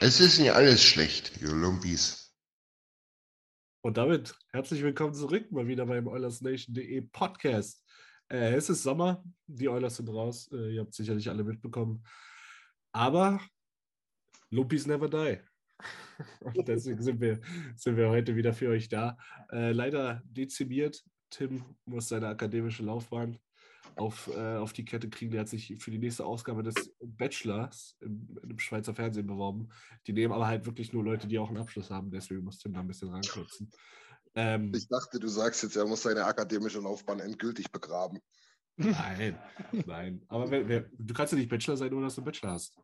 Es ist nicht alles schlecht, ihr Lumpis. Und damit herzlich willkommen zurück, mal wieder beim OilersNation.de Podcast. Äh, es ist Sommer, die Oilers sind raus, äh, ihr habt sicherlich alle mitbekommen. Aber Lumpis never die. Und deswegen sind wir, sind wir heute wieder für euch da. Äh, leider dezimiert. Tim muss seine akademische Laufbahn auf, äh, auf die Kette kriegen. Der hat sich für die nächste Ausgabe des Bachelors im, im Schweizer Fernsehen beworben. Die nehmen aber halt wirklich nur Leute, die auch einen Abschluss haben. Deswegen muss Tim da ein bisschen rankürzen. Ähm, Ich dachte, du sagst jetzt, er muss seine akademische Laufbahn endgültig begraben. nein, nein. Aber wer, wer, du kannst ja nicht Bachelor sein, ohne dass du einen Bachelor hast.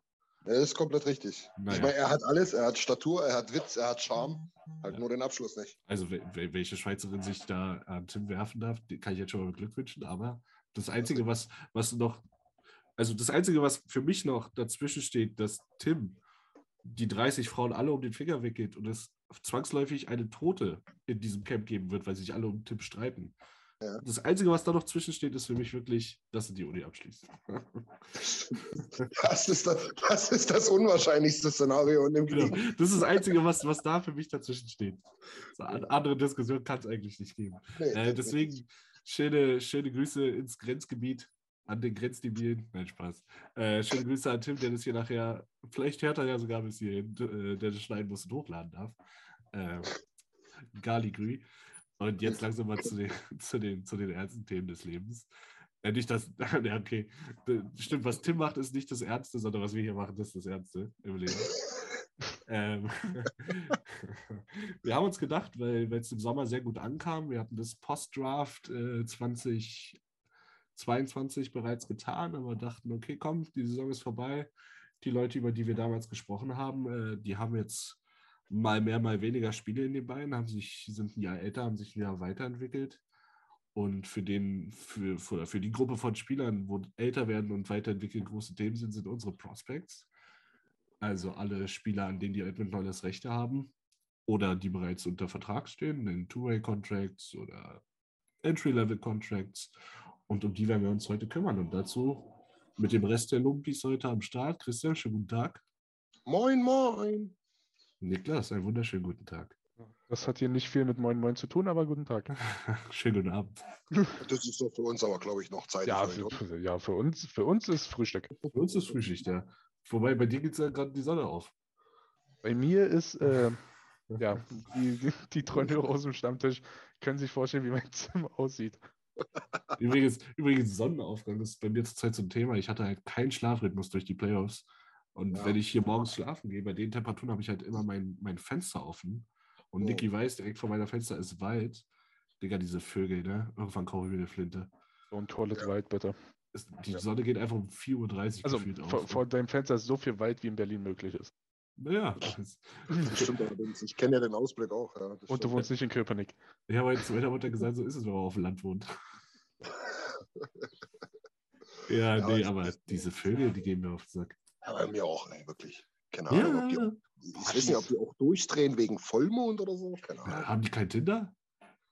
Das ist komplett richtig. Naja. Ich meine, er hat alles, er hat Statur, er hat Witz, er hat Charme, halt nur den Abschluss nicht. Also wel- wel- welche Schweizerin sich da an Tim werfen darf, kann ich jetzt schon mal beglückwünschen. Aber das Einzige, was, was noch, also das Einzige, was für mich noch dazwischen steht, dass Tim die 30 Frauen alle um den Finger wickelt und es zwangsläufig eine Tote in diesem Camp geben wird, weil sich alle um Tim streiten. Ja. Das Einzige, was da noch zwischensteht, ist für mich wirklich, dass er die Uni abschließt. Das ist das, das, ist das unwahrscheinlichste Szenario in dem Genau. Krieg. Das ist das Einzige, was, was da für mich dazwischen steht. So, eine andere Diskussion kann es eigentlich nicht geben. Nee, Äh, deswegen schöne, schöne Grüße ins Grenzgebiet an den Grenzdebilen. Nein, Spaß. Äh, schöne Grüße an Tim, der das hier nachher, vielleicht hört er ja sogar bis hierhin, äh, der das schneiden muss und hochladen darf. Äh, Galigrü. Und jetzt langsam mal zu den, zu den, zu den ernsten Themen des Lebens. Äh, nicht das, ja, okay. Stimmt, was Tim macht, ist nicht das Ernste, sondern was wir hier machen, das ist das Ernste im Leben. Ähm, wir haben uns gedacht, weil es im Sommer sehr gut ankam, wir hatten das Post-Draft äh, 2022 bereits getan, aber dachten, okay, komm, die Saison ist vorbei. Die Leute, über die wir damals gesprochen haben, äh, die haben jetzt mal mehr, mal weniger Spiele in den Beinen, haben sich, sind ein Jahr älter, haben sich ein Jahr weiterentwickelt. Und für, den, für, für, für die Gruppe von Spielern, wo älter werden und weiterentwickeln große Themen sind, sind unsere Prospects. Also alle Spieler, an denen die Edmonton Oilers Rechte haben oder die bereits unter Vertrag stehen, in Two-Way-Contracts oder Entry-Level-Contracts. Und um die werden wir uns heute kümmern. Und dazu mit dem Rest der Lumpis heute am Start. Christian, schönen guten Tag. Moin, moin. Niklas, einen wunderschönen guten Tag. Das hat hier nicht viel mit Moin Moin zu tun, aber guten Tag. schönen guten Abend. Das ist doch für uns aber, glaube ich, noch Zeit. Ja, für, ja für, uns, für uns ist Frühstück. Für uns ist Frühschicht, ja. Wobei bei dir geht ja gerade die Sonne auf. Bei mir ist, äh, ja, die, die, die Hörer aus dem Stammtisch können sich vorstellen, wie mein Zimmer aussieht. Übrigens, übrigens, Sonnenaufgang ist bei mir zurzeit so ein Thema. Ich hatte halt keinen Schlafrhythmus durch die Playoffs. Und Ja. wenn ich hier morgens schlafen gehe, bei den Temperaturen habe ich halt immer mein, mein Fenster offen. Und Oh. Niki weiß, direkt vor meiner Fenster ist Wald. Digga, diese Vögel, ne? Irgendwann kaufe ich mir eine Flinte. So ein tolles Wald, bitte. Es, die Ja. Sonne geht einfach um 4.30 Uhr Also gefühlt vor, auf. vor deinem Fenster ist so viel Wald, wie in Berlin möglich ist. Naja, das- Das stimmt allerdings. Ich kenne ja den Ausblick auch. Ja, Und du stimmt. wohnst nicht in Köpenick. ich habe heute zu meiner Mutter gesagt, so ist es, wenn man auf dem Land wohnt. ja, Ja, nee, ich- aber diese Vögel, die gehen mir auf den Sack. Ja, bei mir auch, ey, wirklich. Keine Ahnung, ob die, Ja, ich weiß nicht, ob die auch durchdrehen wegen Vollmond oder so. Keine Ahnung. haben die kein Tinder?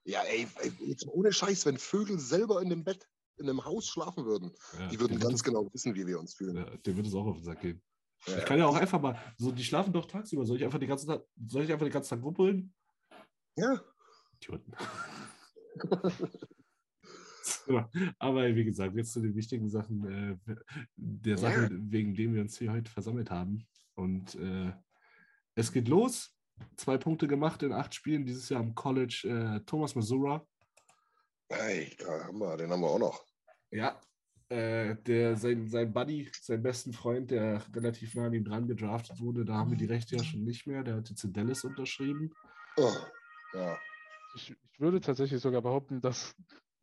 Ja, ey, ey, jetzt mal ohne Scheiß, wenn Vögel selber in dem Bett, in einem Haus schlafen würden, Ja, die würden ganz genau wissen, wie wir uns fühlen. Ja, dem wird es auch auf den Sack gehen. Ja, Ich kann ja auch einfach mal, so die schlafen doch tagsüber. Soll ich einfach den ganzen Tag, soll ich einfach den ganzen Tag wuppeln? ja. Idioten. So, aber wie gesagt, jetzt zu den wichtigen Sachen, äh, der Sache, wegen dem wir uns hier heute versammelt haben. Und äh, es geht los. Zwei Punkte gemacht in acht Spielen dieses Jahr am College. Äh, Thomas Masura. Hey, da haben wir, den haben wir auch noch. Ja, äh, der, sein, sein Buddy, sein besten Freund, der relativ nah an ihm dran gedraftet wurde, da haben wir die Rechte ja schon nicht mehr. Der hat jetzt in Dallas unterschrieben. Oh, ja. Ich, ich würde tatsächlich sogar behaupten, dass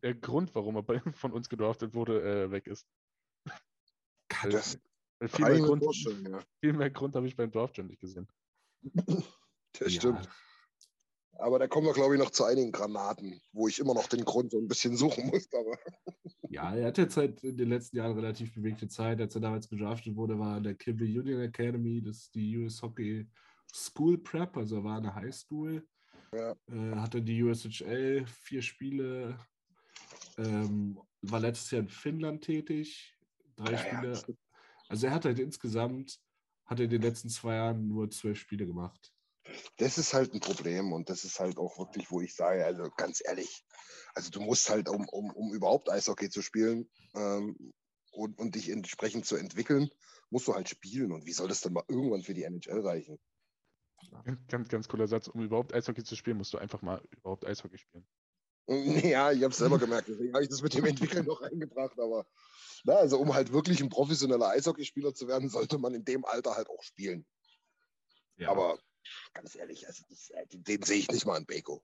der Grund, warum er bei, von uns gedraftet wurde, äh, weg ist. Weil, Das weil viel, mehr Grund, ja. viel mehr Grund habe ich beim Draft schon nicht gesehen. Das Ja. stimmt. Aber da kommen wir, glaube ich, noch zu einigen Granaten, wo ich immer noch den Grund so ein bisschen suchen muss. Aber Ja, er hat jetzt halt in den letzten Jahren relativ bewegte Zeit. Als er damals gedraftet wurde, war er in der Kimball Union Academy, das ist die US Hockey School Prep, also er war in der High School. Ja. Äh, hatte die USHL, vier Spiele, ähm, war letztes Jahr in Finnland tätig, drei Ja, ja, Spiele. Also er hat halt insgesamt, hat er in den letzten zwei Jahren nur zwölf Spiele gemacht. Das ist halt ein Problem und das ist halt auch wirklich, wo ich sage, also ganz ehrlich, also du musst halt, um, um, um überhaupt Eishockey zu spielen ähm, und, und dich entsprechend zu entwickeln, musst du halt spielen. Und wie soll das denn mal irgendwann für die NHL reichen? Ganz, ganz cooler Satz. Um überhaupt Eishockey zu spielen, musst du einfach mal überhaupt Eishockey spielen. Ja, ich habe es selber gemerkt, deswegen habe ich das mit dem Entwickeln noch eingebracht, aber na, also um halt wirklich ein professioneller Eishockeyspieler zu werden, sollte man in dem Alter halt auch spielen. Ja. Aber ganz ehrlich, also das, den, den sehe ich nicht mal in Beko.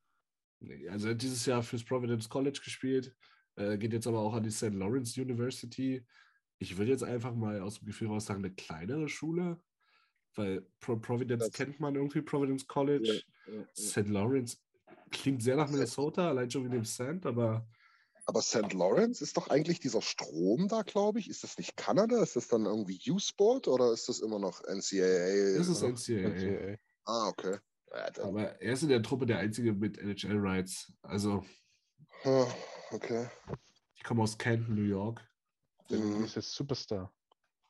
Nee, Also er hat dieses Jahr fürs Providence College gespielt, äh, geht jetzt aber auch an die St. Lawrence University. Ich würde jetzt einfach mal aus dem Gefühl raus sagen, eine kleinere Schule, weil Pro Providence Das- kennt man irgendwie, Providence College. St. Lawrence klingt sehr nach Minnesota, allein schon wie dem Sand, aber Aber St. Lawrence ist doch eigentlich dieser Strom da, glaube ich. Ist das nicht Kanada? Ist das dann irgendwie U-Sport oder ist das immer noch NCAA? das ist? NCAA. NCAA. Ah, okay. Ja, Aber er ist in der Truppe der Einzige mit NHL-Rights. Also, Ah, okay. ich komme aus Canton, New York. Der Mhm. ist der Superstar.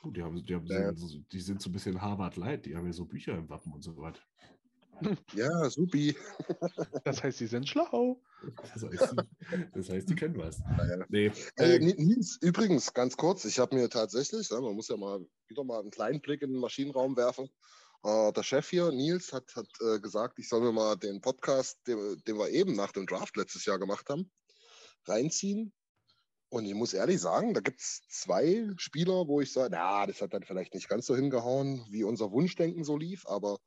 Oh, Die, haben, die, haben Ja. so, die sind so ein bisschen Harvard-Light, die haben ja so Bücher im Wappen und so weiter. Ja, supi. Das heißt, sie sind schlau. Das heißt, die, das heißt, die können was. Naja. Nee, Äh, Ni- Nils, übrigens, ganz kurz, ich habe mir tatsächlich, man muss ja mal wieder mal einen kleinen Blick in den Maschinenraum werfen. Äh, der Chef hier, Nils, hat, hat äh, gesagt, ich soll mir mal den Podcast, den, den wir eben nach dem Draft letztes Jahr gemacht haben, reinziehen. Und ich muss ehrlich sagen, da gibt es zwei Spieler, wo ich sage, na, das hat dann vielleicht nicht ganz so hingehauen, wie unser Wunschdenken so lief, aber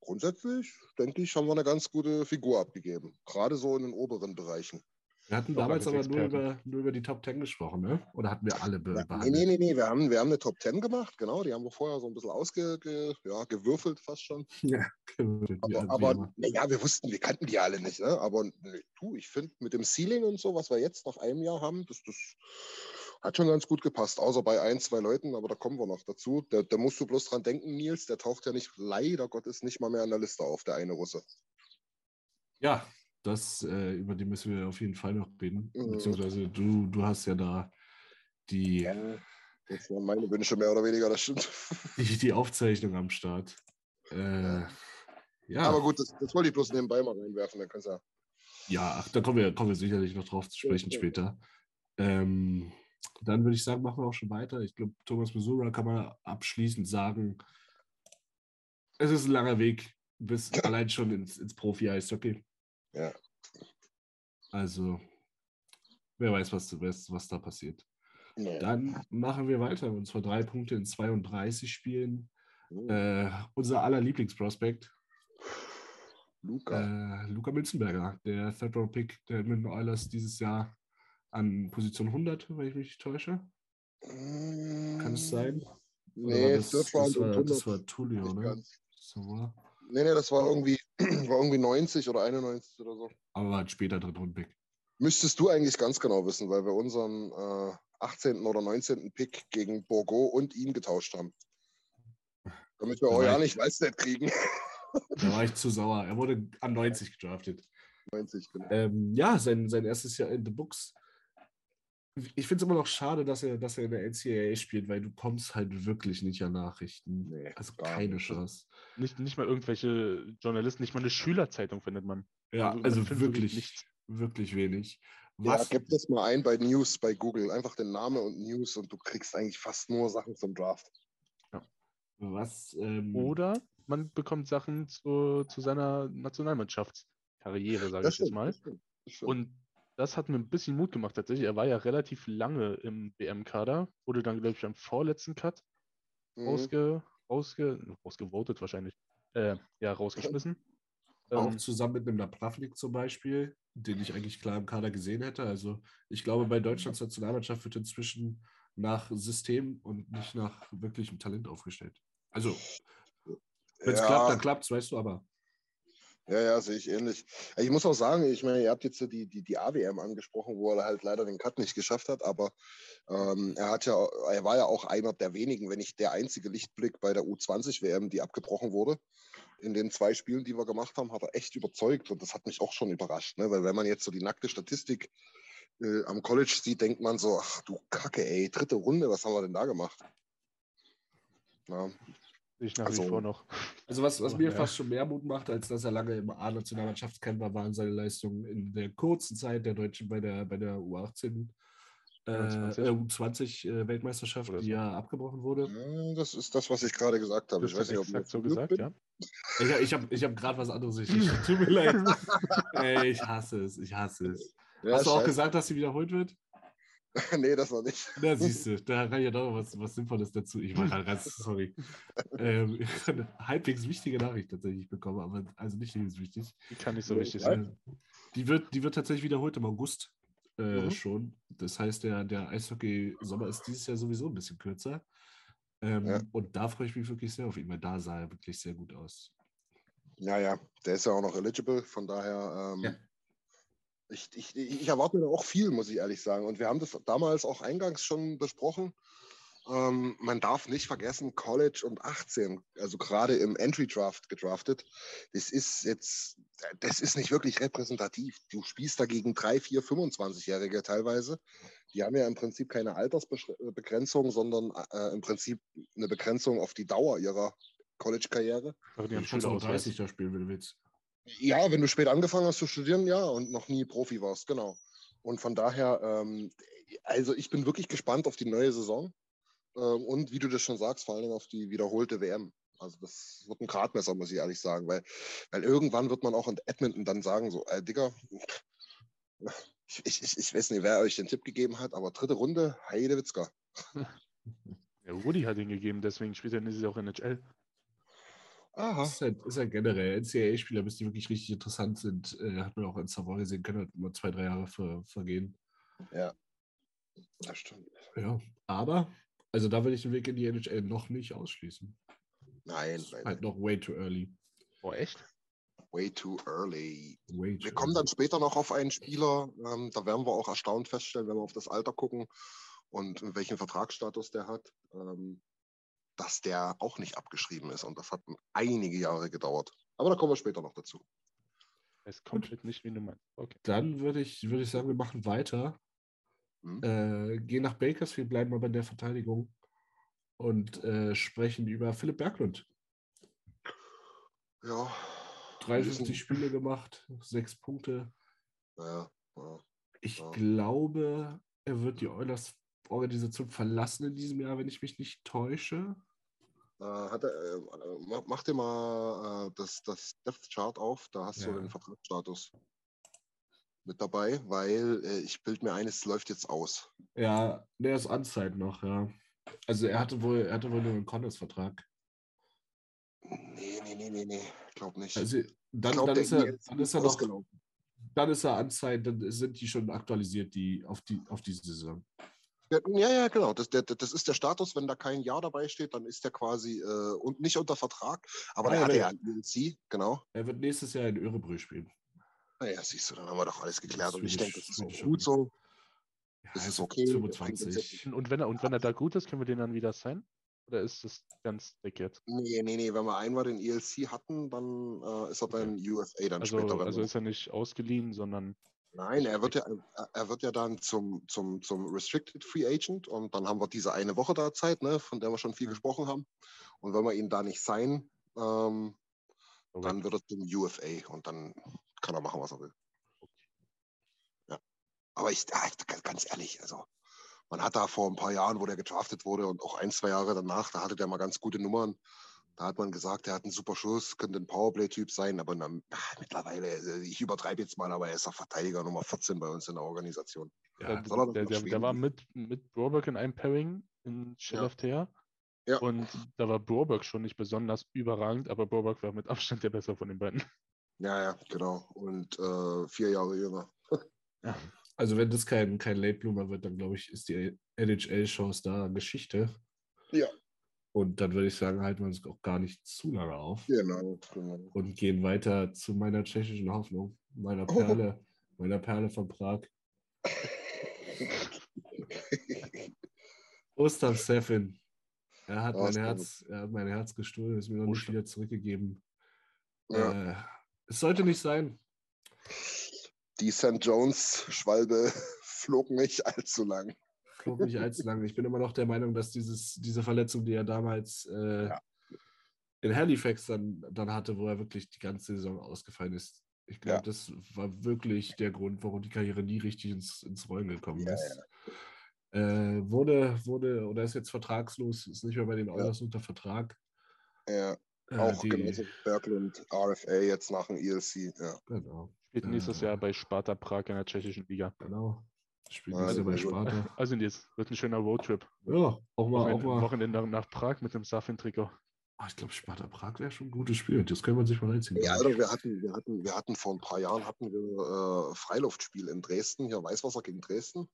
grundsätzlich, denke ich, haben wir eine ganz gute Figur abgegeben. Gerade so in den oberen Bereichen. Wir hatten damals als aber nur über, nur über die Top Ten gesprochen, ne? Oder hatten wir alle be behandelt? nee, nee, nee, wir haben, wir haben eine Top 10 gemacht, genau, die haben wir vorher so ein bisschen ausge, ge, ja, gewürfelt fast schon. Ja, wie Aber, aber naja, wir wussten, wir kannten die alle nicht, ne? Aber nee, du, ich finde, mit dem Ceiling und so, was wir jetzt nach einem Jahr haben, das, das hat schon ganz gut gepasst, außer bei ein, zwei Leuten, aber da kommen wir noch dazu. Da, da musst du bloß dran denken, Nils, der taucht ja nicht, leider Gottes, nicht mal mehr in der Liste auf, der eine Russe. Ja, das, äh, über die müssen wir auf jeden Fall noch reden. Mhm. Beziehungsweise du, du hast ja da die, Das waren meine Wünsche mehr oder weniger, das stimmt. die, die Aufzeichnung am Start. Äh, ja, Aber gut, das, das wollte ich bloß nebenbei mal reinwerfen, dann kannst du ja. ja, ach, da kommen wir, kommen wir sicherlich noch drauf zu sprechen Ja, ja. später. Ähm, dann würde ich sagen, machen wir auch schon weiter. Ich glaube, Thomas Missoura kann man abschließend sagen, es ist ein langer Weg bis allein schon ins, ins Profi-Eishockey. Ja. Also, wer weiß, was, was, was da passiert. Nee. Dann machen wir weiter und zwar drei Punkte in 32 Spielen. Hm. Äh, unser aller Lieblingsprospekt, Luca. äh, Luca Münzenberger, der Third-Round-Pick der Edmonton Oilers dieses Jahr an Position 100, wenn ich mich nicht täusche. Kann es sein? Nee, das, das, war, und das 100 war Tulio, ne? So war. Nee, nee, das war irgendwie, war irgendwie 90 oder 91 oder so. Aber war ein später Drittrunden-Pick. Müsstest du eigentlich ganz genau wissen, weil wir unseren äh, 18. oder 19. Pick gegen Borgo und ihn getauscht haben. Damit wir euer nicht Weißnet kriegen. Da war ich zu sauer. Er wurde an 90 gedraftet. 90, genau. Ähm, ja, sein, sein erstes Jahr in the Books. Ich finde es immer noch schade, dass er, dass er in der NCAA spielt, weil du kommst halt wirklich nicht an Nachrichten. Nee, also keine nicht. Chance. Nicht, nicht mal irgendwelche Journalisten, nicht mal eine Schülerzeitung findet man. Ja, man also wirklich nichts. wirklich wenig. Ja, Was, gib das mal ein bei News bei Google. Einfach den Namen und News und du kriegst eigentlich fast nur Sachen zum Draft. was, ähm, Oder man bekommt Sachen zu, zu seiner Nationalmannschaftskarriere, sage ich jetzt mal. das stimmt, das stimmt. Und das hat mir ein bisschen Mut gemacht tatsächlich. Er war ja relativ lange im WM-Kader, wurde dann, glaube ich, am vorletzten Cut Mhm. rausge, rausge, rausgevotet wahrscheinlich. Äh, ja, rausgeschmissen. auch Ähm, zusammen mit einem Napravnik zum Beispiel, den ich eigentlich klar im Kader gesehen hätte. Also ich glaube, bei Deutschlands Nationalmannschaft wird inzwischen nach System und nicht nach wirklichem Talent aufgestellt. Also, wenn es Ja. klappt, dann klappt es, weißt du, aber Ja, ja, sehe ich ähnlich. Ich muss auch sagen, ich meine, ihr habt jetzt die, die, die AWM angesprochen, wo er halt leider den Cut nicht geschafft hat, aber ähm, er hat ja, er war ja auch einer der wenigen, wenn nicht der einzige Lichtblick bei der U20-WM, die abgebrochen wurde. In den zwei Spielen, die wir gemacht haben, hat er echt überzeugt und das hat mich auch schon überrascht, ne? weil wenn man jetzt so die nackte Statistik äh, am College sieht, denkt man so, ach du Kacke, ey, dritte Runde, was haben wir denn da gemacht? Ja, ich nach also- wie vor noch. Also was, was Oh, mir ja. fast schon mehr Mut macht, als dass er lange im A-Nationalmannschaftscamp war, waren seine Leistungen in der kurzen Zeit der Deutschen bei der, bei der U18, äh, U20. äh, U20 äh, Weltmeisterschaft, Oder die so. ja abgebrochen wurde. Ja, das ist das, was ich gerade gesagt habe. Du Ich weiß nicht, ob ich so gesagt, bin. ja. Ich, ich habe ich hab gerade was anderes richtig. Tut mir leid. Ey, ich hasse es, ich hasse es. Ja, Hast du auch scheiße. gesagt, dass sie wiederholt wird? nee, das noch nicht. Na, siehst du, da kann ich ja doch noch was, was Sinnvolles dazu. Ich war gerade ganz, sorry. Ähm, ich habe eine halbwegs wichtige Nachricht tatsächlich bekommen, aber also nicht lebenswichtig. Die kann nicht so wichtig ja. sein. Äh, die, wird, die wird tatsächlich wiederholt im August äh, Mhm. schon. Das heißt, der, der Eishockey-Sommer ist dieses Jahr sowieso ein bisschen kürzer. Ähm, Ja. Und da freue ich mich wirklich sehr auf ihn, weil da sah er wirklich sehr gut aus. Ja, ja, der ist ja auch noch eligible, von daher, ähm, Ja. Ich, ich, ich erwarte mir da auch viel, muss ich ehrlich sagen. Und wir haben das damals auch eingangs schon besprochen. Ähm, man darf nicht vergessen, College und 18, also gerade im Entry Draft gedraftet, das ist jetzt, das ist nicht wirklich repräsentativ. Du spielst dagegen drei, vier, 25-Jährige teilweise. Die haben ja im Prinzip keine Altersbegrenzung, sondern äh, im Prinzip eine Begrenzung auf die Dauer ihrer College-Karriere. Aber die haben Schulausweis. 30 da spielen, wenn du willst. Ja, wenn du spät angefangen hast zu studieren, ja, und noch nie Profi warst, genau. Und von daher, ähm, also ich bin wirklich gespannt auf die neue Saison ähm, und wie du das schon sagst, vor allen Dingen auf die wiederholte WM. Also das wird ein Gradmesser, muss ich ehrlich sagen, weil, weil irgendwann wird man auch in Edmonton dann sagen, so, äh, Digga, ich, ich, ich- weiß nicht, wer euch den Tipp gegeben hat, aber dritte Runde, Heidewitzka. Ja, Rudi hat ihn gegeben, deswegen spielt er nächstes Jahr auch NHL. Aha. Das ist halt, ist halt generell NCAA-Spieler, bis die wirklich richtig interessant sind, äh, hat man auch in Savoy gesehen, können halt immer zwei, drei Jahre ver, vergehen. Ja. Das stimmt. Ja, aber, also da will ich den Weg in die NHL noch nicht ausschließen. Nein, nein, Halt noch way too early. Boah, echt? way too early. Way too Wir kommen dann später noch auf einen Spieler, ähm, da werden wir auch erstaunt feststellen, wenn wir auf das Alter gucken und welchen Vertragsstatus der hat, ähm, dass der auch nicht abgeschrieben ist. Und das hat einige Jahre gedauert. Aber da kommen wir später noch dazu. Weiß komplett nicht, wie du meinst. Okay. Dann würde ich, würde ich sagen, wir machen weiter. Hm? Äh, gehen nach Bakersfield, bleiben aber in der Verteidigung und äh, sprechen über Philipp Berglund. Ja. 53 müssen- Spiele gemacht, sechs Punkte. Ja, ja. Ich glaube, er wird die Oilers-Organisation verlassen in diesem Jahr, wenn ich mich nicht täusche. Hat er, äh, mach, dir mal äh, das, das Depth Chart auf, da hast Ja. du den Vertragsstatus mit dabei, weil äh, ich bild mir ein, es läuft jetzt aus. Ja, der ist Anzeit noch, ja. Also er hatte wohl, er hatte wohl nur einen Connors-Vertrag. Nee, nee, nee, nee, nee, glaub nicht. Also dann, glaub, dann, ist er, dann ist er noch, dann ist er Anzeit, dann sind die schon aktualisiert, die auf die auf diese Saison. Ja, ja, ja, genau. Das, der, das ist der Status, wenn da kein Jahr dabei steht, dann ist der quasi äh, und nicht unter Vertrag. Aber Ah, der ja, nee. ja ein ILC, genau. Er wird nächstes Jahr in Örebrü spielen. Naja, siehst du, dann haben wir doch alles geklärt. Und ich denke, das ist auch gut so. Ja, Das ist wird okay. Der bringt uns 25. Und wenn er, und wenn er da gut ist, können wir den dann wieder sein? Oder ist das ganz dick jetzt? Nee, nee, nee. Wenn wir einmal den ILC hatten, dann äh, ist er dann UFA dann Also, später. also ist er nicht ausgeliehen, sondern Nein, er wird ja, er wird ja dann zum, zum, zum Restricted Free Agent und dann haben wir diese eine Woche da Zeit, ne, von der wir schon viel gesprochen haben. Und wenn wir ihn da nicht sein, ähm, dann wird er zum UFA und dann kann er machen, was er will. Aber ich, ah, ganz ehrlich, also man hat da vor ein paar Jahren, wo der gedraftet wurde und auch ein, zwei Jahre danach, da hatte der mal ganz gute Nummern. Da hat man gesagt, er hat einen super Schuss, könnte ein Powerplay-Typ sein, aber dann, ach, mittlerweile, äh, ich übertreibe jetzt mal, aber er ist auch Verteidiger Nummer 14 bei uns in der Organisation. Ja, der, der, der, der, war mit, mit Broberg in einem Pairing in Shellafter. Ja. ja. Und da war Broberg schon nicht besonders überragend, aber Broberg war mit Abstand der Besser von den beiden. Ja, ja, genau. Und äh, vier Jahre jünger. ja. Also wenn das kein, kein Late Bloomer wird, dann glaube ich, ist die NHL-Shows da Geschichte. Ja. Und dann würde ich sagen, halten wir uns auch gar nicht zu lange auf. Genau, genau. Und gehen weiter zu meiner tschechischen Hoffnung, meiner oh. Perle, oh. meiner Perle von Prag. Ostap Sefin. Er hat, mein Herz, er hat mein Herz gestohlen, ist mir noch nicht wieder zurückgegeben. Ja. Äh, es sollte nicht sein. Die St. Jones-Schwalbe flog nicht allzu lang flog nicht allzu lange. Ich bin immer noch der Meinung, dass dieses, diese Verletzung, die er damals äh, ja. in Halifax dann, dann hatte, wo er wirklich die ganze Saison ausgefallen ist, ich glaube, ja. das war wirklich der Grund, warum die Karriere nie richtig ins, ins Rollen gekommen ja, ist. Äh, wurde, wurde oder ist jetzt vertragslos, ist nicht mehr bei den Oilers unter Vertrag. Ja, äh, auch die, genauso Berglund, RFA jetzt nach dem ELC. Ja. Genau. Spielt nächstes Jahr bei Sparta Prag in der tschechischen Liga. Genau. Spielt ah, bei Sparta. Also jetzt wird ein schöner Roadtrip. Ja, auch mal. Wochenende, auch mal. Wochenende nach Prag mit dem Safin-Trikot. Ah, ich glaube, Sparta Prag wäre schon ein gutes Spiel. Das können wir sich mal reinziehen. Ja, also wir hatten, wir hatten, wir hatten vor ein paar Jahren hatten wir äh, Freiluftspiel in Dresden, hier Weißwasser gegen Dresden.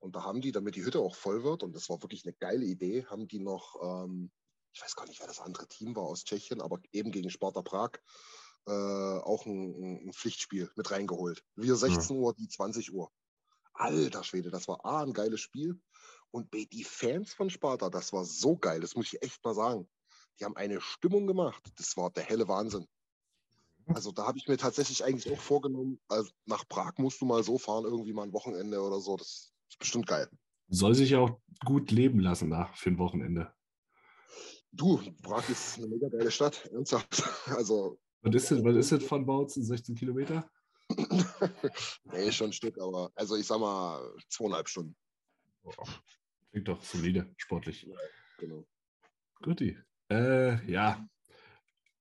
Und da haben die, damit die Hütte auch voll wird, und das war wirklich eine geile Idee, haben die noch, ähm, ich weiß gar nicht, wer das andere Team war aus Tschechien, aber eben gegen Sparta Prag äh, auch ein, ein, Pflichtspiel mit reingeholt. Wir 16 ja. Uhr, die 20 Uhr. Alter Schwede, das war A, ein geiles Spiel. Und B, die Fans von Sparta, das war so geil, das muss ich echt mal sagen. Die haben eine Stimmung gemacht, das war der helle Wahnsinn. Also da habe ich mir tatsächlich eigentlich auch vorgenommen, also nach Prag musst du mal so fahren, irgendwie mal ein Wochenende oder so. Das ist bestimmt geil. Soll sich ja auch gut leben lassen nach für ein Wochenende. Du, Prag ist eine mega geile Stadt, ernsthaft. Also. Was ist das, was ist das von Bautzen? 16 Kilometer? nee, schon ein Stück, aber also ich sag mal zweieinhalb Stunden. Klingt doch solide, sportlich. Ja, genau. Guti. Äh, ja.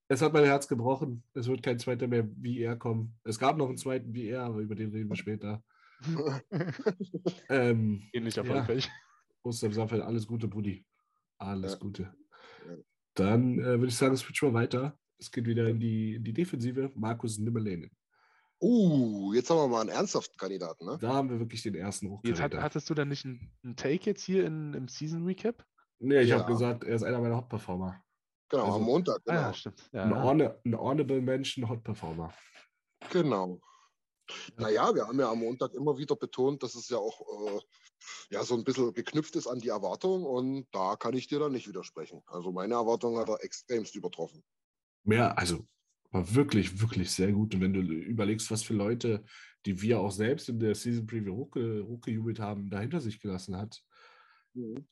Es hat mein Herz gebrochen. Es wird kein zweiter mehr wie er kommen. Es gab noch einen zweiten wie er, aber über den reden wir später. ähm, Ähnlich erfolgreich. Ja. Ostern Samfeld, alles Gute, Brudi. Alles ja. Gute. Dann äh, würde ich sagen, switchen wir weiter. Es geht wieder in die, in die Defensive. Markus Nimmerlehnen. Uh, jetzt haben wir mal einen ernsthaften Kandidaten, ne? Da haben wir wirklich den ersten Jetzt hat, hattest du dann nicht einen, einen, Take jetzt hier in, im Season Recap? Nee, ich ja. habe gesagt, er ist einer meiner Hot-Performer. Genau, also, am Montag. Genau. Ah, ja, stimmt. Ja. Ein, Orne, ein Honorable Mention Hot-Performer. Genau. Ja. Naja, wir haben ja am Montag immer wieder betont, dass es ja auch äh, ja, so ein bisschen geknüpft ist an die Erwartung und da kann ich dir dann nicht widersprechen. Also meine Erwartung hat er extremst übertroffen. Mehr, also war wirklich, wirklich sehr gut. Und wenn du überlegst, was für Leute, die wir auch selbst in der Season Preview hochge hochgejubelt haben, da hinter sich gelassen hat, mhm.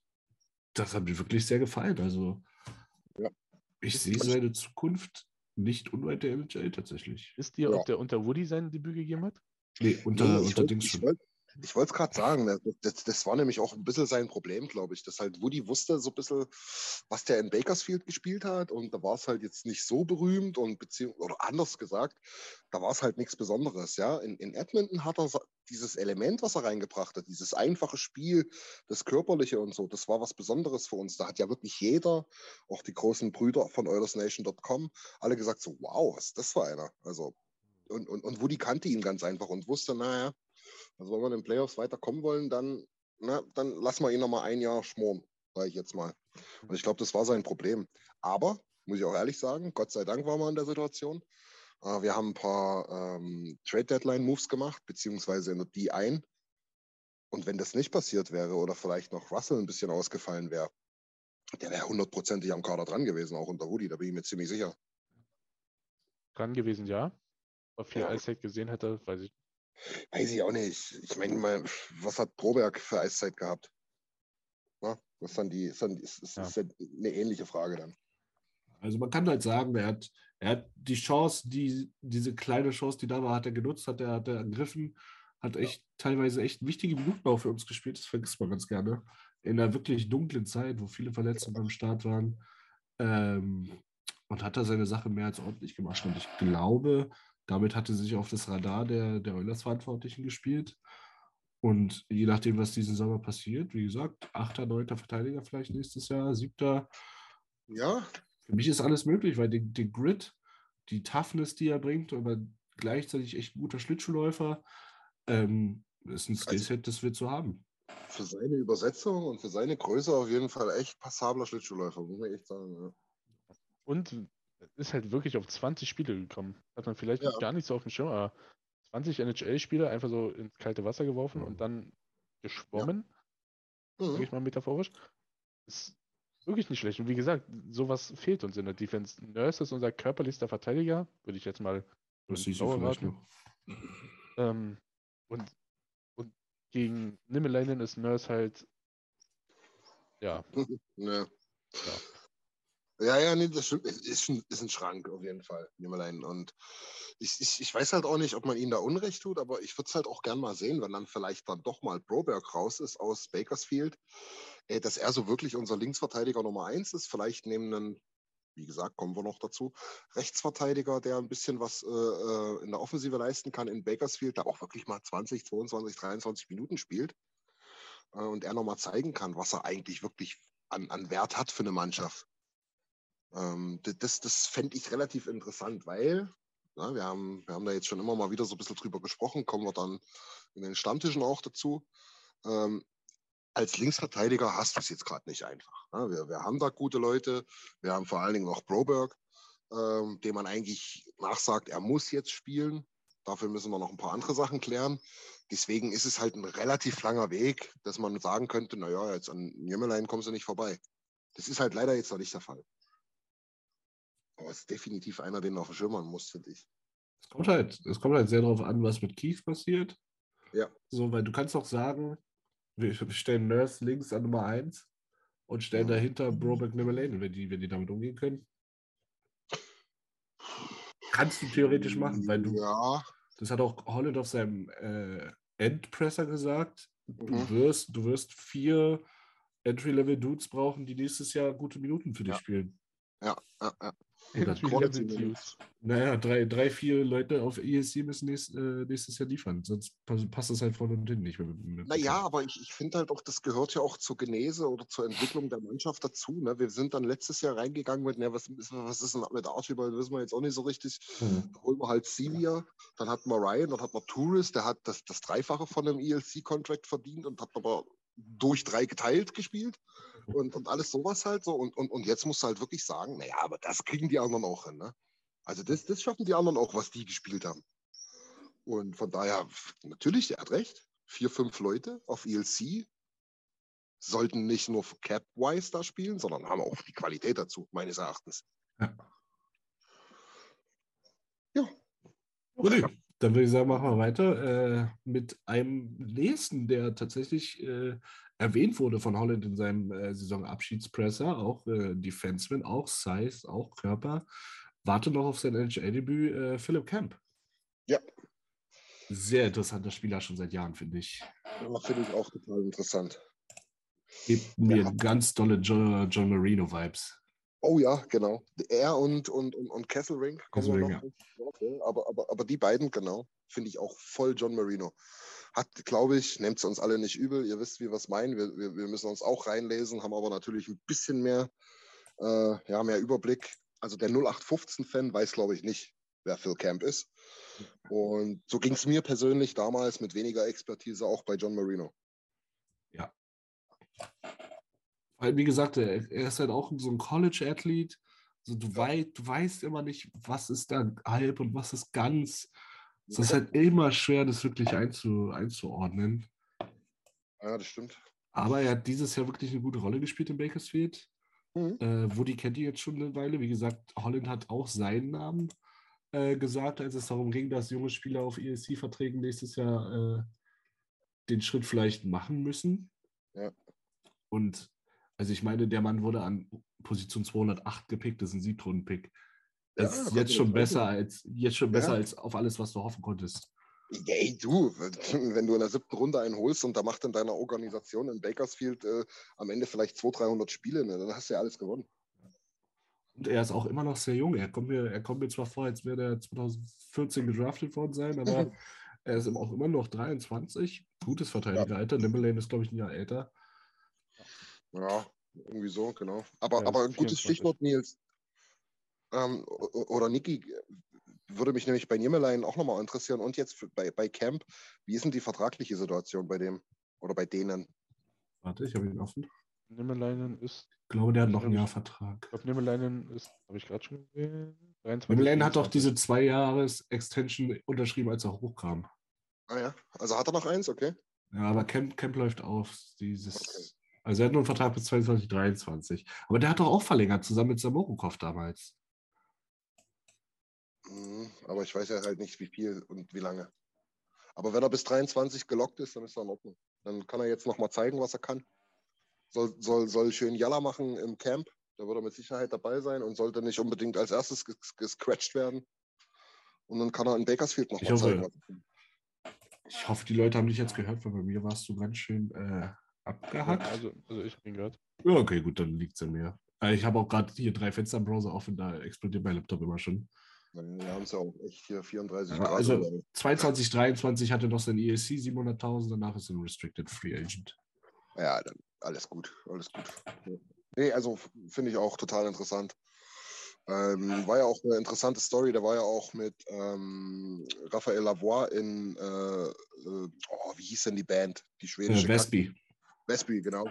das hat mir wirklich sehr gefallen. Also ja. ich sehe seine Zukunft nicht unweit der NHL tatsächlich. Wisst ihr, ja. ob der unter Woody sein Debüt gegeben hat? Nee, unter, nee, unter Dings schon. Ich wollte es gerade sagen, ne, das, das, war nämlich auch ein bisschen sein Problem, glaube ich, dass halt Woody wusste so ein bisschen, was der in Bakersfield gespielt hat und da war es halt jetzt nicht so berühmt und beziehungsweise, oder anders gesagt, da war es halt nichts Besonderes, ja. In, in Edmonton hat er dieses Element, was er reingebracht hat, dieses einfache Spiel, das Körperliche und so, das war was Besonderes für uns. Da hat ja wirklich jeder, auch die großen Brüder von EulersNation.com, alle gesagt so, wow, was ist das für einer? Also, und, und, und Woody kannte ihn ganz einfach und wusste, naja, also wenn wir in den Playoffs weiterkommen wollen, dann, na, dann lassen wir ihn noch mal ein Jahr schmoren, sage ich jetzt mal. Und ich glaube, das war sein Problem. Aber, muss ich auch ehrlich sagen, Gott sei Dank waren wir in der Situation. Äh, wir haben ein paar ähm, Trade-Deadline-Moves gemacht, beziehungsweise in der D ein. Und wenn das nicht passiert wäre oder vielleicht noch Russell ein bisschen ausgefallen wäre, der wäre hundertprozentig am Kader dran gewesen, auch unter Woody, da bin ich mir ziemlich sicher. Dran gewesen, ja. Ob viel ja. Eiszeit gesehen hätte, weiß ich Weiß ich auch nicht. Ich meine, was hat Proberg für Eiszeit gehabt? Na, was dann die, ist, dann, ist, ist, ja. ist eine ähnliche Frage dann. Also man kann halt sagen, er hat, er hat die Chance, die, diese kleine Chance, die da war, hat er genutzt, hat er, hat er ergriffen. hat echt teilweise echt wichtige Minuten auch für uns gespielt. Das vergisst man ganz gerne. In einer wirklich dunklen Zeit, wo viele Verletzungen am Start waren. Ähm, und hat da seine Sache mehr als ordentlich gemacht. Und ich glaube, damit hatte sich auf das Radar der, der Eulers-Verantwortlichen gespielt. Und je nachdem, was diesen Sommer passiert, wie gesagt, achter, neunter Verteidiger vielleicht nächstes Jahr, siebter. Ja. Für mich ist alles möglich, weil den, den Grit, die Toughness, die er bringt, aber gleichzeitig echt ein guter Schlittschuhläufer, ähm, ist ein also Skillset, das wir zu haben. Für seine Übersetzung und für seine Größe auf jeden Fall echt passabler Schlittschuhläufer, muss man echt sagen. Ja. Und ist halt wirklich auf 20 Spiele gekommen. Hat man vielleicht ja. gar nicht so auf dem Schirm, aber 20 NHL-Spieler einfach so ins kalte Wasser geworfen und dann geschwommen, ja. mhm. sage ich mal metaphorisch. Ist wirklich nicht schlecht. Und wie gesagt, sowas fehlt uns in der Defense. Nurse ist unser körperlichster Verteidiger, würde ich jetzt mal das siehst du vielleicht noch. Ähm, und, und gegen Nimmelainen ist Nurse halt ja. ja. ja. Ja, ja, nee, das stimmt. Ist, ein, ist ein Schrank auf jeden Fall, Nimmelein. Und ich, ich, ich weiß halt auch nicht, ob man ihnen da Unrecht tut, aber ich würde es halt auch gern mal sehen, wenn dann vielleicht dann doch mal Broberg raus ist aus Bakersfield, äh, dass er so wirklich unser Linksverteidiger Nummer eins ist. Vielleicht neben einen, wie gesagt, kommen wir noch dazu, Rechtsverteidiger, der ein bisschen was äh, äh in der Offensive leisten kann in Bakersfield, der auch wirklich mal 20, 22, 23 Minuten spielt. Äh, und er nochmal zeigen kann, was er eigentlich wirklich an, an Wert hat für eine Mannschaft. Ähm, das das fände ich relativ interessant, weil na, wir, haben, wir haben da jetzt schon immer mal wieder so ein bisschen drüber gesprochen, kommen wir dann in den Stammtischen auch dazu. Ähm, als Linksverteidiger hast du es jetzt gerade nicht einfach. Ne? Wir, wir haben da gute Leute. Wir haben vor allen Dingen noch Broberg, ähm, dem man eigentlich nachsagt, er muss jetzt spielen. Dafür müssen wir noch ein paar andere Sachen klären. Deswegen ist es halt ein relativ langer Weg, dass man sagen könnte, naja, jetzt an Jümmelein kommst du nicht vorbei. Das ist halt leider jetzt noch nicht der Fall. Aber es ist definitiv einer, den man auf dem Schirm haben muss, finde ich. Es kommt, halt, es kommt halt sehr darauf an, was mit Keith passiert. Ja. So, weil du kannst auch sagen, wir stellen Nurse links an Nummer 1 und stellen ja. dahinter Brobeck Nimmerlane, wenn die, wenn die damit umgehen können. Kannst du theoretisch machen, weil du. Ja. Das hat auch Holland auf seinem äh, Endpresser gesagt. Du, mhm. wirst, du wirst vier Entry-Level-Dudes brauchen, die nächstes Jahr gute Minuten für dich ja. spielen. Ja, ja, ja. Naja, drei, drei, vier Leute auf ESC müssen nächst, äh, nächstes Jahr liefern, sonst passt das halt vorne und hinten nicht. Naja, aber ich, ich finde halt auch, das gehört ja auch zur Genese oder zur Entwicklung der Mannschaft dazu. Ne? Wir sind dann letztes Jahr reingegangen mit, ne, was, was ist denn mit Archibald, wissen wir jetzt auch nicht so richtig. Mhm. Da holen wir halt Celia, dann hatten wir Ryan, dann hatten wir Tourist, der hat das, das Dreifache von einem ELC-Contract verdient und hat aber durch drei geteilt gespielt und, und alles sowas halt so. Und, und, und jetzt musst du halt wirklich sagen, naja, aber das kriegen die anderen auch hin. Ne? Also das, das schaffen die anderen auch, was die gespielt haben. Und von daher, natürlich, er hat recht. Vier, fünf Leute auf ELC sollten nicht nur Cap-wise da spielen, sondern haben auch die Qualität dazu, meines Erachtens. Ja. ja. Okay. Dann würde ich sagen, machen wir weiter äh, mit einem nächsten, der tatsächlich äh, erwähnt wurde von Holland in seinem äh, Saisonabschiedspresser, auch äh, Defenseman, auch Size, auch Körper. Warte noch auf sein NHL-Debüt, äh, Philipp Camp. Ja. Sehr interessanter Spieler schon seit Jahren, finde ich. Ja, finde ich auch total interessant. Gibt mir ja. ganz tolle John, John Marino-Vibes. Oh ja, genau. Er und, und, und, und Kesselring Kesselring. Ja. Aber, aber, aber die beiden, genau, finde ich auch voll John Marino. Hat, glaube ich, nehmt es uns alle nicht übel, ihr wisst, wie wir es meinen. Wir, wir, wir, müssen uns auch reinlesen, haben aber natürlich ein bisschen mehr, äh, ja, mehr Überblick. Also der 0815-Fan weiß, glaube ich, nicht, wer Phil Camp ist. Und so ging es mir persönlich damals mit weniger Expertise auch bei John Marino. Ja. Weil, wie gesagt, er, ist halt auch so ein College-Athlet. Also du, wei du weißt immer nicht, was ist da halb und was ist ganz. Es ist halt immer schwer, das wirklich einzu, einzuordnen. Ja, das stimmt. Aber er hat dieses Jahr wirklich eine gute Rolle gespielt in Bakersfield. Mhm. Äh, Woody kennt die jetzt schon eine Weile. Wie gesagt, Holland hat auch seinen Namen äh, gesagt, als es darum ging, dass junge Spieler auf ESC-Verträgen nächstes Jahr äh, den Schritt vielleicht machen müssen. Ja. Und also ich meine, der Mann wurde an Position 208 gepickt, das ist ein Siebtrunden-Pick. Das ja, ist jetzt schon besser als jetzt schon besser ja. als auf alles, was du hoffen konntest. Ey, du, wenn du in der siebten Runde einen holst und da macht in deiner Organisation in Bakersfield äh, am Ende vielleicht 200, 300 Spiele, ne, dann hast du ja alles gewonnen. Und er ist auch immer noch sehr jung. Er kommt mir, er kommt mir zwar vor, als wäre er 2014 gedraftet worden sein, aber er ist auch immer noch 23. Gutes Verteidigeralter. Ja. Nimmerlane ist, glaube ich, ein Jahr älter. Ja, irgendwie so, genau. Aber, ja, aber ein gutes 24. Stichwort, Nils. Ähm, oder Niki, würde mich nämlich bei Nimmerlein auch nochmal interessieren. Und jetzt bei, bei Camp, wie ist denn die vertragliche Situation bei dem oder bei denen? Warte, ich habe ihn offen. Nimmerleinen ist. Ich glaube, der hat noch ein Jahr Vertrag. Ich glaube, Nimmerleinen ist, habe ich gerade schon gesehen. Nimmerleinen hat doch diese zwei Jahres Extension unterschrieben, als er hochkam. Ah ja, also hat er noch eins, okay. Ja, aber Camp, Camp läuft auf. Dieses, okay. Also er hat nur einen Vertrag bis 2023. Aber der hat doch auch verlängert, zusammen mit Samorukov damals. Mhm, aber ich weiß ja halt nicht, wie viel und wie lange. Aber wenn er bis 23 gelockt ist, dann ist er in Ordnung. Dann kann er jetzt nochmal zeigen, was er kann soll, soll, soll schön Jalla machen im Camp. Da wird er mit Sicherheit dabei sein und sollte nicht unbedingt als erstes gescratcht werden. Und dann kann er in Bakersfield noch ich mal hoffe, zeigen. Ich hoffe, die Leute haben dich jetzt gehört, weil bei mir warst du ganz schön äh, abgehackt. Also, also ich bin gerade. Ja, okay, gut, dann liegt es an mir. Äh, ich habe auch gerade hier drei Fenster im Browser offen, da explodiert mein Laptop immer schon. Wir haben es ja auch echt hier 34 ja, Grad. Also 22, 23 hatte noch sein ESC 700.000, danach ist er ein Restricted Free Agent. Ja, dann alles gut, alles gut. Nee, also finde ich auch total interessant. Ähm, war ja auch eine interessante Story. Der war ja auch mit ähm, Raphael Lavoie in, äh, äh, oh, wie hieß denn die Band? Die schwedische. Äh, Vespi. Vespi, genau.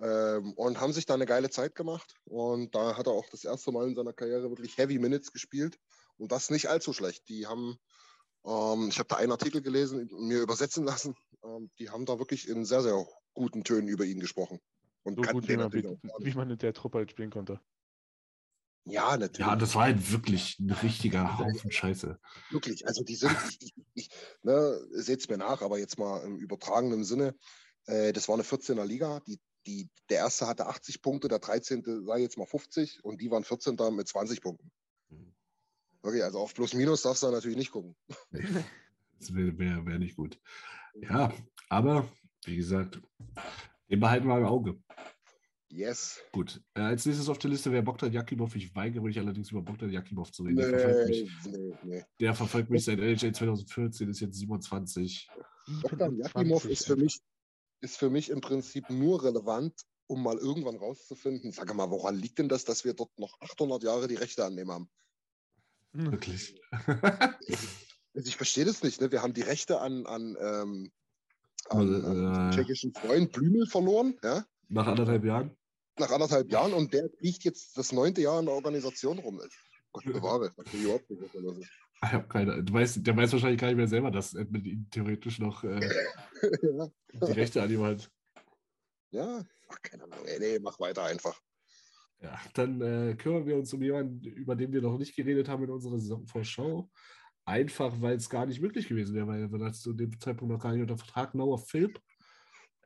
Ähm, und haben sich da eine geile Zeit gemacht. Und da hat er auch das erste Mal in seiner Karriere wirklich Heavy Minutes gespielt. Und das nicht allzu schlecht. Die haben, ähm, ich habe da einen Artikel gelesen, mir übersetzen lassen. Ähm, die haben da wirklich in sehr, sehr guten Tönen über ihn gesprochen. Und so gut, wie man, wie, wie man in der Truppe halt spielen konnte. Ja, natürlich. Ja, das war halt wirklich ein richtiger Haufen Scheiße. Wirklich, also die sind, ich, ich, ich ne, seht es mir nach, aber jetzt mal im übertragenen Sinne, äh, das war eine 14er Liga, die, die, der erste hatte 80 Punkte, der 13. sei jetzt mal 50 und die waren 14. mit 20 Punkten. Mhm. Okay, also auf Plus Minus darfst du natürlich nicht gucken. Das wäre wär, wär nicht gut. Ja, aber wie gesagt, den behalten wir im Auge. Yes. Gut. Äh, als nächstes auf der Liste wäre Bogdan Jakimov. Ich weigere mich allerdings über Bogdan Jakimov zu reden. Nee, der, verfolgt mich, nee, nee. der verfolgt mich seit LHA 2014, ist jetzt 27. Bogdan Jakimov ist für, mich, ist für mich im Prinzip nur relevant, um mal irgendwann rauszufinden, sage mal, woran liegt denn das, dass wir dort noch 800 Jahre die Rechte annehmen haben? Wirklich. also ich verstehe das nicht. Ne? Wir haben die Rechte an, an ähm, an, äh, tschechischen Freund Blümel verloren. Ja? Nach anderthalb Jahren? Nach anderthalb Jahren und der kriegt jetzt das neunte Jahr in der Organisation rum. Gott bewahre, ich überhaupt nicht, was los ist. Ich habe keine. Du weißt, der weiß wahrscheinlich gar nicht mehr selber, dass Edmund ihm theoretisch noch äh, ja. die Rechte an ihm hat. Ja, ach, keine Ahnung. Nee, nee, mach weiter einfach. Ja, dann äh, kümmern wir uns um jemanden, über den wir noch nicht geredet haben in unserer Saisonvorschau. Einfach, weil es gar nicht möglich gewesen wäre, weil er zu dem Zeitpunkt noch gar nicht unter Vertrag Noah Philp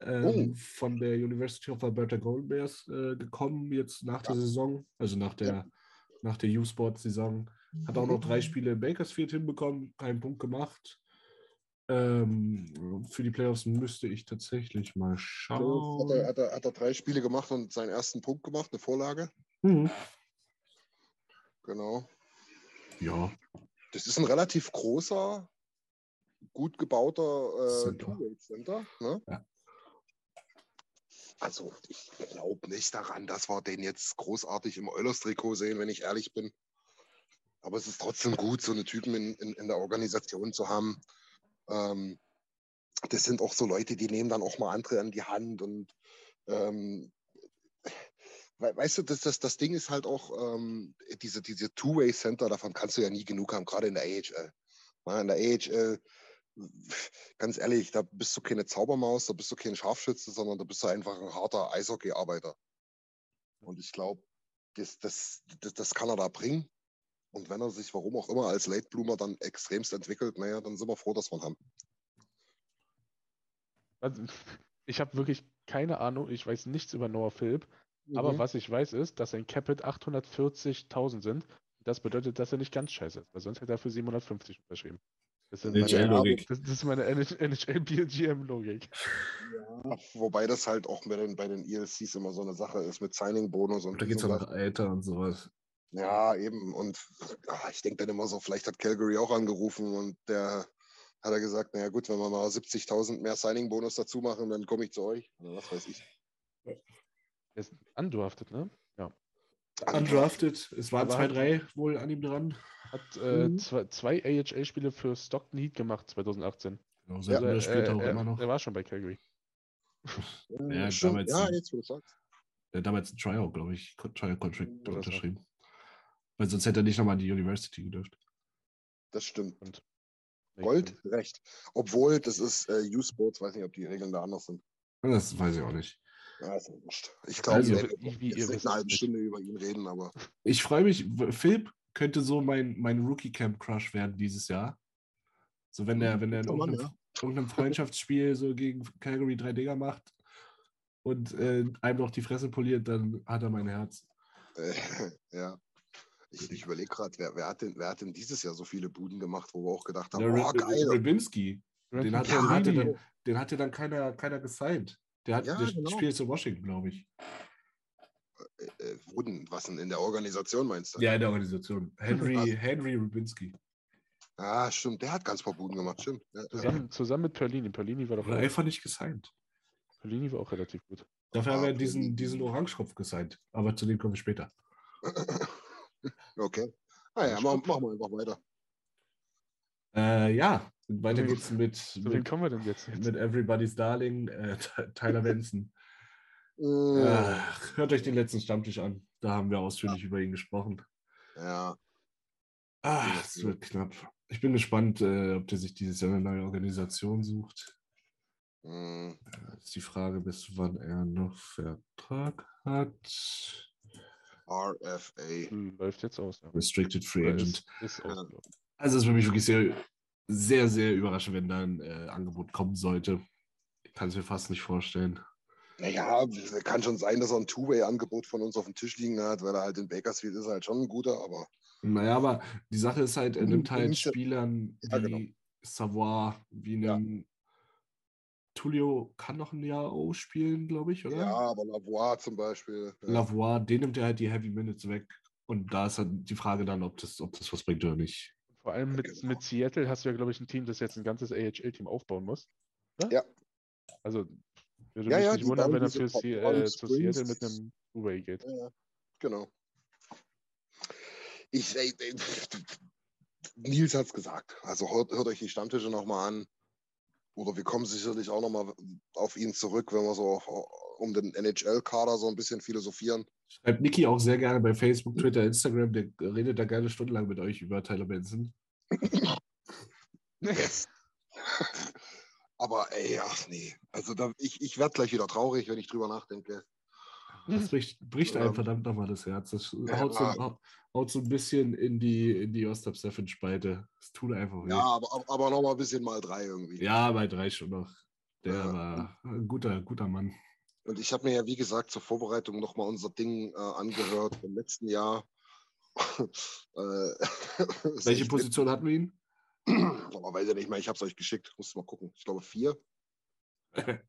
ähm, oh. von der University of Alberta Golden Bears äh, gekommen, jetzt nach ja. der Saison, also nach der, ja. nach der U-Sport-Saison. Hat auch noch drei mhm. Spiele in Bakersfield hinbekommen, keinen Punkt gemacht. Ähm, für die Playoffs müsste ich tatsächlich mal schauen. Hat er, hat, er, hat er, drei Spiele gemacht und seinen ersten Punkt gemacht, eine Vorlage? Mhm. Genau. Ja, das ist ein relativ großer, gut gebauter äh, Two-Way-Center. Ne? Ja. Also ich glaube nicht daran, dass wir den jetzt großartig im Eulers-Trikot sehen, wenn ich ehrlich bin. Aber es ist trotzdem gut, so eine Typen in, in, in der Organisation zu haben. Ähm, das sind auch so Leute, die nehmen dann auch mal andere an die Hand und ähm, weißt du, das, das, das Ding ist halt auch, ähm, diese, diese Two-Way-Center, davon kannst du ja nie genug haben, gerade in der AHL. in der AHL, ganz ehrlich, da bist du keine Zaubermaus, da bist du kein Scharfschütze, sondern da bist du einfach ein harter Eishockey-Arbeiter. Und ich glaube, das, das, das, das kann er da bringen. Und wenn er sich, warum auch immer, als Late Bloomer dann extremst entwickelt, naja, dann sind wir froh, dass wir ihn haben. Also, ich habe wirklich keine Ahnung, ich weiß nichts über Noah Philipp. Aber mhm. was ich weiß ist, dass sein Capit 840.000 sind. Das bedeutet, dass er nicht ganz scheiße ist, weil sonst hätte er für 750 unterschrieben. Das, sind NHL-Logik. das, das ist meine NHL-BGM-Logik. Ja, wobei das halt auch bei den, bei den ELCs immer so eine Sache ist mit Signing-Bonus und Da geht es nach Alter und sowas. Ja, eben. Und ja, ich denke dann immer so, vielleicht hat Calgary auch angerufen und der hat er gesagt, naja gut, wenn wir mal 70.000 mehr Signing-Bonus dazu machen, dann komme ich zu euch. Oder was weiß ich. Der ist undrafted, ne? Ja. Undrafted. Es waren zwei, drei wohl an ihm dran. Hat äh, Mhm. zwei, zwei AHL-Spiele für Stockton Heat gemacht 2018. Genau, seit Ja, er spielt er auch er, immer noch. er war schon bei Calgary. Ja, damals ja jetzt wo du sagst. Der hat damals ein Tryout, glaube ich, Tryout-Contract unterschrieben. Weil sonst hätte er nicht nochmal an die University gedurft. Das stimmt. Und Gold, recht. Obwohl, das ist äh, U-Sports, weiß nicht, ob die Regeln da anders sind. Das weiß ich auch nicht. Ja, ist ja wurscht. Ich glaube, Also, wir werden wie- ihr eine halbe. Stunde über ihn reden, aber Ich freue mich, Philipp könnte so mein, mein Rookie-Camp-Crush werden dieses Jahr. So, wenn der, wenn der in Guter Mann, irgendeinem, irgendeinem Freundschaftsspiel so gegen Calgary drei Dinger macht und äh, einem noch die Fresse poliert, dann hat er mein Herz. äh, ja. Ich, ich überlege gerade, wer, wer, hat denn, wer hat denn dieses Jahr so viele Buden gemacht, wo wir auch gedacht haben, Der oh, geil. Rybinski, den hat, Ja, den, hatte genau. dann, den hatte dann keiner, keiner gesigned. Der, hat, Ja, der genau. spielt zu Washington, glaube ich. Äh, wo denn? Was denn in der Organisation meinst du? Ja, in der Organisation. Henry, Also- Henry Rybinski. Ah, stimmt, der hat ganz paar Buden gemacht, stimmt. Ja, ja. Zusammen, zusammen mit Perlini. Perlini war doch Oder einfach nicht gesigned. Perlini war auch relativ gut. Dafür Ah, haben wir okay. diesen, diesen Orangekopf gesigned. Aber zu dem kommen wir später. Okay. Ah ja, machen mach wir einfach weiter. Äh, ja, weiter geht's mit, wem mit, kommen wir denn jetzt? jetzt? mit Everybody's Darling, äh, Ty- Tyler Benson. Äh, Ach, hört euch den letzten Stammtisch an. Da haben wir ausführlich über ihn gesprochen. ja, Ah, es wird knapp. Ich bin gespannt, äh, ob der sich dieses Jahr eine neue Organisation sucht. mh, Äh, ist die Frage, bis wann er noch Vertrag hat. RFA. Läuft jetzt aus. Ja. Restricted Free Agent. Ist, ist ausgelaufen. Also es ist für mich wirklich sehr, sehr, sehr überraschend, wenn da ein äh, Angebot kommen sollte. Ich kann es mir fast nicht vorstellen. Naja, kann schon sein, dass er ein Two-Way-Angebot von uns auf dem Tisch liegen hat, weil er halt in Bakersfield ist, er halt schon ein guter, aber Naja, aber die Sache ist halt, er nimmt halt ja- Spielern Ja, wie genau. Savoy, wie Ja. Tulio kann noch ein Jahr O spielen, glaube ich, oder? ja, aber Lavoie zum Beispiel. Ja. Lavoie, den nimmt er halt die Heavy Minutes weg. Und da ist halt die Frage dann, ob das, ob das was bringt oder nicht. Vor allem mit, Genau. mit Seattle hast du ja, glaube ich, ein Team, das jetzt ein ganzes AHL-Team aufbauen muss. oder? Ja. Also, würde Ja, mich ja, nicht wundern, wenn er für Sie, äh, zu Seattle mit einem Two-Way geht. Ja, ja, genau. Ich, ey, ey, Nils hat es gesagt. Also hört, hört euch die Stammtische nochmal an. Oder wir kommen sicherlich auch nochmal auf ihn zurück, wenn wir so um den NHL-Kader so ein bisschen philosophieren. Schreibt Niki auch sehr gerne bei Facebook, Twitter, Instagram. Der redet da gerne stundenlang mit euch über Tyler Benson. Aber ey, ach nee. Also da, ich, ich werde gleich wieder traurig, wenn ich drüber nachdenke. Das bricht, bricht einem Ähm, verdammt nochmal das Herz. Das ja. haut, so, hau- haut so ein bisschen in die, in die Ostap Spalte. Es tut einfach weh. Ja, aber, aber- nochmal ein bisschen mal drei irgendwie. Ja, bei drei schon noch. Der Ja. war ein guter, guter Mann. Und ich habe mir ja, wie gesagt, zur Vorbereitung nochmal unser Ding äh, angehört vom letzten Jahr. äh, Welche Position hatten wir ihn? Aber weiß ich nicht mehr, ich habe es euch geschickt. Muss mal gucken. Ich glaube vier.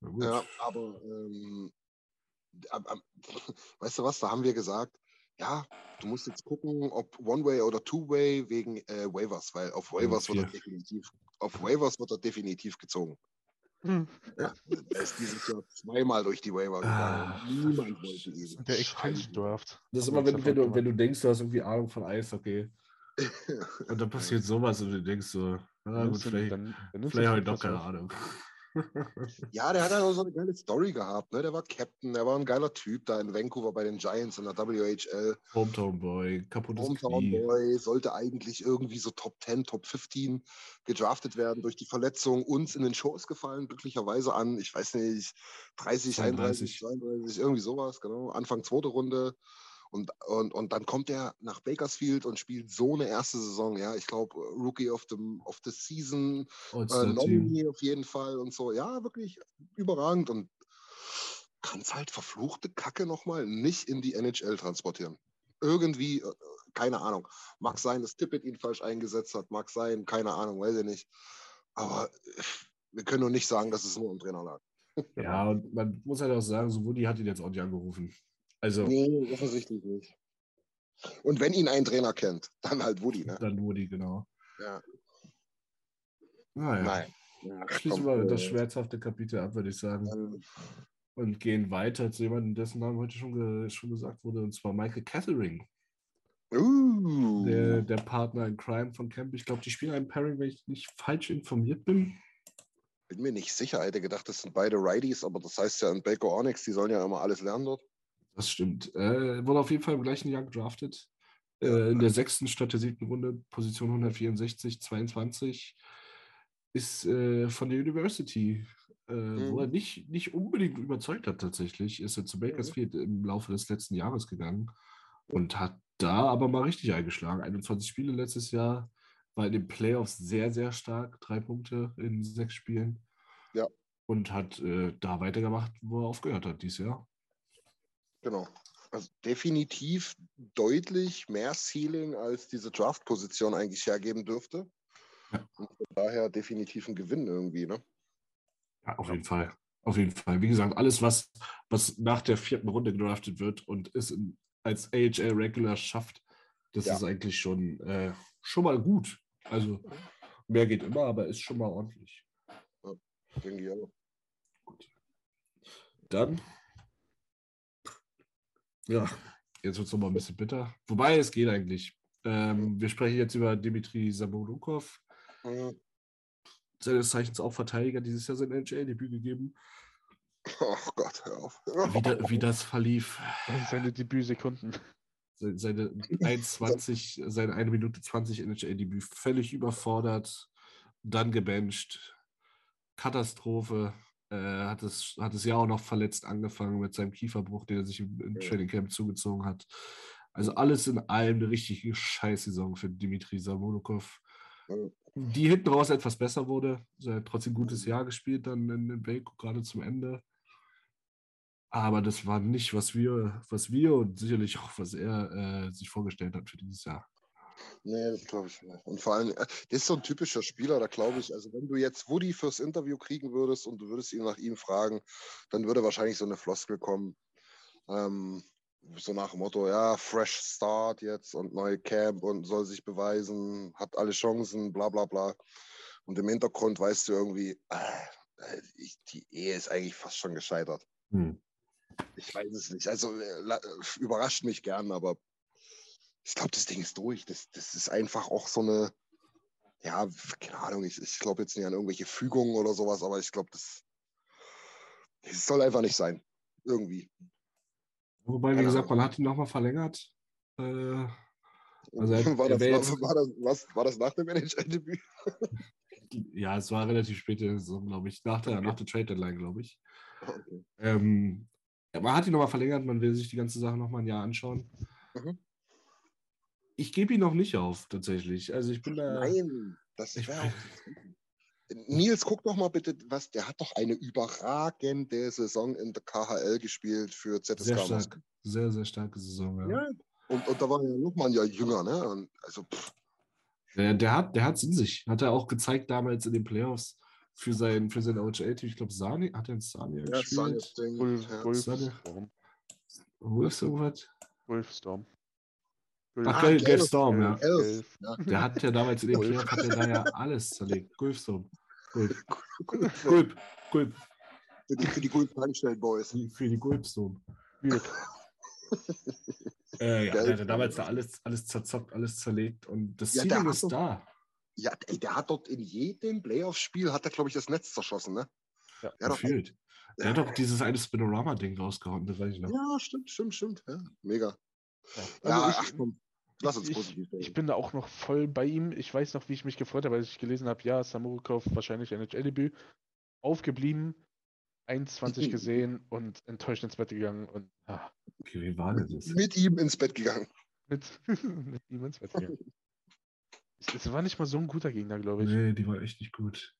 Na gut. Ja, aber ähm, weißt du was, da haben wir gesagt, ja, du musst jetzt gucken, ob One-Way oder Two-Way wegen äh, Waivers, weil auf Waivers wird er definitiv, auf Waivers wird er definitiv gezogen. Hm. Ja, er ist dieses Jahr zweimal durch die Waiver Ah. gegangen. Niemand wollte ihn. Der Expansion Draft. Das ist immer, wenn, wenn, du, wenn du denkst, du hast irgendwie Ahnung von Eishockey. Und dann passiert sowas und du denkst so, ah, gut, vielleicht, dann- dann nimmst du vielleicht es heute doch keine. Ahnung. Ja, der hat halt auch so eine geile Story gehabt. Ne? Der war Captain, der war ein geiler Typ da in Vancouver bei den Giants in der WHL. Hometown Boy, kaputtes Hometown Knie. Boy sollte eigentlich irgendwie so Top 10, Top 15 gedraftet werden durch die Verletzung. Uns in den Shows gefallen, glücklicherweise an, ich weiß nicht, 30, 31, 32, irgendwie sowas, genau. Anfang zweite Runde. Und, und, und dann kommt er nach Bakersfield und spielt so eine erste Saison. Ja, ich glaube, Rookie of the, of the Season, äh. Nominee auf jeden Fall und so. Ja, wirklich überragend. Und kann es halt verfluchte Kacke nochmal nicht in die NHL transportieren. Irgendwie äh, keine Ahnung. Mag sein, dass Tippett ihn falsch eingesetzt hat, mag sein, keine Ahnung, weiß ich nicht. Aber äh, wir können nur nicht sagen, dass es nur am Trainer lag. Ja, und man muss halt auch sagen, so Woody hat ihn jetzt auch nicht angerufen. Also. Nee, offensichtlich nicht. Und wenn ihn ein Trainer kennt, dann halt Woody, ne? Dann Woody, genau. Ja. Naja. Nein. Ja, Schließen wir das äh, schmerzhafte Kapitel ab, würde ich sagen. Und gehen weiter zu jemandem, dessen Name heute schon, ge schon gesagt wurde, und zwar Michael Catherine, Uh, der, der Partner in Crime von Camp. Ich glaube, die spielen ein Pairing, wenn ich nicht falsch informiert bin. bin mir nicht sicher, hätte gedacht, das sind beide Righties, aber das heißt ja in Baker Onyx, die sollen ja immer alles lernen dort. Das stimmt. Äh, wurde auf jeden Fall im gleichen Jahr gedraftet. Äh, in der sechsten statt der siebten Runde, Position 164, 22. Ist äh, von der University, äh, wo Mhm. er nicht, nicht unbedingt überzeugt hat tatsächlich. Ist er zu Bakersfield im Laufe des letzten Jahres gegangen und hat da aber mal richtig eingeschlagen. 21 Spiele letztes Jahr, war in den Playoffs sehr, sehr stark. Drei Punkte in sechs Spielen. Ja. Und hat äh, da weitergemacht, wo er aufgehört hat dieses Jahr. Genau. Also definitiv deutlich mehr Ceiling, als diese Draft-Position eigentlich hergeben dürfte. Ja. Und von daher definitiv ein Gewinn irgendwie, ne? Ja, auf jeden Fall. Auf jeden Fall. Wie gesagt, alles, was, was nach der vierten Runde gedraftet wird und es als AHL Regular schafft, das Ja. ist eigentlich schon, äh, schon mal gut. Also mehr geht immer, aber ist schon mal ordentlich. Denke ich auch. Dann, ja, jetzt wird es nochmal ein bisschen bitter. Wobei, es geht eigentlich. Ähm, wir sprechen jetzt über Dimitri Sabolukov, Mhm. seines Zeichens auch Verteidiger, dieses Jahr sein NHL-Debüt gegeben. Oh Gott, hör auf. Wie, da, wie das verlief. Seine Debütsekunden. Se- seine 1,20, seine 1 Minute 20 NHL-Debüt völlig überfordert, dann gebencht. Katastrophe. Äh, hat, es, hat es ja auch noch verletzt angefangen mit seinem Kieferbruch, den er sich im, im. Training Camp zugezogen hat. Also alles in allem eine richtige Scheißsaison für Dimitri Samonokov. Ja. Die hinten raus etwas besser wurde. Er hat trotzdem ein gutes Jahr gespielt, dann in, in Baku, gerade zum Ende. Aber das war nicht, was wir, was wir und sicherlich auch, was er äh, sich vorgestellt hat für dieses Jahr. Nee, das glaube ich nicht. Und vor allem, äh, das ist so ein typischer Spieler, da glaube ich, also wenn du jetzt Woody fürs Interview kriegen würdest und du würdest ihn nach ihm fragen, dann würde wahrscheinlich so eine Floskel kommen. Ähm, so nach dem Motto, ja, fresh start jetzt und neue Camp und soll sich beweisen, hat alle Chancen, bla bla bla. Und im Hintergrund weißt du irgendwie, äh, die Ehe ist eigentlich fast schon gescheitert. Hm. Ich weiß es nicht. Also äh, äh, überrascht mich gern, aber ich glaube, das Ding ist durch. Das, das ist einfach auch so eine, ja, keine Ahnung, ich, ich glaube jetzt nicht an irgendwelche Fügungen oder sowas, aber ich glaube, das, das soll einfach nicht sein. Irgendwie. Wobei, wie Keine gesagt, Ahnung. man hat ihn nochmal verlängert. Äh, Also er- war, das, jetzt- war, das, was, war das nach dem NHL-Debüt? ja, es war relativ spät in der Saison, glaube ich. Nach der, Okay. nach der Trade Deadline, glaube ich. Okay. Ähm, man hat ihn nochmal verlängert, man will sich die ganze Sache nochmal ein Jahr anschauen. Mhm. Ich gebe ihn noch nicht auf, tatsächlich. Also ich bin da. Nein, das Ich- wäre auch. Nils, guck doch mal bitte, was, der hat doch eine überragende Saison in der KHL gespielt für ZSK. Sehr stark. Sehr, sehr starke Saison. Ja. Ja, und, und da war er ja noch mal ein Jahr jünger, ne? Und also, pff, Der, der hat der in sich. Hat er auch gezeigt damals in den Playoffs für sein, für sein OHL-Team. Ich glaube, Sani hat er in Sani ja, gespielt. Sanic Ding, Wolf, ja. Wolfstorm. Wolves irgendwas? Wolfstorm. Ach, Ah, Gel- Gelf. Gelfstorm, ja. Elf. Ja. Der hat ja damals in den Gulp. Playoffs hat er da ja alles zerlegt. Gulfstorm. Gulp. Für, Gulp. Gulp. die, für die guten Tankstellen-Boys. Für für die Gulpstorm. Äh, ja, der hat damals da alles, alles zerzockt, alles zerlegt und das Ja, Ceiling ist doch- da. Ja, ey, der hat dort in jedem Playoff-Spiel, hat er, glaube ich, das Netz zerschossen, ne? Ja, Der hat doch, Gefühlt. Der ja, hat doch dieses eine Spinorama-Ding rausgehauen, das weiß ich noch. ja, stimmt, stimmt, stimmt. Ja, mega. Ja. Ja, Also ach komm, lass uns ich, positiv ich, sein. ich bin da auch noch voll bei ihm. Ich weiß noch, wie ich mich gefreut habe, als ich gelesen habe, ja, Samurukov wahrscheinlich NHL-Debüt. Aufgeblieben, 21 gesehen und enttäuscht ins Bett gegangen und ah, Okay, wie war denn das? Mit ihm ins Bett gegangen. mit, mit ihm ins Bett gegangen. Es, es war nicht mal so ein guter Gegner, glaube ich. Nee, die war echt nicht gut.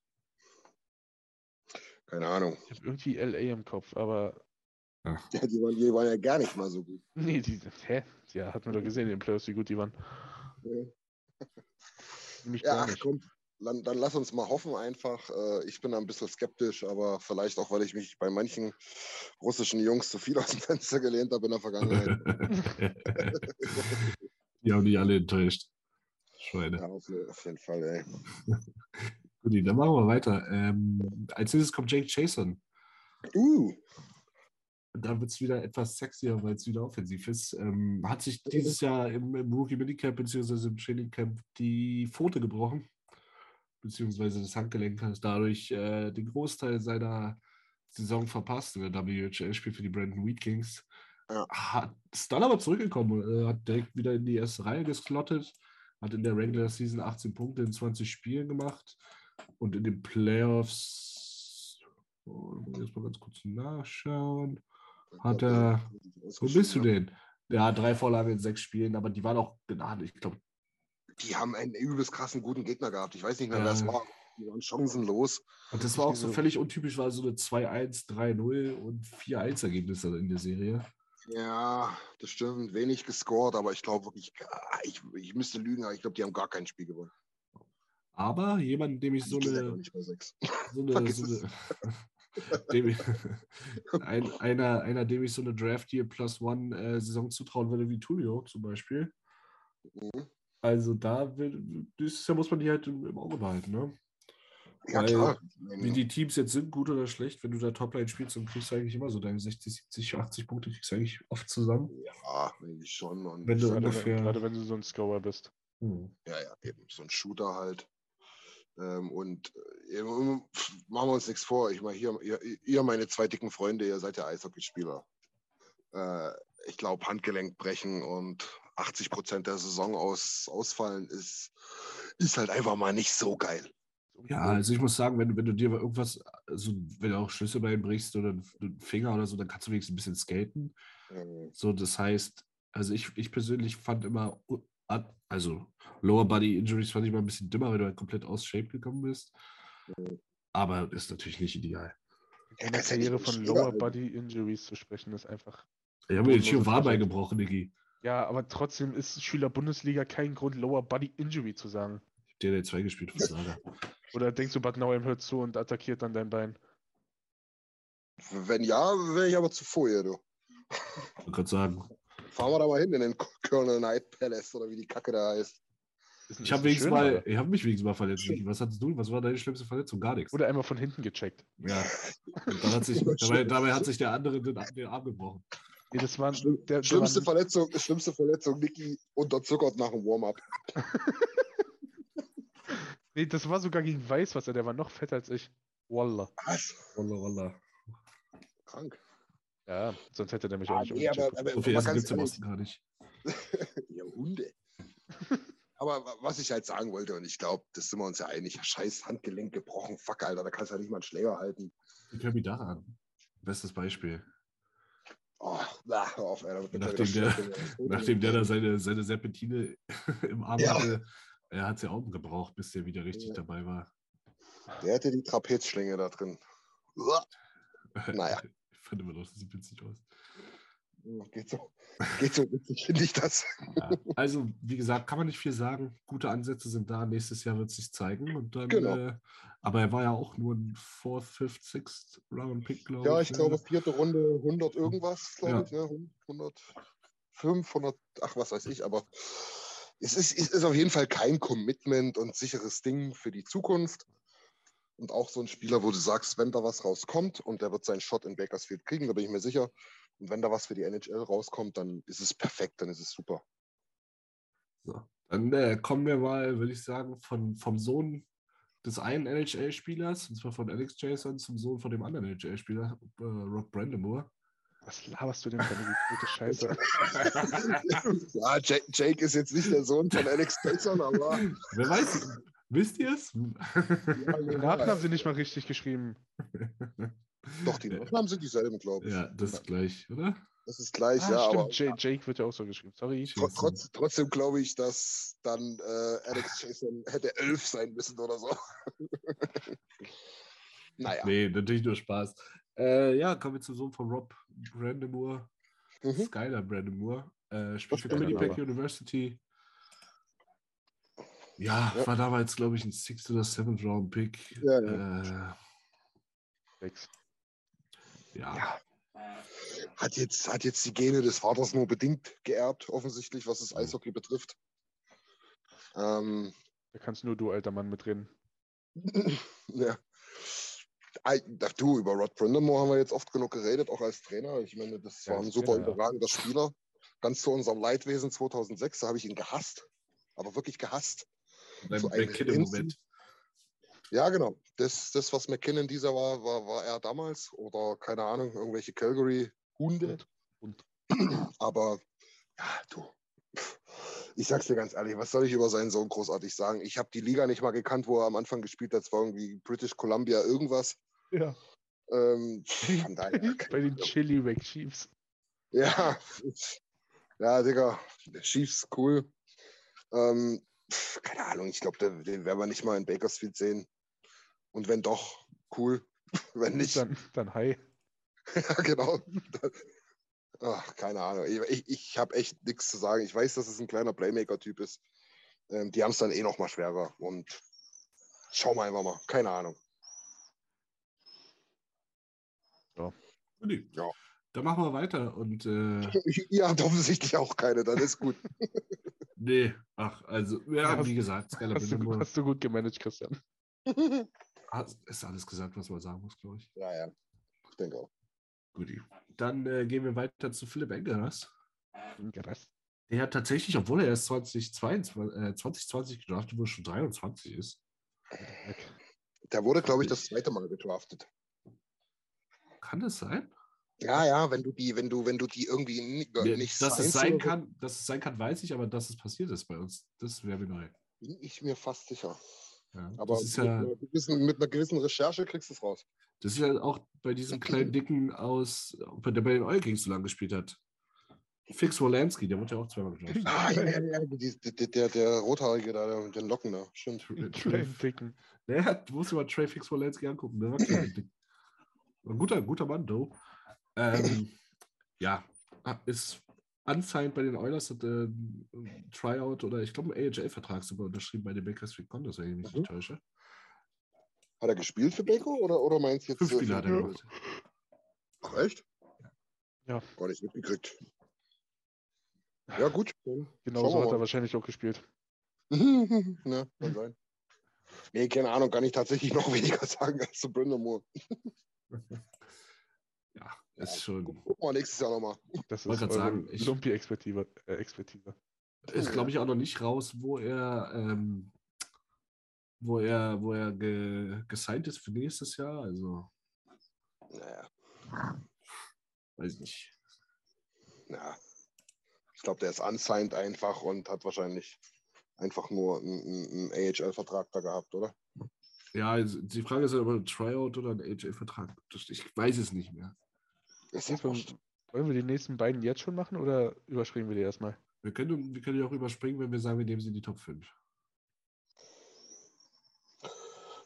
Keine Ahnung. Ich habe irgendwie LA im Kopf, aber Ach. Ja, die, waren, die waren ja gar nicht mal so gut. Nee, die, hä? Ja, hat man doch gesehen in den Playoffs, wie gut die waren. Ja, ja ach, komm, dann, dann, lass uns mal hoffen einfach. Äh, ich bin ein bisschen skeptisch, aber vielleicht auch, weil ich mich bei manchen russischen Jungs zu viel aus dem Fenster gelehnt habe in der Vergangenheit. die haben nicht alle enttäuscht. Schweine. Ja, auf, jeden Fall, ey. Gut, dann machen wir weiter. Ähm, als nächstes kommt Jake Jason. Uh. Da wird es wieder etwas sexier, weil es wieder offensiv ist. Ähm, hat sich dieses Jahr im, im Rookie Minicamp bzw. im Training Camp die Pfote gebrochen, beziehungsweise das Handgelenk hat dadurch äh, den Großteil seiner Saison verpasst in der WHL-Spiel für die Brandon Wheat Kings. Hat, ist dann aber zurückgekommen, äh, hat direkt wieder in die erste Reihe gesklottet, hat in der Regular Season 18 Punkte in 20 Spielen gemacht und in den Playoffs, oh, jetzt mal ganz kurz nachschauen, hat er, wo bist du denn? Ja, drei Vorlagen in sechs Spielen, aber die waren auch gnadenlos. Ich glaube, die haben einen übelst krassen guten Gegner gehabt. Ich weiß nicht mehr, wer es war. Die waren chancenlos. Und das war auch so völlig untypisch, war so eine 2-1, 3-0 und 4-1-Ergebnisse in der Serie. Ja, das stimmt. Wenig gescored, aber ich glaube wirklich, ah, ich, ich müsste lügen, aber ich glaube, die haben gar kein Spiel gewonnen. Aber jemand, dem ich so eine, so eine, so eine dem ein, einer, einer, dem ich so eine Draft Year Plus One äh, Saison zutrauen würde, wie Tulio zum Beispiel. Mhm. Also da will, dieses Jahr muss man die halt im, im Auge behalten, ne? Ja, Weil, klar. Wie die Teams jetzt sind, gut oder schlecht, wenn du da Topline spielst, dann kriegst du eigentlich immer so deine 60, 70, 80 Punkte, kriegst du eigentlich oft zusammen. Ja, eigentlich schon. Und wenn du gerade, ungefähr... gerade wenn du so ein Scorer bist. Hm. Ja, ja, eben. So ein Shooter halt. Ähm, und äh, machen wir uns nichts vor. Ich meine, hier, ihr, ihr, meine zwei dicken Freunde, ihr seid ja Eishockeyspieler. Äh, ich glaube, Handgelenk brechen und 80 Prozent der Saison aus, ausfallen ist, ist halt einfach mal nicht so geil. Ja, also ich muss sagen, wenn, wenn du dir irgendwas, also wenn du auch Schlüsselbein brichst oder einen Finger oder so, dann kannst du wenigstens ein bisschen skaten. So, das heißt, also ich, ich persönlich fand immer, also Lower Body Injuries fand ich mal ein bisschen dümmer, weil du halt komplett aus Shape gekommen bist. Aber ist natürlich nicht ideal. In der Karriere von Lower Body Injuries zu sprechen, ist einfach. Ich habe mir den Chihuahua gebrochen, Niki. Ja, aber trotzdem ist Schüler Bundesliga kein Grund, Lower Body Injury zu sagen. Der, der zwei gespielt von Saga. Oder denkst du, Bad Nauheim hört zu und attackiert dann dein Bein? Wenn ja, wäre ich aber zu vorher, du. Ich kann sagen. Fahren wir da mal hin in den Colonel Night Palace oder wie die Kacke da heißt. Ich habe habe mich wenigstens mal verletzt. Was hattest du? Was war deine schlimmste Verletzung? Gar nichts. Oder einmal von hinten gecheckt. Ja. Hat sich, dabei, dabei, hat sich der andere den, den Arm gebrochen. Nee, das war Schlimm, der, schlimmste, der Verletzung, schlimmste Verletzung, Niki unterzuckert nach dem Warm-up. nee, das war sogar gegen Weißwasser, der war noch fetter als ich. Wallah. Was? Wallah, wallah. Krank. Ja, sonst hätte der mich auch ah, nicht nee, aber, aber, So viel Essen gibt es im Osten gar nicht. ja, Hunde. aber was ich halt sagen wollte, und ich glaube, das sind wir uns ja einig, scheiß Handgelenk gebrochen, fuck, Alter, da kannst du ja nicht mal einen Schläger halten. Ich höre mich daran. Bestes Beispiel. Oh, na, auf, Alter, nachdem, der, nachdem der da seine, seine Serpentine im Arm ja. hatte, er hat sie auch gebraucht, bis der wieder richtig ja. dabei war. Der hatte die Trapezschlinge da drin. Naja. Fand immer noch, das sieht witzig aus. Geht so, geht so witzig, finde ich das. Ja, also, wie gesagt, kann man nicht viel sagen. Gute Ansätze sind da. Nächstes Jahr wird es sich zeigen. Und dann, genau. äh, aber er war ja auch nur ein Fourth, Fifth, Sixth Round Pick, glaube ich. Ja, ich ne? glaube, vierte Runde 100 irgendwas, glaube ja. ich. Ne? 105, 100, ach, was weiß ich. Aber es ist, es ist auf jeden Fall kein Commitment und sicheres Ding für die Zukunft. Und auch so ein Spieler, wo du sagst, wenn da was rauskommt und der wird seinen Shot in Bakersfield kriegen, da bin ich mir sicher, und wenn da was für die NHL rauskommt, dann ist es perfekt, dann ist es super. So, dann äh, kommen wir mal, würde ich sagen, von, vom Sohn des einen NHL-Spielers, und zwar von Alex Jason, zum Sohn von dem anderen NHL-Spieler, äh, Rob Brandemore. Was laberst du denn für eine gute Scheiße? ja, Jake, Jake, ist jetzt nicht der Sohn von Alex Jason, aber. Wer weiß, wisst ihr es? Namen haben sie nicht mal richtig geschrieben. Doch, die Nachnamen sind dieselben, glaube ich. Ja, das ist gleich, oder? Das ist gleich, ah, ja. Stimmt, aber, Jake, Jake wird ja auch so geschrieben. Sorry. Tr trotz, trotzdem glaube ich, dass dann äh, Alex Jason hätte elf sein müssen oder so. naja. Nee, natürlich nur Spaß. Äh, ja, kommen wir zum Sohn von Rob Brandemore. Mhm. Skylar Brandemore. Äh, spielt für Winnipeg man University. Ja, Ja. war damals, glaube ich, ein Sixth oder Seventh Round Pick. Ja, Äh, Sechs. ja. Hat jetzt, hat jetzt die Gene des Vaters nur bedingt geerbt, offensichtlich, was das Eishockey betrifft. Ähm, Da kannst nur du, alter Mann, mitreden. ja. Du, über Rod Brindamore haben wir jetzt oft genug geredet, auch als Trainer. Ich meine, das Ja, war ein super Trainer, ja. überragender Spieler. Ganz zu unserem Leidwesen 2006, da habe ich ihn gehasst. Aber wirklich gehasst. Beim So ein McKinnon-Moment. Ja, genau. Das, das was McKinnon dieser war, war, war er damals. Oder keine Ahnung, irgendwelche Calgary-Hunde. Und Aber ja, du. Ich sag's dir ganz ehrlich, was soll ich über seinen Sohn großartig sagen? Ich habe die Liga nicht mal gekannt, wo er am Anfang gespielt hat. Es war irgendwie British Columbia irgendwas. ja, Ähm, bei den. Chili Wack Chiefs. Ja, ja, Digga, Chiefs cool. Ähm, keine Ahnung, ich glaube, den, den werden wir nicht mal in Bakersfield sehen. Und wenn doch, cool. Wenn nicht, Dann, dann hi. ja, genau. Ach, keine Ahnung. Ich, ich, ich habe echt nichts zu sagen. Ich weiß, dass es ein kleiner Playmaker-Typ ist. Ähm, die haben es dann eh noch mal schwerer. Und schauen wir einfach mal. Keine Ahnung. Nee. Ja. Dann machen wir weiter und äh, Ihr habt offensichtlich auch keine, dann ist gut. nee, ach, also, ja, Hast- wie gesagt, Skylar Hast du, hast du gut gemanagt, Christian. ist alles gesagt, was man sagen muss, glaube ich. ja, ja. Ich denke auch. Guti. Dann äh, gehen wir weiter zu Philipp Engeras. Gerast. Der hat tatsächlich, obwohl er erst 2022, äh, 2020 gedraftet wurde, schon 23 ist. Der wurde, glaube ich, das zweite Mal gedraftet. Kann das sein? Ja, ja, wenn du die, wenn du, wenn du die irgendwie nicht dass es sein kann, dass es sein kann, weiß ich, aber dass es passiert ist bei uns, das wäre mir neu. bin ich mir fast sicher. Ja, Aber mit, ja, einer gewissen, mit einer gewissen Recherche kriegst du es raus. das ist ja auch bei diesem kleinen Dicken aus, der bei den Kings so lange gespielt hat. Fix Wolanski, der wurde ja auch zweimal gedraftet. Ah, ja, ja, ja, die, die, der, der, der Rothaarige da, der mit den Locken da. Stimmt. Kleinen Dicken. Der hat, du musst dir mal Trey Fix Wolanski angucken, der war klein. Ein guter, guter Mann, though. Ähm, ja, ist unsigned bei den Oilers, hat äh, ein Tryout oder ich glaube einen AHL-Vertrag sogar unterschrieben bei den Bakersfield Condors, wenn ich mich Mhm. nicht täusche. Hat er gespielt für Beko oder, oder meinst du jetzt? Fünf äh, Spiele hat er für- gemacht. Ach, echt? Ja. Gar nicht mitgekriegt. Ja, gut. Genau so hat er wahrscheinlich auch gespielt. ja, kann sein. Nee, keine Ahnung, kann ich tatsächlich noch weniger sagen als zu Brandon Moore. Ja, ist schon. Gucken wir nächstes Jahr nochmal. Das ist sagen, ich- Lumpi-Expertise. Äh, Expertise. Ist, glaube ich, auch noch nicht raus, wo er, ähm, wo er, wo er ge, gesigned ist für nächstes Jahr. Also, Naja, weiß ich nicht. na. Ich glaube, der ist unsigned einfach und hat wahrscheinlich einfach nur einen, einen AHL-Vertrag da gehabt, oder? Ja, also die Frage ist ja, ob er ein Tryout oder ein AJ-Vertrag. Ich weiß es nicht mehr. Ist ja Wollen wir die nächsten beiden jetzt schon machen oder überspringen wir die erstmal? Wir können, wir können ja auch überspringen, wenn wir sagen, wir nehmen sie in die Top 5.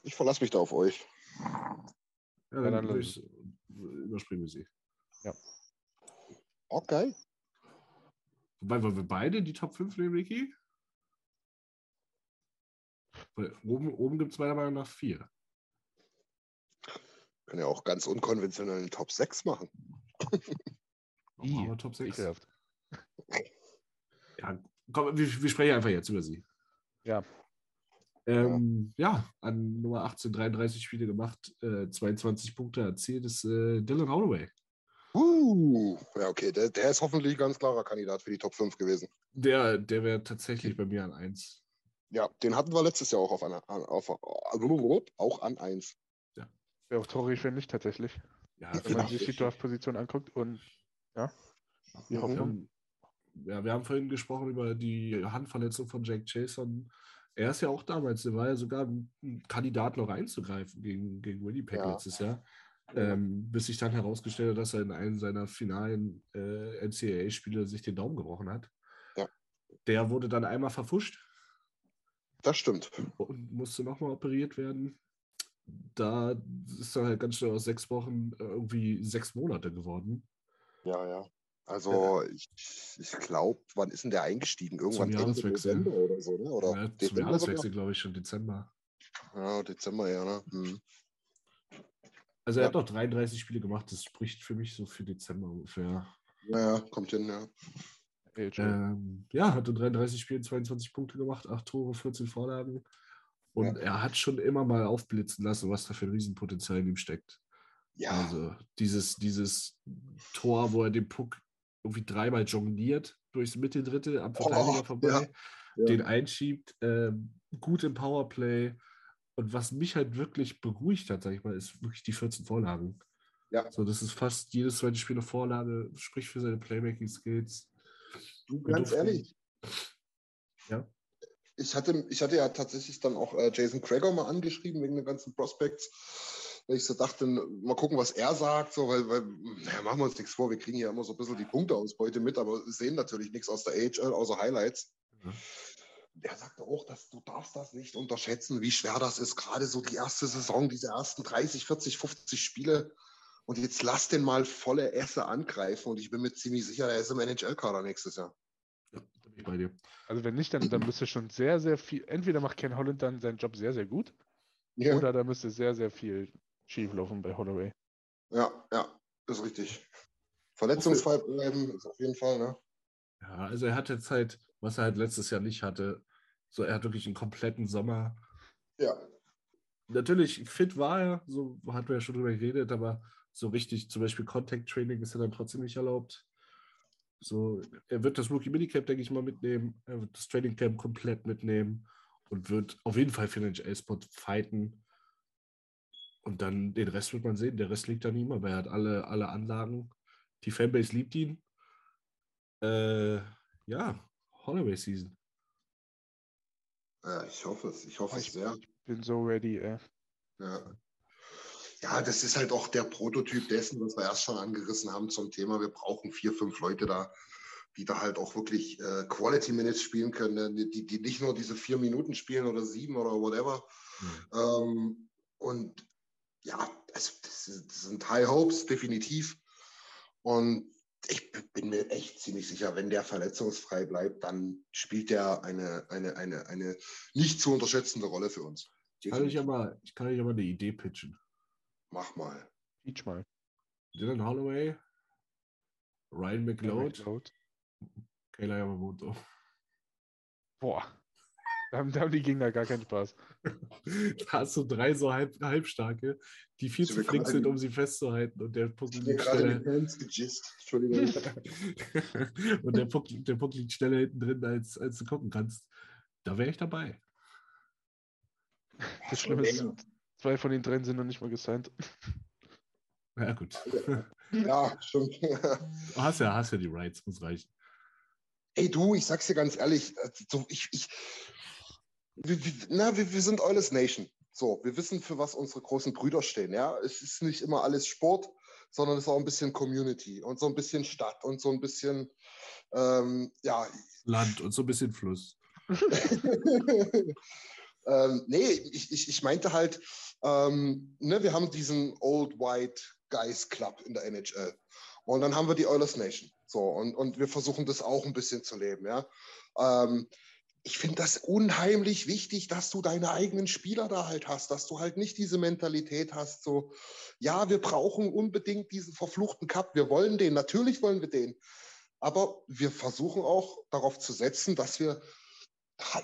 Ich verlasse mich da auf euch. Ja, dann dann überspringen wir sie. Okay. Wobei, wollen wir beide in die Top 5 nehmen, Ricky? Weil oben, oben gibt es meiner Meinung nach vier. Können ja auch ganz unkonventionell einen Top 6 machen. Machen wir Top 6. Ekelhaft. Ja, komm, wir, wir sprechen einfach jetzt über sie. Ja. Ähm, ja. an Nummer 18 33 Spiele gemacht, äh, 22 Punkte erzielt ist äh, Dylan Holloway. Uh, ja, okay. Der, der ist hoffentlich ein ganz klarer Kandidat für die Top 5 gewesen. Der, der wäre tatsächlich bei mir an 1. Ja, den hatten wir letztes Jahr auch auf, einer, an- auf auch an 1. Wäre auch traurig, wenn nicht tatsächlich. Ja, Wenn man sich die Draft-Position anguckt und ja, die wir, Hoffnung. haben, ja, wir haben vorhin gesprochen über die Handverletzung von Jack Jason. Er ist ja auch damals, der war ja sogar ein Kandidat noch einzugreifen gegen, gegen Winnipeg Ja. letztes Jahr. Ähm, bis sich dann herausgestellt hat, dass er in einem seiner finalen äh, NCAA-Spiele sich den Daumen gebrochen hat. Ja. Der wurde dann einmal verfuscht Das stimmt. und musste nochmal operiert werden. Da ist dann halt ganz schnell aus sechs Wochen äh, irgendwie sechs Monate geworden. Ja, ja. Also ich, ich glaube, wann ist denn der eingestiegen? Irgendwann Zum Jahreswechsel. Ende Dezember oder so, ne? Oder Ja, zum Dezember Jahreswechsel, glaube ich, schon Dezember. Ja, Dezember, ja, ne? Hm. Also er Ja. hat noch 33 Spiele gemacht, das spricht für mich so für Dezember ungefähr. Ja, ja, kommt hin, ja. Ähm, ja, hat in 33 Spielen 22 Punkte gemacht, 8 Tore, 14 Vorlagen. Und Ja. er hat schon immer mal aufblitzen lassen, was da für ein Riesenpotenzial in ihm steckt. Ja, Also dieses, dieses Tor, wo er den Puck irgendwie dreimal jongliert durchs Mitteldrittel am Verteidiger Oh, vorbei, ja, den einschiebt, ähm, gut im Powerplay. Und was mich halt wirklich beruhigt hat, sag ich mal, ist wirklich die 14 Vorlagen. Ja. So, das ist fast jedes zweite Spiel eine Vorlage, spricht für seine Playmaking-Skills. du, ganz ehrlich. Ja. Ich hatte, ich hatte ja tatsächlich dann auch äh, Jason Crager mal angeschrieben wegen den ganzen Prospects. Weil ich so dachte, mal gucken, was er sagt, so, weil, weil naja, machen wir uns nichts vor, wir kriegen ja immer so ein bisschen die Punkteausbeute mit, aber sehen natürlich nichts aus der AHL, außer Highlights. Ja. Der sagte auch, dass du darfst das nicht unterschätzen, wie schwer das ist, gerade so die erste Saison, diese ersten 30, 40, 50 Spiele. Und jetzt lass den mal volle Esse angreifen und ich bin mir ziemlich sicher, der ist im NHL-Kader nächstes Jahr. Ja, ich bei dir. Also wenn nicht, dann, dann müsste schon sehr, sehr viel, entweder macht Ken Holland dann seinen Job sehr, sehr gut, Ja, oder da müsste sehr, sehr viel schieflaufen bei Holloway. ja, ja ist richtig. Verletzungsfrei bleiben ist auf jeden Fall, ne? Ja, also er hat jetzt halt, was er halt letztes Jahr nicht hatte, so er hat wirklich einen kompletten Sommer. Ja. Natürlich, fit war er, so hatten wir ja schon drüber geredet, aber so richtig, zum Beispiel Contact Training ist er dann trotzdem nicht erlaubt. So, er wird das Rookie Minicamp, denke ich mal, mitnehmen. Er wird das Training Camp komplett mitnehmen und wird auf jeden Fall für den NHL-Spot fighten. Und dann den Rest wird man sehen. Der Rest liegt an ihm, aber er hat alle, alle Anlagen. Die Fanbase liebt ihn. Äh, ja, Holloway Season. ja, ich hoffe es. Ich hoffe es Ich, sehr. ich bin so ready, ey. Ja. Ja, das ist halt auch der Prototyp dessen, was wir erst schon angerissen haben zum Thema. Wir brauchen vier, fünf Leute da, die da halt auch wirklich äh, Quality Minutes spielen können, ne? die, die nicht nur diese vier Minuten spielen oder sieben oder whatever. Ähm, und ja, also das, das sind High Hopes, definitiv. Und ich bin mir echt ziemlich sicher, wenn der verletzungsfrei bleibt, dann spielt der eine, eine, eine, eine nicht zu unterschätzende Rolle für uns. Kann ich, mal, ich kann euch mal eine Idee pitchen. Mach mal. Peach mal. Dylan Holloway, Ryan McLeod, McLeod. Kayla Yamamoto. Boah. Da haben, da haben die Gegner gar keinen Spaß. Da hast du drei so halb, halbstarke, die viel So, zu flink sind, um sie festzuhalten. Und der Puck liegt schneller, und der Puck, der Puck liegt schneller hinten drin, als, als du gucken kannst. Da wäre ich dabei. Das Schlimme ist, zwei von den dreien sind noch nicht mal gesigned. Ja, gut. ja, stimmt. Du hast ja, hast ja die Rights, muss reichen. Ey, du, ich sag's dir ganz ehrlich, äh, so, ich, ich, wir, wir- na, wir, wir sind Eulers Nation. So, wir wissen, für was unsere großen Brüder stehen. Ja, es ist nicht immer alles Sport, sondern es ist auch ein bisschen Community und so ein bisschen Stadt und so ein bisschen, ähm, ja, Land und so ein bisschen Fluss. ähm, nee, ich, ich, ich meinte halt, ähm, ne, wir haben diesen Old White Guys Club in der NHL. Und dann haben wir die Oilers Nation. So, und, und wir versuchen das auch ein bisschen zu leben, ja. Ähm, ich finde das unheimlich wichtig, dass du deine eigenen Spieler da halt hast, dass du halt nicht diese Mentalität hast, so, ja, wir brauchen unbedingt diesen verfluchten Cup, wir wollen den, natürlich wollen wir den. Aber wir versuchen auch darauf zu setzen, dass wir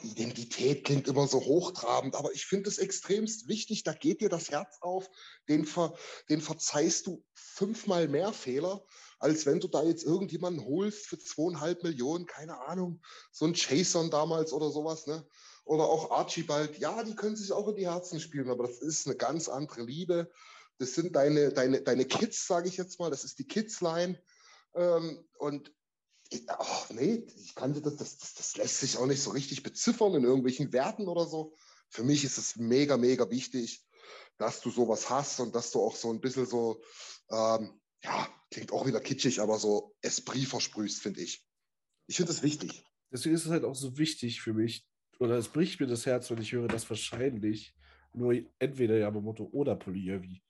Identität klingt immer so hochtrabend, aber ich finde es extremst wichtig, da geht dir das Herz auf, den, ver, den verzeihst du fünfmal mehr Fehler, als wenn du da jetzt irgendjemanden holst für zweieinhalb Millionen, keine Ahnung, so ein Chason damals oder sowas, ne? Oder auch Archibald, ja, die können sich auch in die Herzen spielen, aber das ist eine ganz andere Liebe. Das sind deine, deine, deine Kids, sage ich jetzt mal, das ist die Kids-Line. Ähm, und ach, nee, ich kannte das, das, das, lässt sich auch nicht so richtig beziffern in irgendwelchen Werten oder so. Für mich ist es mega, mega wichtig, dass du sowas hast und dass du auch so ein bisschen so, ähm, ja, klingt auch wieder kitschig, aber so Esprit versprühst, finde ich. Ich finde das wichtig. Deswegen ist es halt auch so wichtig für mich, oder es bricht mir das Herz, wenn ich höre, dass wahrscheinlich nur entweder Yamamoto oder Polyavi.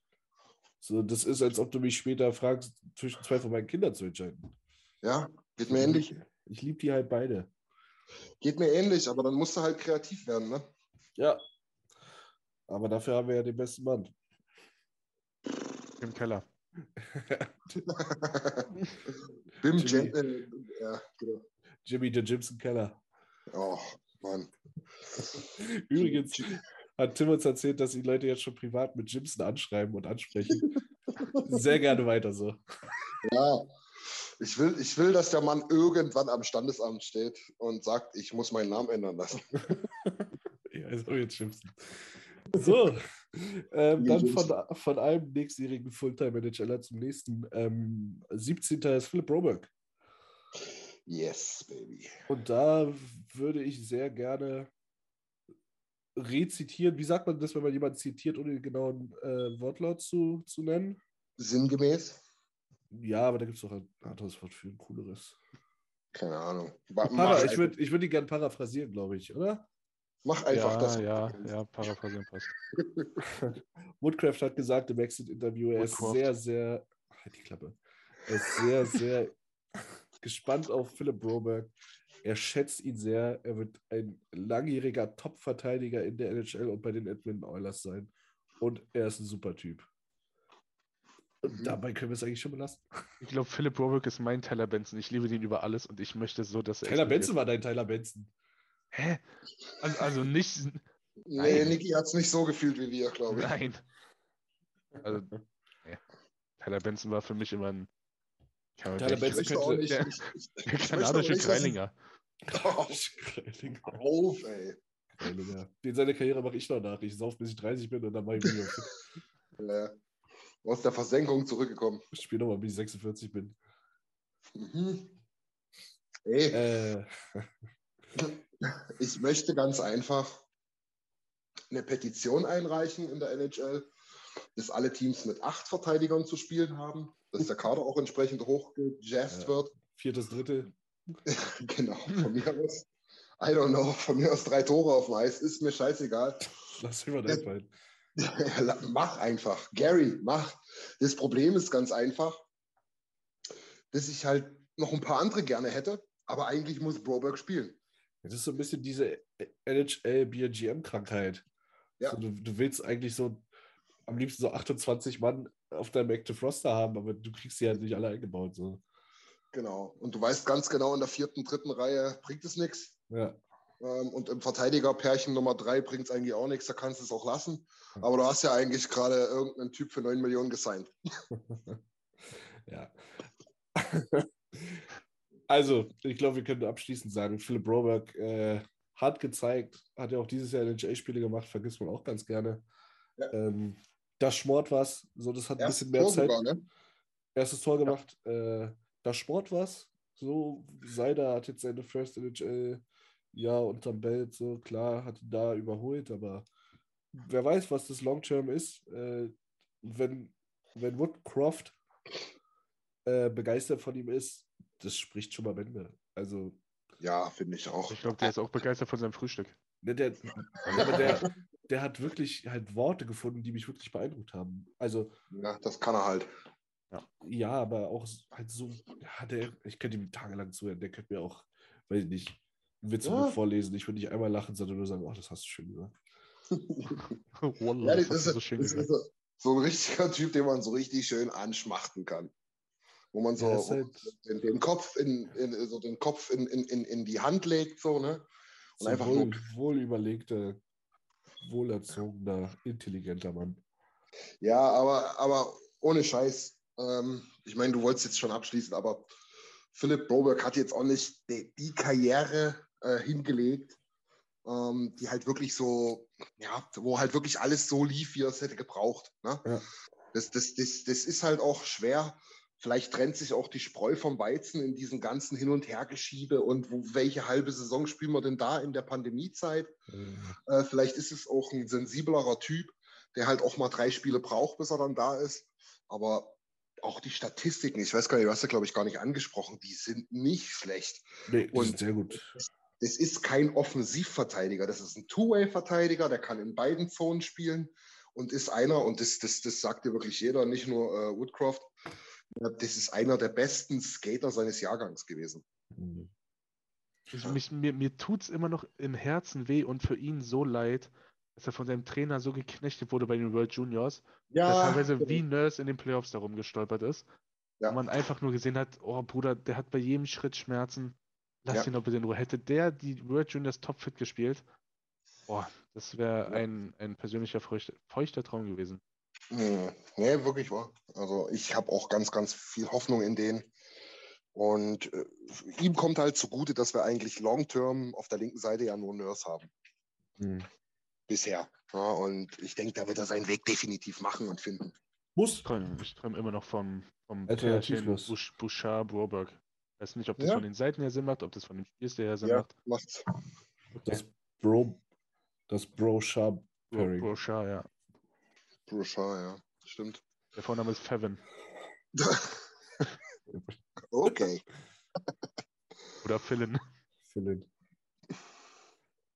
So, das ist, als ob du mich später fragst, zwischen zwei von meinen Kindern zu entscheiden. Ja, geht mir ähnlich. Ich liebe die halt beide. Geht mir ähnlich, aber dann musst du halt kreativ werden, ne? Ja. Aber dafür haben wir ja den besten Mann. Im Keller. Bim Jimmy. Äh, ja, genau. Jimmy der Jimson Keller. Oh, Mann. Übrigens hat Tim uns erzählt, dass die Leute jetzt schon privat mit Jimson anschreiben und ansprechen. Sehr gerne weiter so. Ja, ich will, ich will, dass der Mann irgendwann am Standesamt steht und sagt, ich muss meinen Namen ändern lassen. Ja, ist auch jetzt Jimson. So, ähm, dann von, von einem nächstjährigen Fulltime-Manager zum nächsten. Ähm, 17. ist Philipp Roberg. Yes, baby. Und da würde ich sehr gerne rezitieren. Wie sagt man das, wenn man jemanden zitiert, ohne den genauen äh, Wortlaut zu, zu nennen? Sinngemäß? Ja, aber da gibt es doch ein anderes Wort für ein cooleres. Keine Ahnung. Mach, Para, ich würde ich würd ihn gerne paraphrasieren, glaube ich, oder? mach einfach ja, das. ja, ja, paraphrasieren passt. Woodcraft hat gesagt im Exit-Interview, er ist sehr, sehr, halt die Klappe, er ist sehr, sehr gespannt auf Philipp Broberg. Er schätzt ihn sehr. Er wird ein langjähriger Top-Verteidiger in der NHL und bei den Edmonton Oilers sein. Und er ist ein super Typ. Und Mhm. dabei können wir es eigentlich schon belassen. Ich glaube, Philip Robick ist mein Tyler Benson. Ich liebe den über alles und ich möchte so, dass er. Tyler explodiert. Benson war dein Tyler Benson. Hä? Also, also nicht. Nee, Nein. Niki hat es nicht so gefühlt wie wir, glaube ich. Nein. Also, nee. Tyler Benson war für mich immer ein. Kann Tyler Benson könnte- nicht. der- ich- ich- Der ich kanadische nicht, Kreilinger. Oh, Kreilinger. auf, ey. Kreilinger. Den seine Karriere mache ich noch nach. Ich sauf, bis ich 30 bin und dann mache ich wieder fit. Ja. Aus der Versenkung zurückgekommen. Ich spiele nochmal, bis ich 46 bin. Mhm. Ey, Äh, ich möchte ganz einfach eine Petition einreichen in der NHL, dass alle Teams mit acht Verteidigern zu spielen haben, dass der Kader auch entsprechend hochgejazzt Ja. wird. viertes, dritte. Genau, von mir aus. I don't know, von mir aus drei Tore auf dem Eis, ist mir scheißegal. Lass mir mal einfallen. mach einfach. Gary, mach. Das Problem ist ganz einfach, dass ich halt noch ein paar andere gerne hätte, aber eigentlich muss Broberg spielen. Das ist so ein bisschen diese NHL-BGM-Krankheit. Ja. So, du, du willst eigentlich so am liebsten so 28 Mann auf deinem Active Roster haben, aber du kriegst sie halt nicht alle eingebaut. So. Genau. Und du weißt ganz genau, in der vierten, dritten Reihe bringt es nichts. Ja. Ähm, und im Verteidigerpärchen Nummer drei bringt es eigentlich auch nichts, da kannst du es auch lassen. Aber du hast ja eigentlich gerade irgendeinen Typ für 9 Millionen gesigned. ja. also, ich glaube, wir können abschließend sagen, Philipp Roberg äh, hat gezeigt, hat ja auch dieses Jahr NHL-Spiele gemacht, vergisst man auch ganz gerne. Ja. Ähm, das schmort was, so das hat ein Erstes bisschen mehr Tor Zeit. sogar, ne? erstes Tor gemacht. Äh, das Sport was. So, Seider hat jetzt seine First NHL ja unterm Belt, so klar, hat ihn da überholt, aber wer weiß, was das Long Term ist. Äh, wenn, wenn Woodcroft äh, begeistert von ihm ist, das spricht schon mal Bände. Also, Ja, finde ich auch. Ich glaube, der ist auch begeistert von seinem Frühstück. ne, der, aber der, der hat wirklich halt Worte gefunden, die mich wirklich beeindruckt haben. Also, Ja, das kann er halt. Ja, aber auch halt so, ja, der, ich könnte ihm tagelang zuhören, der könnte mir auch, weiß ich nicht, einen Witz Ja. vorlesen. Ich würde nicht einmal lachen, sondern nur sagen, ach, das hast du schön gesagt. Wallah, Ja, das das ist, so schön das gesagt. ist so ein richtiger Typ, den man so richtig schön anschmachten kann. Wo man so Ja, halt- den, den Kopf, in, in, so den Kopf in, in, in, in die Hand legt, so, ne? Und So einfach wohl, nur, wohl überlegter, wohlerzogener, intelligenter Mann. ja, aber, aber ohne Scheiß. Ähm, ich meine, du wolltest jetzt schon abschließen, aber Philipp Broberg hat jetzt auch nicht die, die Karriere äh, hingelegt, ähm, die halt wirklich so, ja, wo halt wirklich alles so lief, wie er es hätte gebraucht. Ne? Ja. Das, das, das, das ist halt auch schwer. Vielleicht trennt sich auch die Spreu vom Weizen in diesem ganzen Hin- und Hergeschiebe und wo, welche halbe Saison spielen wir denn da in der Pandemiezeit? Äh, vielleicht ist es auch ein sensiblerer Typ, der halt auch mal drei Spiele braucht, bis er dann da ist. Aber auch die Statistiken, ich weiß gar nicht, du hast ja, glaube ich, gar nicht angesprochen, die sind nicht schlecht. Nee, die Und- sind sehr gut. Das ist kein Offensivverteidiger, das ist ein Two-Way-Verteidiger, der kann in beiden Zonen spielen und ist einer, und das, das, das sagt dir wirklich jeder, nicht nur äh, Woodcroft, das ist einer der besten Skater seines Jahrgangs gewesen. Mhm. Also mich, mir mir tut es immer noch im Herzen weh und für ihn so leid, dass er von seinem Trainer so geknechtet wurde bei den World Juniors, ja, dass er teilweise wie Nurse in den Playoffs darum gestolpert ist. Ja. Und man einfach nur gesehen hat, oh Bruder, der hat bei jedem Schritt Schmerzen. Lass ja. ihn doch bitte in Ruhe. Hätte der die World Juniors topfit gespielt, boah, das wäre ein, ein persönlicher feuchter, feuchter Traum gewesen. Hm, nee, wirklich wahr. Also ich habe auch ganz, ganz viel Hoffnung in den. Und äh, ihm kommt halt zugute, dass wir eigentlich long-term auf der linken Seite ja nur Nurse haben. Hm. Bisher. Ja, und ich denke, da wird er seinen Weg definitiv machen und finden. Muss. Ich träume, ich träume immer noch vom, vom Bush, Bouchard Broberg. Ich weiß nicht, ob das ja. von den Seiten her Sinn macht, ob das von dem Spielstil her Sinn ja, macht. Macht's. Okay. Das Bro, das Brochard Pairing. Brochard, ja. Brochard, ja. Stimmt. Der Vorname ist Fevin. Okay. Oder Philin. Philin.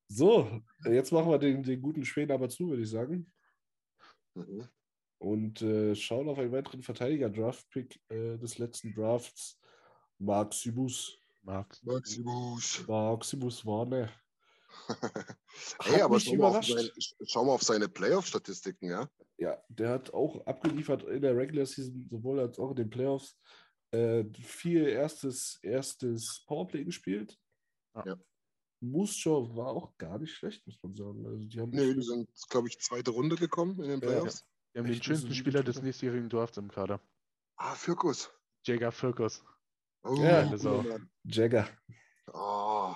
So, jetzt machen wir den, den guten Schweden aber zu, würde ich sagen. Mhm. Und äh, schauen auf einen weiteren Verteidiger-Draft-Pick äh, des letzten Drafts. Maximus. Max Maximus. Maximus Warne. hey, aber schau mal, seine, schau mal, auf seine Playoff-Statistiken, ja? Ja, der hat auch abgeliefert in der Regular Season, sowohl als auch in den Playoffs äh, viel erstes, erstes Powerplay gespielt. Ja. Muschow war auch gar nicht schlecht, muss man sagen. Also die haben nee, die sind, glaube ich, zweite Runde gekommen in den Playoffs. Ja. Die haben den schönsten Spieler des nächstjährigen Drafts im Kader. Ah, Firkus. Jagger Firkus. Oh, ja, Jagger. Oh.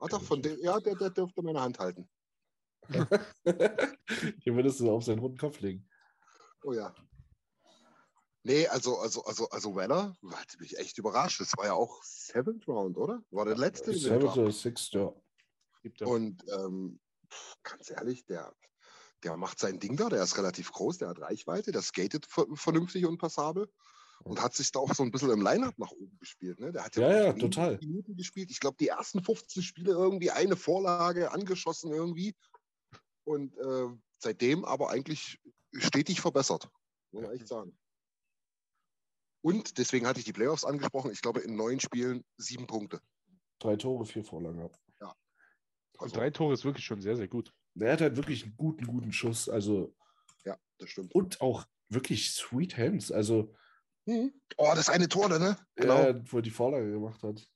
Hat doch von dem, ja, der, der dürfte meine Hand halten. Hier würdest du auf seinen runden Kopf legen. Oh ja. Nee, also, also, also, also Weller hat mich echt überrascht. Das war ja auch Seventh Round, oder? War der letzte? Seventh oder Sixth, ja. Und ähm, ganz ehrlich, der, der macht sein Ding da, der ist relativ groß, der hat Reichweite, der skatet vernünftig und passabel und hat sich da auch so ein bisschen im Line-Up nach oben gespielt. Ne? Der hat ja, ja, ja total. Minuten gespielt. Ich glaube, die ersten 15 Spiele irgendwie eine Vorlage angeschossen irgendwie. Und äh, seitdem aber eigentlich stetig verbessert, muss man echt sagen. Und deswegen hatte ich die Playoffs angesprochen. Ich glaube, in neun Spielen sieben Punkte. Drei Tore, vier Vorlagen. Ja. Also, und drei Tore ist wirklich schon sehr, sehr gut. Der hat halt wirklich einen guten, guten Schuss. Also. Ja, das stimmt. Und auch wirklich sweet hands. Also. Mhm. Oh, das eine Tor, ne? Genau. Ja, wo er die Vorlage gemacht hat.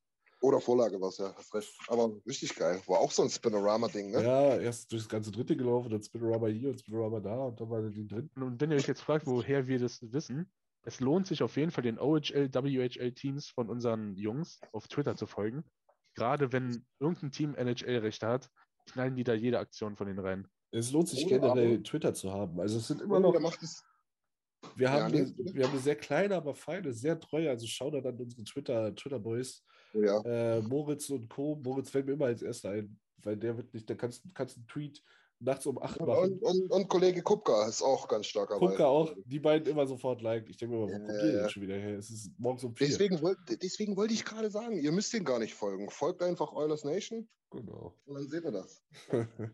Oder Vorlage war es, ja, hast recht. Aber richtig geil. War auch so ein Spinorama-Ding, ne? Ja, erst durchs ganze dritte gelaufen, dann Spinorama hier und Spinorama da und dann war er den dritten. Und wenn ihr euch jetzt fragt, woher wir das wissen, es lohnt sich auf jeden Fall den OHL, WHL-Teams von unseren Jungs auf Twitter zu folgen. Gerade wenn irgendein Team NHL-Rechte hat, knallen die da jede Aktion von denen rein. Es lohnt sich oh, generell, Twitter zu haben. Also es sind immer noch. Wir haben, ja, eine, wir haben eine sehr kleine, aber feine, sehr treue, also schau da dann unsere Twitter, Twitter-Boys. Oh ja. äh, Moritz und Co. Moritz fällt mir immer als erster ein, weil der wirklich, da kannst, kannst einen Tweet nachts um 8 machen. Und, und, und, Kollege Kupka ist auch ganz starker Kupka auch, die beiden immer sofort like. Ich denke mir, wo ja, kommt ihr denn schon wieder her? Es ist morgens um 4. Deswegen, deswegen wollte ich gerade sagen, ihr müsst den gar nicht folgen. Folgt einfach Eulers Nation. Genau. Und dann seht ihr das.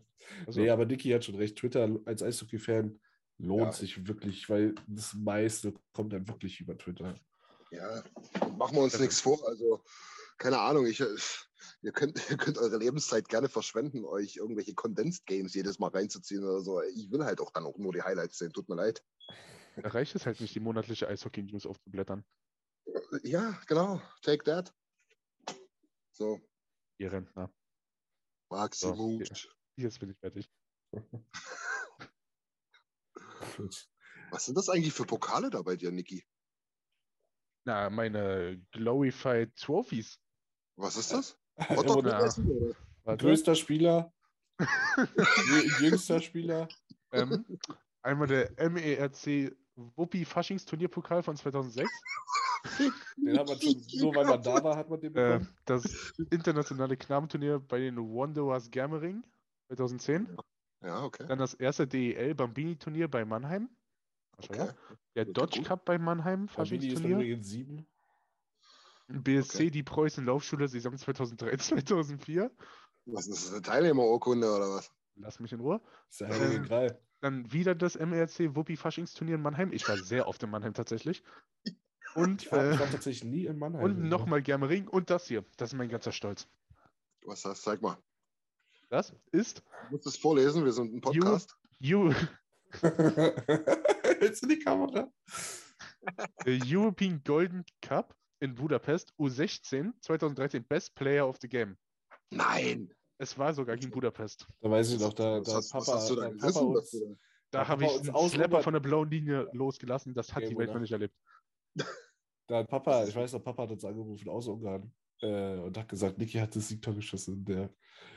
also, nee, aber Dicky hat schon recht. Twitter als Eishockey-Fan lohnt ja. sich wirklich, weil das meiste kommt dann wirklich über Twitter. Ja, machen wir uns nichts vor. Also, keine Ahnung, ich, ihr, könnt, ihr könnt eure Lebenszeit gerne verschwenden, euch irgendwelche Condensed Games jedes Mal reinzuziehen oder so. Ich will halt auch dann auch nur die Highlights sehen, tut mir leid. Reicht es halt nicht, die monatliche Eishockey-News aufzublättern. Ja, genau. Take that. So. Ihr Rentner. Maximum. So, jetzt bin ich fertig. Was sind das eigentlich für Pokale da bei dir, Niki? Na, meine Glorified Trophies. Was ist das? Na, Größter Spieler. jüngster Spieler. Ähm, einmal der MERC Wuppi Faschings Turnierpokal von 2006. Den hat man schon, nur weil man da war, hat man den bekommen. Äh, das internationale Knabenturnier bei den Wanderers Germering 2010. Ja, okay. Dann das erste DEL Bambini-Turnier bei Mannheim. Okay. Der Dodge Cup bei Mannheim, Bambini ist übrigens sieben. BSC, Okay. die Preußen Laufschule, Saison 2003, 2004. Was ist das, eine Teilnehmerurkunde oder was? Lass mich in Ruhe. Das ist der heilige Ähm, Gral. Dann wieder das MRC Wuppi Faschingsturnier in Mannheim. Ich war sehr oft in Mannheim tatsächlich. Und, Ich war, äh, ich war tatsächlich nie in Mannheim. und nochmal Germering und das hier. Das ist mein ganzer Stolz. Was hast Zeig mal. Das ist Du musst es vorlesen, wir sind ein Podcast. Eu Jetzt in die Kamera. European Golden Cup in Budapest U16 2013 Best Player of the Game. Nein. Es war sogar in Budapest. Da weiß ich noch, da, was, da hat hast, Papa, was hast du da Papa uns, du da- habe ich einen Slapper von der blauen Linie losgelassen. Das hat Okay, die Welt noch nicht erlebt. da hat Papa, ich weiß noch, Papa hat uns angerufen aus Ungarn äh, und hat gesagt, Niki hat das Siegtor geschossen. Der,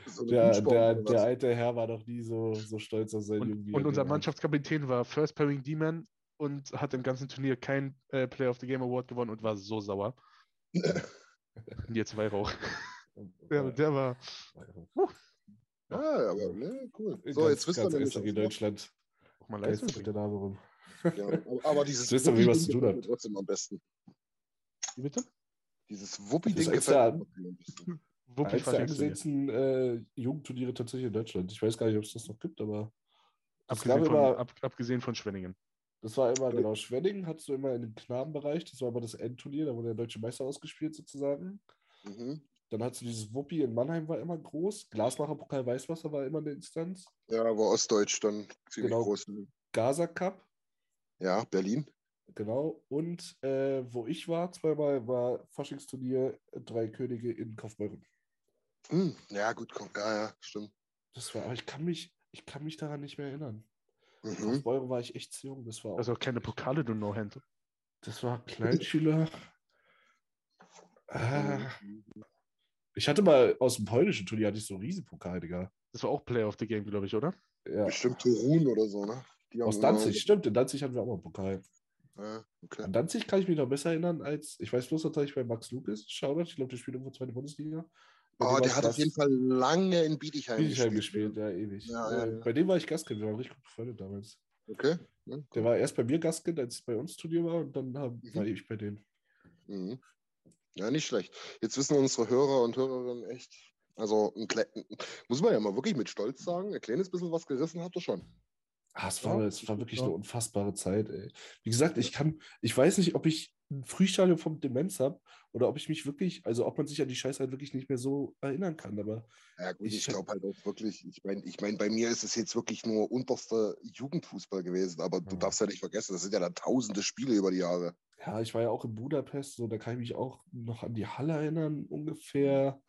so der, der, der alte Herr war noch nie so, so stolz auf seinen Und, und er unser. Mannschaftskapitän war First Pairing D-Man und hat im ganzen Turnier kein äh, Player of the Game Award gewonnen und war so sauer. Und jetzt Weihrauch. Der, der war. Ah, aber ne, cool. Ganz, So, jetzt wisst ihr ganz nämlich, SRG was Deutschland. Auch mal Leistung. mit der Name rum. Ja, aber- dieses Jetzt wisst ihr, wie was zu tun mir trotzdem am besten. Wie bitte? Dieses Wuppi-Ding gefällt mir. Wuppi Eins der angesehensten äh, Jugendturniere tatsächlich in Deutschland. Ich weiß gar nicht, ob es das noch gibt, aber es Abgesehen von, immer, ab, abgesehen von Schwenningen. das war immer, genau, Schwenning hattest du immer in dem Knabenbereich, das war immer das Endturnier, da wurde der deutsche Meister ausgespielt sozusagen. Mhm. Dann hattest du dieses Wuppi in Mannheim war immer groß, Glasmacher Pokal Weißwasser war immer eine Instanz, Ja, war Ostdeutsch dann ziemlich Genau. groß. Gaza Cup, Ja, Berlin. Genau, und äh, wo ich war, zweimal war Faschingsturnier Drei Könige in Kaufbeuren. Hm, ja, gut, komm. Ja, ja, stimmt. Das war, aber ich kann mich, ich kann mich daran nicht mehr erinnern. Mhm. Kaufbeuren war ich echt zu jung, das war auch, Also auch keine Pokale, du No-Hand. das war Kleinschüler. Ah, Mhm. ich hatte mal aus dem polnischen Turnier hatte ich so einen Riesenpokal, Digga. Das war auch Player of the Game, glaube ich, oder? Ja. Bestimmt Torun oder so, ne? Aus Danzig, stimmt. In Danzig hatten wir auch mal einen Pokal. Ja, okay. An Danzig kann ich mich noch besser erinnern als, ich weiß bloß, dass ich bei Max Lucas schaue. Ich glaube, der spielt irgendwo zweite Bundesliga. Oh, der hat ich auf jeden Fall lange in Bietigheim, Bietigheim gespielt, ja, ewig. Ja, äh, ja, ja. Bei dem war ich Gastkind, wir waren richtig gut befreundet damals. Okay. Ja, Der war erst bei mir Gastkind, als es bei uns Turnier war, und dann Mhm. war ich bei denen. Mhm. Ja, nicht schlecht. Jetzt wissen unsere Hörer und Hörerinnen echt, also muss man ja mal wirklich mit Stolz sagen, ein kleines bisschen was gerissen habt ihr schon. Ah, es war, es war wirklich eine unfassbare Zeit, ey. Wie gesagt, ich kann, ich weiß nicht, ob ich ein Frühstadium vom Demenz habe oder ob ich mich wirklich, also ob man sich an die Scheiße halt wirklich nicht mehr so erinnern kann, aber Ja gut, Ich ich, glaube halt auch wirklich, ich meine, ich mein, bei mir ist es jetzt wirklich nur unterster Jugendfußball gewesen, aber du Ja. darfst ja nicht vergessen, das sind ja dann tausende Spiele über die Jahre. ja, ich war ja auch in Budapest, so, da kann ich mich auch noch an die Halle erinnern, ungefähr.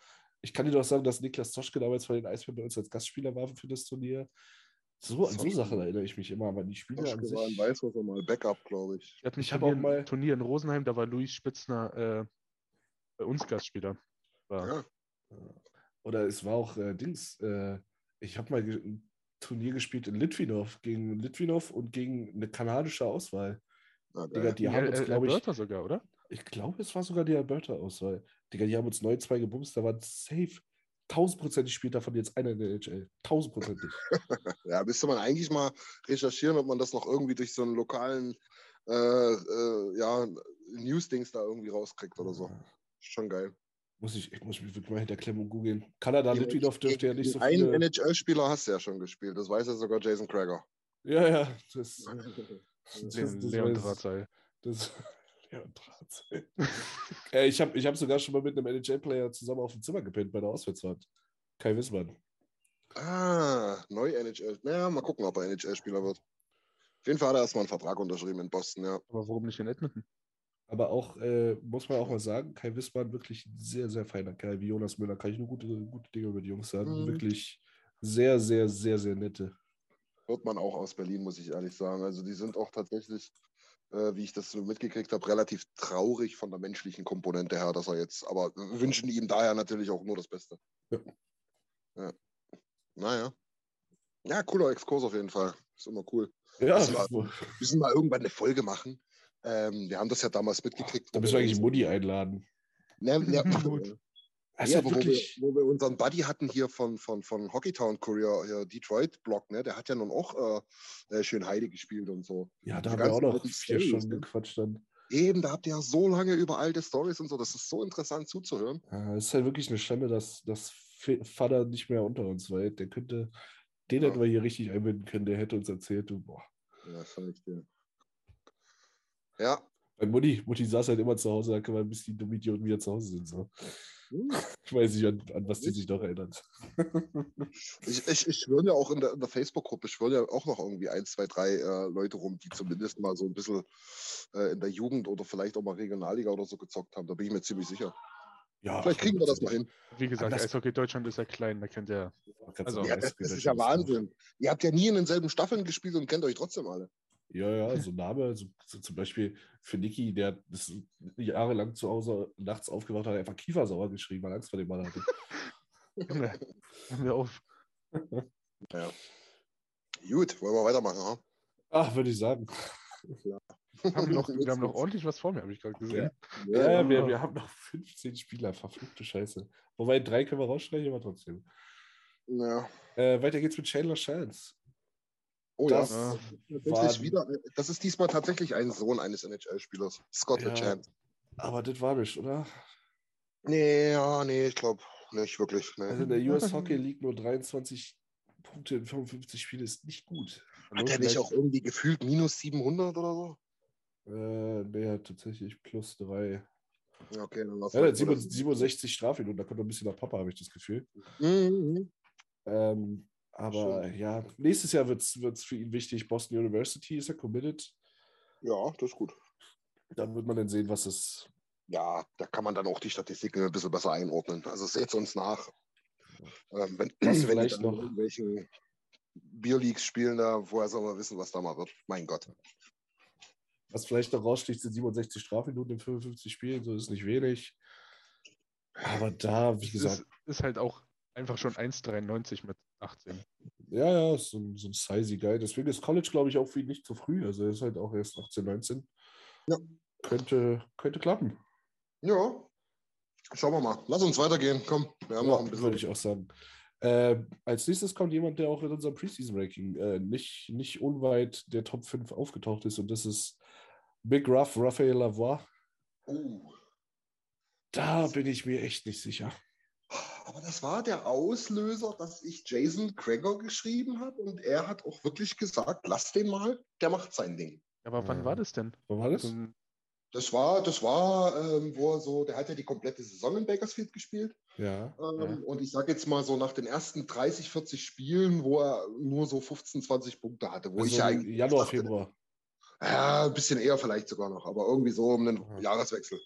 Ich kann dir doch sagen, dass Niklas Toschke damals bei den Eisbären bei uns als Gastspieler war für das Turnier. So, an so. Sachen erinnere ich mich immer, aber die Spiele an Toschke war in sich. Weißwasser mal Backup, glaube ich. Ein Ich hab Turnier, auch mal- ein Turnier in Rosenheim, da war Luis Spitzner äh, bei uns Gastspieler. War. Ja. Oder es war auch äh, Dings, äh, ich habe mal ein Turnier gespielt in Litvinov gegen Litvinov und gegen eine kanadische Auswahl. Na, Digga, geil. die haben uns, glaube ich, Alberta sogar, oder? ich glaube, es war sogar die Alberta-Auswahl. Digga, die haben uns 9-2 gebumst, da waren safe. Tausendprozentig spielt davon jetzt einer in der NHL. Tausendprozentig. Ja, müsste man eigentlich mal recherchieren, ob man das noch irgendwie durch so einen lokalen äh, äh, ja, News-Dings da irgendwie rauskriegt oder so. Schon geil. Muss ich, ich muss mich wirklich mal hinterklemmen und googeln. Kanada, Litvinov dürfte ja nicht so Einen viele. NHL-Spieler hast du ja schon gespielt, das weiß ja sogar Jason Krager. Ja, ja. Das, das, das. Das, Drahtsei. äh, ich habe ich hab sogar schon mal mit einem NHL-Player zusammen auf dem Zimmer gepennt bei der Auswärtsfahrt. Kai Wissmann. Ah, neu NHL. Naja, mal gucken, ob er NHL-Spieler wird. Auf jeden Fall hat er erstmal einen Vertrag unterschrieben in Boston, ja. Aber warum nicht in Edmonton? Aber auch, äh, muss man auch mal sagen, Kai Wissmann wirklich ein sehr, sehr feiner Kerl. Wie Jonas Müller kann ich nur gute, gute Dinge über die Jungs sagen. Mhm. Wirklich sehr, sehr, sehr, sehr nette. Hört man auch aus Berlin, muss ich ehrlich sagen. Also die sind auch tatsächlich, äh, wie ich das so mitgekriegt habe, relativ traurig von der menschlichen Komponente her, dass er jetzt, aber wünschen ihm daher natürlich auch nur das Beste. Ja. ja. Naja. Ja, cooler Exkurs auf jeden Fall. Ist immer cool. Ja, wo- Wir müssen mal irgendwann eine Folge machen. Ähm, wir haben das ja damals mitgekriegt. da müssen wir eigentlich Mutti einladen. Ne, ne, Ja, aber ja wo, wir, wo wir unseren Buddy hatten hier von, von, von Hockeytown Courier, hier Detroit Block, ne? Der hat ja nun auch äh, äh, schön Heide gespielt und so. Ja, die da haben wir auch noch vier Stunden gequatscht dann. Eben, da habt ihr ja so lange über alte Stories und so. Das ist so interessant zuzuhören. Ja, es ist halt wirklich eine Schande, dass, dass Vater nicht mehr unter uns war. Der könnte, den Ja. hätten wir hier richtig einbinden können. Der hätte uns erzählt, du, boah. Ja, ich dir. Ja. Bei Mutti, Mutti saß halt immer zu Hause, da kann man, bis die dummen Idioten wieder zu Hause sind. So. Ich weiß nicht, an, an was die sich noch erinnert. Ich, ich, ich schwöre ja auch in der, in der Facebook-Gruppe, schwören ja auch noch irgendwie ein, zwei, drei äh, Leute rum, die zumindest mal so ein bisschen äh, in der Jugend oder vielleicht auch mal Regionalliga oder so gezockt haben. Da bin ich mir ziemlich sicher. Ja, Vielleicht kriegen wir das mal hin. Wie gesagt, das- Eishockey Deutschland ist ja klein, da kennt ihr. Also, Also, Ja, das, das ist ja Wahnsinn. Ihr habt ja nie in denselben Staffeln gespielt und kennt euch trotzdem alle. Ja, ja, so ein Name, so, so zum Beispiel für Niki, der ist jahrelang zu Hause nachts aufgewacht hat, einfach Kiefersauer geschrieben, weil Angst vor dem Mann hatte. Haben wir auf. Ja. Gut, wollen wir weitermachen, ha? Ach, würde ich sagen. Wir haben noch, wir haben noch ordentlich was vor mir, habe ich gerade gesehen. Ja, ja, wir, wir haben noch 15 Spieler, verfluchte Scheiße. Wobei drei können wir rausstreichen, aber trotzdem. ja. Äh, weiter geht's mit Chandler Chance. Oh Das ja. Tatsächlich wieder, das ist diesmal tatsächlich ein Sohn eines NHL-Spielers. Scott Ja. LeChance. Aber das war nicht, oder? Nee, ja, nee, ich glaube nicht wirklich. Nee. Also in der US Hockey League nur 23 Punkte in 55 Spielen ist nicht gut. Hat er nicht auch irgendwie gefühlt minus 700 oder so? Äh, nee, hat tatsächlich plus drei. Ja, okay, dann lass Ja, mal. 67 67 Strafminuten, da kommt noch ein bisschen nach Papa, habe ich das Gefühl. Mhm. Ähm, aber ja, nächstes Jahr wird es für ihn wichtig. Boston University ist er committed. Ja, das ist gut. Dann wird man dann sehen, was es. Ja, da kann man dann auch die Statistiken ein bisschen besser einordnen. Also seht uns nach. Ähm, wenn, Was wenn dann noch- in irgendwelchen Bierleagues spielen, da, woher soll man wissen, was da mal wird? Mein Gott. Was vielleicht noch raussticht, sind 67 Strafminuten in 55 Spielen, so ist nicht wenig. Aber da, wie Es gesagt, ist, ist halt auch einfach schon 1,93 mit 18. ja, ja, ist so ein, so ein Sizey Guy. Deswegen ist College, glaube ich, auch für ihn nicht zu früh. Also er ist halt auch erst 18, 19. Ja. Könnte, könnte klappen. Ja, schauen wir mal. Lass uns weitergehen. Komm, wir haben noch ein Ja, bisschen. würde ich auch sagen. Äh, als nächstes kommt jemand, der auch in unserem Preseason-Ranking äh, nicht, nicht unweit der Top 5 aufgetaucht ist. Und das ist Big Ruff Raphael Lavoie. Oh. Da bin ich mir echt nicht sicher. Aber das war der Auslöser, dass ich Jason Gregor geschrieben habe und er hat auch wirklich gesagt, lass den mal, der macht sein Ding. Aber wann Ja. war das denn? Wann war das? Das war, das war, ähm, wo er so, der hat ja die komplette Saison in Bakersfield gespielt. Ja. Ähm, Ja. Und ich sage jetzt mal so nach den ersten 30, 40 Spielen, wo er nur so 15, 20 Punkte hatte, wo ich Also ja im eigentlich Januar, dachte, Februar. Ja, ein bisschen eher vielleicht sogar noch, aber irgendwie so um den. Jahreswechsel.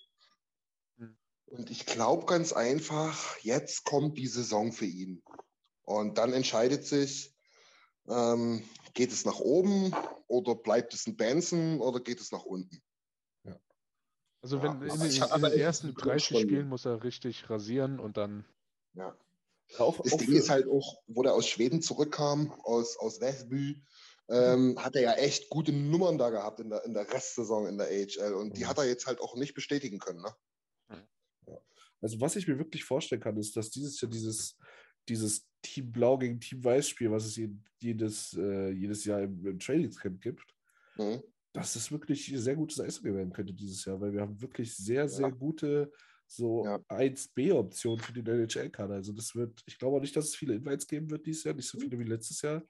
Und ich glaube ganz einfach, jetzt kommt die Saison für ihn. Und dann entscheidet sich, ähm, geht es nach oben oder bleibt es ein Benson oder geht es nach unten? Also Ja, wenn aber in, in aber den ersten einen 30 Grund von Spielen muss er richtig rasieren und dann. Ja. Auch, Das auch Ding für- ist halt auch, wo der aus Schweden zurückkam, aus, aus Westby, ähm, hat er ja echt gute Nummern da gehabt in der, in der Restsaison in der AHL. Und die Mhm. hat er jetzt halt auch nicht bestätigen können. Ne? Also was ich mir wirklich vorstellen kann, ist, dass dieses Jahr dieses, dieses Team Blau gegen Team Weiß Spiel, was es je- jedes, äh, jedes Jahr im, im Trainingscamp gibt, Mhm. dass es wirklich sehr gutes Eishockey werden könnte dieses Jahr, weil wir haben wirklich sehr, sehr gute so Ja. 1B-Optionen für den NHL-Kader. Also das wird, ich glaube auch nicht, dass es viele Invites geben wird dieses Jahr, nicht so viele wie letztes Jahr.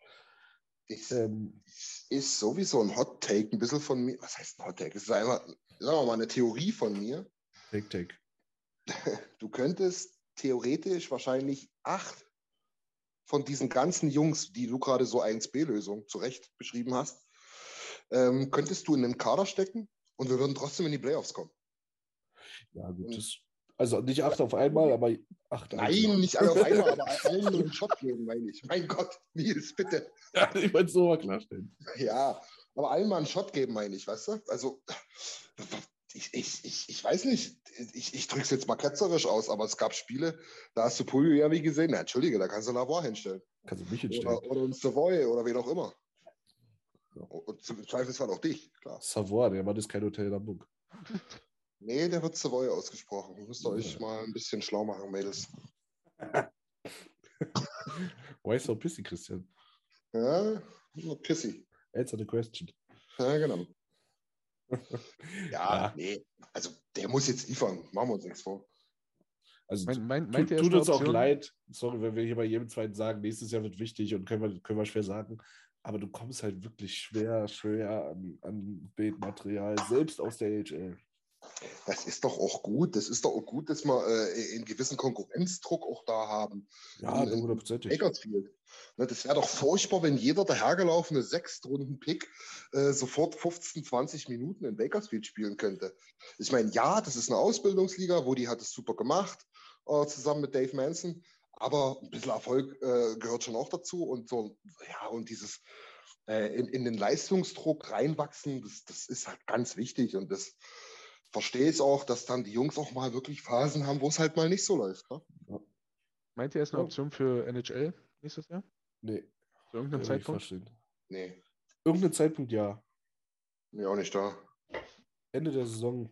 Ist, Ähm, ist sowieso ein Hot Take, ein bisschen von mir. Was heißt ein Hot Take? Es ist einfach, sagen wir mal, eine Theorie von mir. take, take. Du könntest theoretisch wahrscheinlich acht von diesen ganzen Jungs, die du gerade so 1B-Lösung zurecht beschrieben hast, ähm, könntest du in den Kader stecken und wir würden trotzdem in die Playoffs kommen. Ja, gut, das, also nicht acht auf einmal, aber acht Nein, einzeln. nicht alle auf einmal, aber allen nur einen Shot geben, meine ich. Mein Gott, Nils, bitte. Ja, ich wollte es so mal klarstellen. Ja, aber allen mal einen Shot geben, meine ich, weißt du? Also, ich, ich, ich, ich weiß nicht, ich, ich drücke es jetzt mal ketzerisch aus, aber es gab Spiele, da hast du Pulio ja wie gesehen. Na, Entschuldige, da kannst du Lavoie hinstellen. Kannst du mich hinstellen? Oder, oder einen Savoy oder wen auch immer. Und zum Zweifelsfall auch dich, klar. Savoir, der Mann ist kein Hotel in Hamburg. Nee, der wird Savoy ausgesprochen. Müsst ihr euch Ja. mal ein bisschen schlau machen, Mädels. Why so pissy, Christian? Ja, pissy. Answer the question. Ja, genau. ja, ja, nee. Also der muss jetzt liefern. Machen wir uns nichts vor. Also mein, mein, tut, tut uns auch leid. Sorry, wenn wir hier bei jedem zweiten sagen, nächstes Jahr wird wichtig und können wir, können wir schwer sagen. Aber du kommst halt wirklich schwer, schwer an, an Bildmaterial, selbst aus der HL. Das ist doch auch gut. Das ist doch auch gut, dass wir äh, einen gewissen Konkurrenzdruck auch da haben. Ja, hundertprozentig. Bakersfield. Ne, das wäre doch furchtbar, wenn jeder dahergelaufene Sechstrunden-Pick äh, sofort 15, 20 Minuten in Bakersfield spielen könnte. Ich meine, ja, das ist eine Ausbildungsliga, wo die hat es super gemacht, äh, zusammen mit Dave Manson. Aber ein bisschen Erfolg äh, gehört schon auch dazu. Und so, ja, und dieses äh, in, in den Leistungsdruck reinwachsen, das, das ist halt ganz wichtig. Und das verstehe ich auch, dass dann die Jungs auch mal wirklich Phasen haben, wo es halt mal nicht so läuft. Ne? Ja. Meint ihr, er ist eine Option für NHL nächstes Jahr? Nee. Zu irgendeinem Zeitpunkt? Nee. Irgendein Zeitpunkt ja. Nee, auch nicht da. Ende der Saison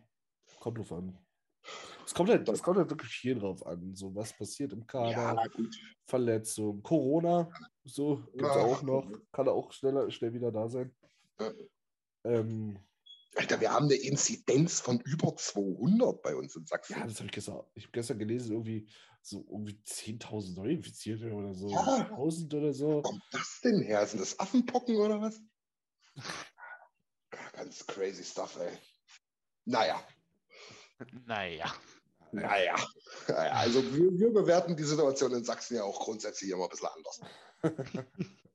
kommt drauf an. Es kommt halt, es kommt halt wirklich hier drauf an, so was passiert im Kader, ja, Verletzung, Corona, so gibt es auch noch, kann auch schneller, schnell wieder da sein. Ja. Ähm, Alter, wir haben eine Inzidenz von über 200 bei uns in Sachsen. Ja, das habe ich gestern, ich habe gestern gelesen, irgendwie so irgendwie 10.000 Neuinfizierte oder so. Ja. 1000 oder so. Wo kommt das denn her? Sind das Affenpocken oder was? Ganz crazy stuff, ey. Naja. Naja. Naja. naja. Also wir, wir bewerten die Situation in Sachsen ja auch grundsätzlich immer ein bisschen anders.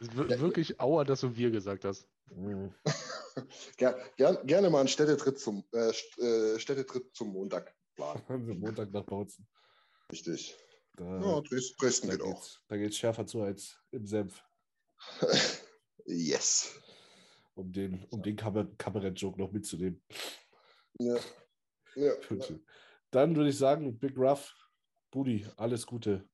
wirklich auer, dass du wir gesagt hast. Mhm. Ger, ger, gerne mal einen Städtetritt zum, äh, äh Städtetritt zum Montag planen. Montag nach Bautzen. Richtig. Da, ja, Dresden, geht auch. Da geht es schärfer zu als im Senf. yes. Um den, um den Kabarett-Joke noch mitzunehmen. Ja. ja. Dann würde ich sagen, Big Rough, Budi, alles Gute.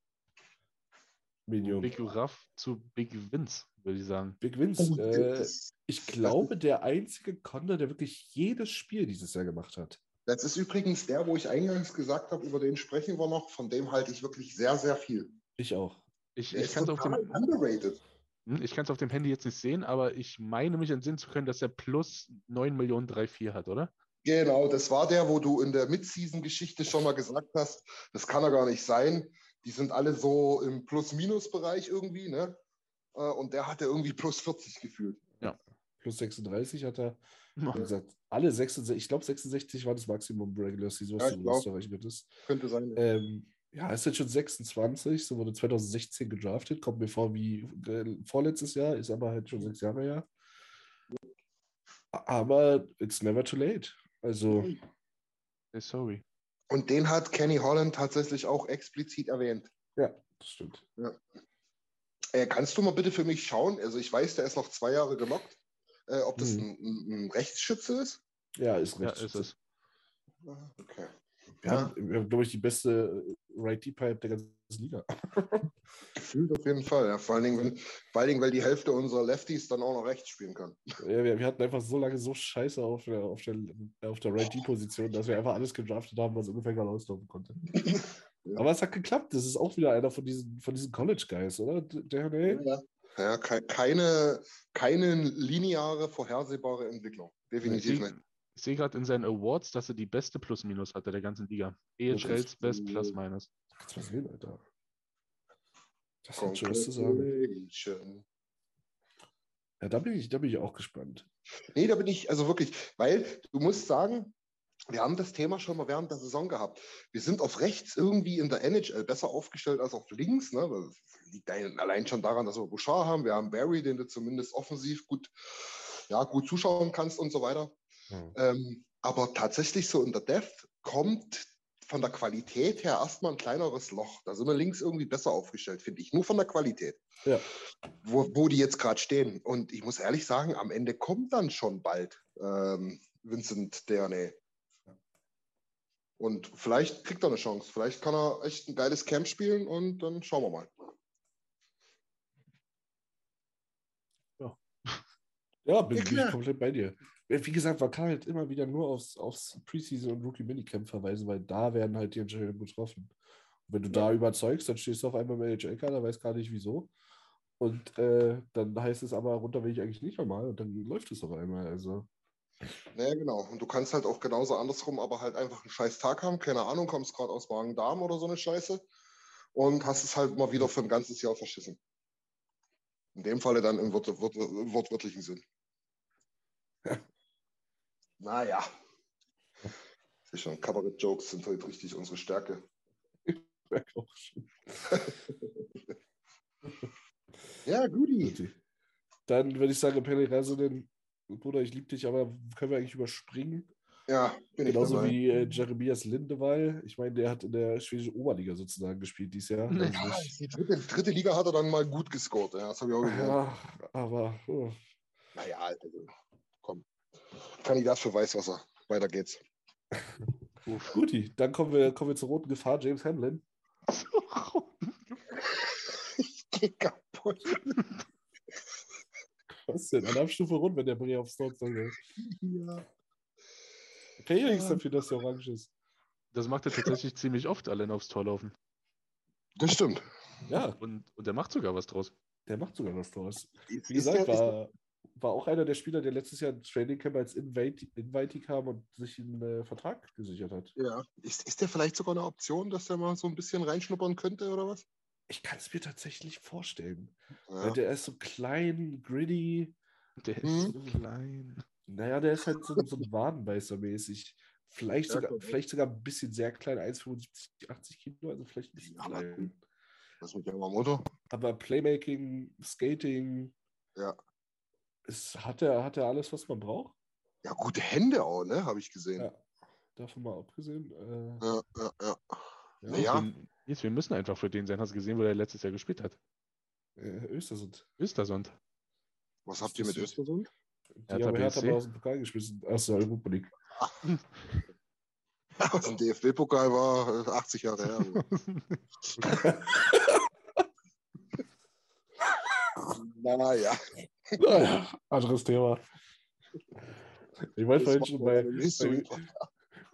Medium. Big Rough zu Big Vince, würde ich sagen. Big Vince, oh, äh, ich glaube, der einzige Konter, der wirklich jedes Spiel dieses Jahr gemacht hat. Das ist übrigens der, wo ich eingangs gesagt habe, über den sprechen wir noch. Von dem halte ich wirklich sehr, sehr viel. Ich auch. Ich, ich kann es auf, dem, hm, auf dem Handy jetzt nicht sehen, aber ich meine mich entsinnen zu können, dass er plus 9 Millionen 3,4 hat, oder? Genau, das war der, wo du in der Mid-Season-Geschichte schon mal gesagt hast, das kann er gar nicht sein. Die sind alle so im Plus-Minus-Bereich irgendwie, ne? Äh, und der hatte irgendwie plus 40 gefühlt. Ja. Plus 36 hat er. Gesagt, alle 66, ich glaube 66 war das Maximum Regular Season, was ja, du ausgerechnet ist. Könnte sein. Ja. Ähm, ja, ist jetzt schon 26, so wurde 2016 gedraftet, kommt mir vor wie äh, vorletztes Jahr, ist aber halt schon sechs Jahre her. Aber it's never too late. Also. Sorry. Und den hat Kenny Holland tatsächlich auch explizit erwähnt. Ja, das stimmt. Ja. Äh, kannst du mal bitte für mich schauen? Also ich weiß, der ist noch zwei Jahre gelockt. Äh, ob das hm. ein, ein, Rechtsschütze ist? Ja, ist Rechtsschütze. Ja, ist es. Ah, okay. Wir, ja. haben, haben, glaube ich, die beste Right-D-Pipe der ganzen Liga. Gefühlt auf jeden Fall. Ja. Vor, allen Dingen, wenn, vor allen Dingen, weil die Hälfte unserer Lefties dann auch noch rechts spielen kann. Ja, wir, wir hatten einfach so lange so scheiße auf der, auf der, auf der Right-D-Position, dass wir einfach alles gedraftet haben, was ungefähr gerade auslaufen konnte. Ja. Aber es hat geklappt. Das ist auch wieder einer von diesen, von diesen College-Guys, oder? Der, der, ja. ja, keine, keine lineare, vorhersehbare Entwicklung. Definitiv nicht. Ich sehe gerade in seinen Awards, dass er die beste Plus-Minus hatte der ganzen Liga. EHLs Best Plus-Minus. Kannst du mal sehen, Alter. Das schon was zu sagen. Ja, da bin, ich, da bin ich auch gespannt. Nee, da bin ich, also wirklich, weil du musst sagen, wir haben das Thema schon mal während der Saison gehabt. Wir sind auf rechts irgendwie in der NHL besser aufgestellt als auf links. Ne? Das liegt allein schon daran, dass wir Bouchard haben. Wir haben Barry, den du zumindest offensiv gut, ja, gut zuschauen kannst und so weiter. Hm. Ähm, aber tatsächlich so in der Death kommt von der Qualität her erstmal ein kleineres Loch. Da sind wir links irgendwie besser aufgestellt, finde ich. Nur von der Qualität. Ja. Wo, wo die jetzt gerade stehen. Und ich muss ehrlich sagen, am Ende kommt dann schon bald ähm, Vincent Dernay. Und vielleicht kriegt er eine Chance. Vielleicht kann er echt ein geiles Camp spielen und dann schauen wir mal. Ja, ja bin, bin ich komplett bei dir. Wie gesagt, man kann halt immer wieder nur aufs, aufs Preseason und Rookie Minicamp verweisen, weil da werden halt die Entscheidungen getroffen. Und wenn du ja. da überzeugst, dann stehst du auf einmal im NHL-Kader, weiß gar nicht wieso. Und äh, dann heißt es aber, runter will ich eigentlich nicht nochmal und dann läuft es auf einmal. Also. Naja, genau. Und du kannst halt auch genauso andersrum, aber halt einfach einen scheiß Tag haben, keine Ahnung, kommst gerade aus Magen-Darm oder so eine Scheiße und hast es halt mal wieder für ein ganzes Jahr verschissen. In dem Falle dann im, wort wort wortwörtlichen Sinn. Naja. Ich schon, Kabarett-Jokes sind halt richtig unsere Stärke. Ich merke auch schon. ja, Guti. Dann würde ich sagen, Penny Resident, Bruder, ich liebe dich, aber können wir eigentlich überspringen? Ja, bin Genauso ich wie äh, Jeremias Lindeweil. Ich meine, der hat in der schwedischen Oberliga sozusagen gespielt dieses Jahr. Ja, also die dritte, dritte, Liga hat er dann mal gut gescored. Ja, das habe ich auch gesehen. Ja, aber. Oh. Naja, also. Kandidat für Weißwasser. Weiter geht's. Guti, dann kommen wir, kommen wir zur roten Gefahr, James Hamlin. ich gehe kaputt. Was denn? Eine Abstufe rund, wenn der Brie aufs Tor soll. Ja. Kann ja nichts dafür, dass der orange ist. Das macht er tatsächlich ziemlich oft, allein aufs Tor laufen. Das stimmt. Ja. Und, und der macht sogar was draus. Der macht sogar was draus. Wie gesagt, war, war auch einer der Spieler, der letztes Jahr ins Training Camp als Invitee kam und sich einen äh, Vertrag gesichert hat. Ja. Ist, ist der vielleicht sogar eine Option, dass der mal so ein bisschen reinschnuppern könnte oder was? Ich kann es mir tatsächlich vorstellen. Ja. Der ist so klein, gritty. Der ist hm. so klein. Naja, der ist halt so, so ein Wadenbeißer mäßig. Vielleicht, ja, sogar, vielleicht sogar ein bisschen sehr klein, 1,75, 80 Kilo, also vielleicht ein bisschen ja, klein. Das mit Yamamoto. Aber Playmaking, Skating. Ja. Es, hat, er, hat er alles, was man braucht? Ja, gute Hände auch, ne? Habe ich gesehen. Ja. Davon mal abgesehen. Äh, ja, ja, ja. Ja, naja. Jetzt, wir müssen einfach für den sein. Hast du gesehen, wo er letztes Jahr gespielt hat? Äh, Östersund. Östersund. Was habt ihr mit Östersund? Die Hertha haben Hertha aus dem Pokal geschmissen, aus der Europa League. Aus dem DFB-Pokal war 80 Jahre her. naja. Naja, anderes Thema. Ich weiß vorhin schon, bei, bei,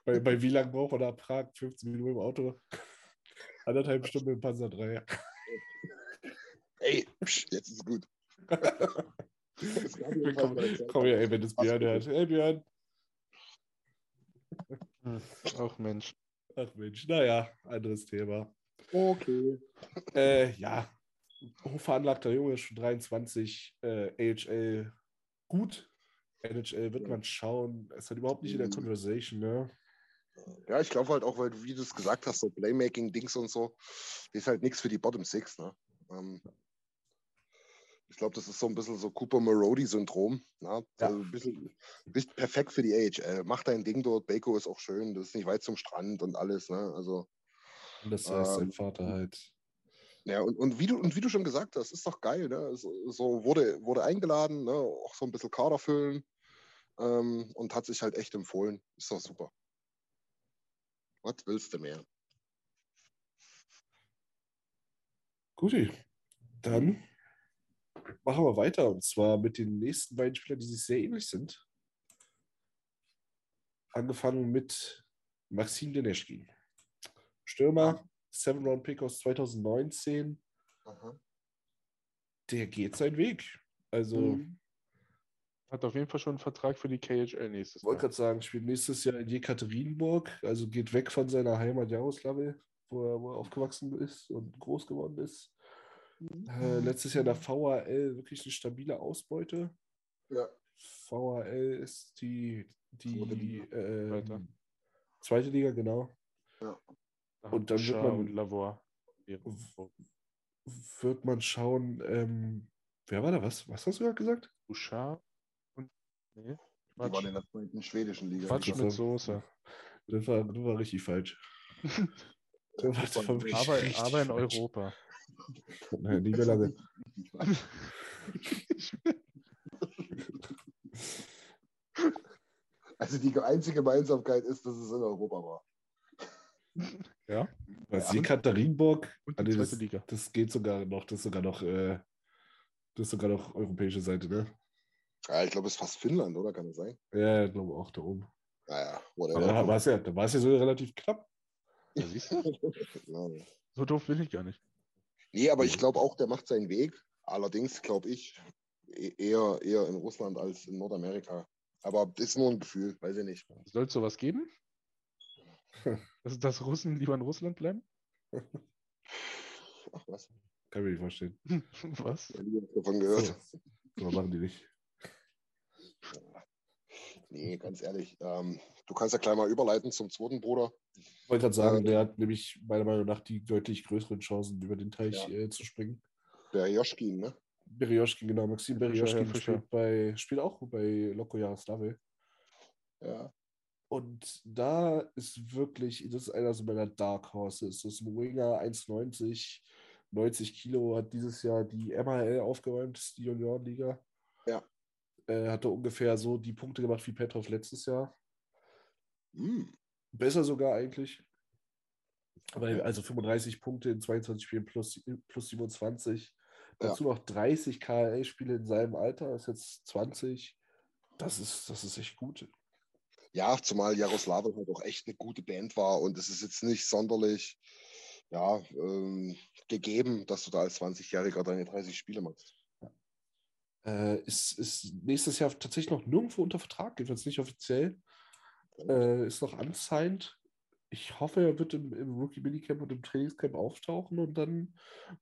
bei, bei, wie lange braucht man nach Prag? 15 Minuten im Auto? Anderthalb Stunden im Panzer 3. Ey, jetzt ist gut. komm, komm her, ey, wenn das Björn hört. Hey Björn. Ach Mensch. Ach Mensch, naja, anderes Thema. Okay. Äh, ja, hochveranlagter Junge, schon 23, äh, AHL gut. NHL wird man schauen. Es ist halt überhaupt nicht in der mhm. Conversation, ne? Ja, ich glaube halt auch, weil du, wie du es gesagt hast, so Playmaking-Dings und so, ist halt nichts für die Bottom Six, ne? Ähm, ich glaube, das ist so ein bisschen so Cooper Marody-Syndrom. Ja? ja. Also ein bisschen, bist perfekt für die AHL. Mach dein Ding dort. Baco ist auch schön. Das ist nicht weit zum Strand und alles. Ne? Also, und das heißt, ähm, sein Vater halt. Ja, und, und, wie du, und wie du schon gesagt hast, ist doch geil. Ne? So, so wurde, wurde eingeladen, ne? auch so ein bisschen Kader füllen ähm, und hat sich halt echt empfohlen. Ist doch super. Was willst du mehr? Guti, dann machen wir weiter und zwar mit den nächsten beiden Spielern, die sich sehr ähnlich sind. Angefangen mit Maxim Deneschkin. Stürmer, 7-Round-Pick aus 2019. Aha. Der geht seinen Weg. Also. Mhm. Hat auf jeden Fall schon einen Vertrag für die KHL nächstes Jahr. Ich wollte gerade sagen, spielt nächstes Jahr in Jekaterinburg, also geht weg von seiner Heimat Jaroslawl, wo er, wo er aufgewachsen ist und groß geworden ist. Äh, letztes Jahr in der VHL wirklich eine stabile Ausbeute. Ja. VHL ist die, die äh, zweite Liga, genau. Ja. Und dann wird man, Lavor. wird man schauen, ähm, wer war da? Was, was hast du gerade gesagt? Bouchard und nee, die waren in der zweiten schwedischen Liga. Quatsch mit Soße. Das war, das war richtig falsch. das war, das war aber, aber in Europa. Nein, lange. Also die einzige Gemeinsamkeit ist, dass es in Europa war. Ja. Was ja. Katharinenburg, also das, das, geht sogar noch, das ist sogar noch, äh, das ist sogar noch europäische Seite, ne? Ja, ich glaube, es ist fast Finnland, oder? Kann es sein? Ja, ich glaube auch da oben. Naja, whatever. Da war es ja, da ja so relativ knapp. Ja, siehst du? so doof bin ich gar nicht. Nee, aber ich glaube auch, der macht seinen Weg. Allerdings glaube ich e-, eher, eher in Russland als in Nordamerika. Aber ist nur ein Gefühl, weiß ich nicht. Soll es sowas geben? dass, dass Russen lieber in Russland bleiben? Ach was. Kann ich mir nicht vorstellen. Was? Ich habe davon gehört. So. Aber machen die nicht. Nee, ganz ehrlich. Ähm, du kannst ja gleich mal überleiten zum zweiten Bruder. Ich wollte gerade sagen, Äh, der hat nämlich meiner Meinung nach die deutlich größeren Chancen, über den Teich Ja. äh, zu springen. Der Joschkin, ne? Berioschkin, genau. Maxim Berioschkin Herr Fischer. spielt, bei, spielt auch bei Loko Jaroslawl. Ja. Und da ist wirklich, das ist einer so meiner Dark Horses. Das ist ein Winger, 1,90, 90 Kilo, hat dieses Jahr die MHL aufgeräumt, die Juniorenliga. Ja. Äh, hatte ungefähr so die Punkte gemacht wie Petrov letztes Jahr. Hm. Besser sogar eigentlich. Weil, also 35 Punkte in 22 Spielen plus, plus 27. Ja. Dazu noch 30 KL-Spiele in seinem Alter, ist jetzt 20. Das ist, das ist echt gut. Ja, zumal Jaroslawl halt auch echt eine gute Band war und es ist jetzt nicht sonderlich ja, ähm, gegeben, dass du da als 20-Jähriger deine 30 Spiele machst. Äh, ist, ist nächstes Jahr tatsächlich noch nirgendwo unter Vertrag, jedenfalls nicht offiziell. Äh, ist noch unsigned. Ich hoffe, er wird im, im Rookie Minicamp und im Trainingscamp auftauchen und dann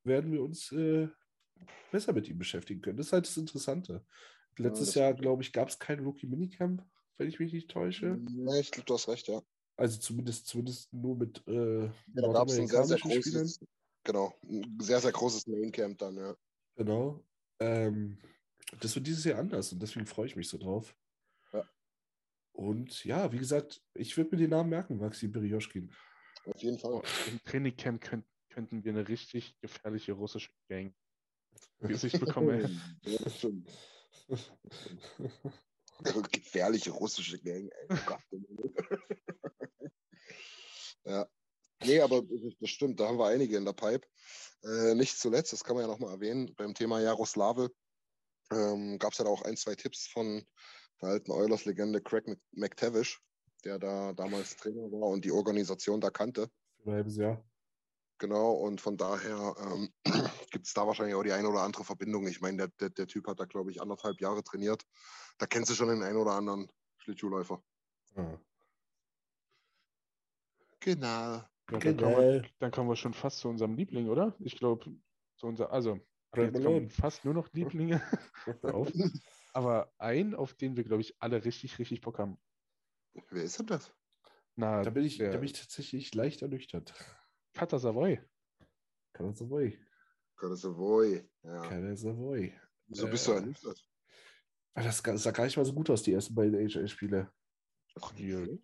werden wir uns äh, besser mit ihm beschäftigen können. Das ist halt das Interessante. Letztes das Jahr, glaube ich, gab es kein Rookie Minicamp, wenn ich mich nicht täusche. Nee, ich glaube, du hast recht, ja. Also zumindest, zumindest nur mit äh, ja da gab es ein sehr, sehr nordamerikanischen Spielern. großes, genau, ein sehr, sehr großes Maincamp dann, ja. Genau. Ähm, das wird dieses Jahr anders und deswegen freue ich mich so drauf. Ja. Und ja, wie gesagt, ich würde mir den Namen merken, Maxim Berioschkin. Auf jeden Fall. Oh, Im Trainingcamp könnt, könnten wir eine richtig gefährliche russische Gang Gesicht bekommen. Ja, das stimmt. Gefährliche russische Gang, ey. Oh Gott. ja. Nee, aber das- stimmt, da haben wir einige in der Pipe. Äh, nicht zuletzt, das kann man ja nochmal erwähnen, beim Thema Jaroslawl ähm, gab es ja da auch ein, zwei Tipps von der alten Oilers-Legende Craig Mc- McTavish, der da damals Trainer war und die Organisation da kannte. Für ein halbes Jahr. Genau, und von daher ähm, gibt es da wahrscheinlich auch die eine oder andere Verbindung. Ich meine, der, der, der Typ hat da, glaube ich, anderthalb Jahre trainiert. Da kennst du schon den einen oder anderen Schlittschuhläufer. Ah. Genau. Ja, dann, Genau. kommen wir, dann kommen wir schon fast zu unserem Liebling, oder? Ich glaube, zu unser, also jetzt kommen fast nur noch Lieblinge auf. Aber ein, auf den wir, glaube ich, alle richtig, richtig Bock haben. Wer ist denn das? Na, Da bin ich, der da bin ich tatsächlich leicht ernüchtert. Kata Savoy. Keine Savoy. Gottes Savoy. Ja. Keine Savoy. Wieso bist du ernüchtert? Ah, Das sah gar nicht mal so gut aus, die ersten beiden hier.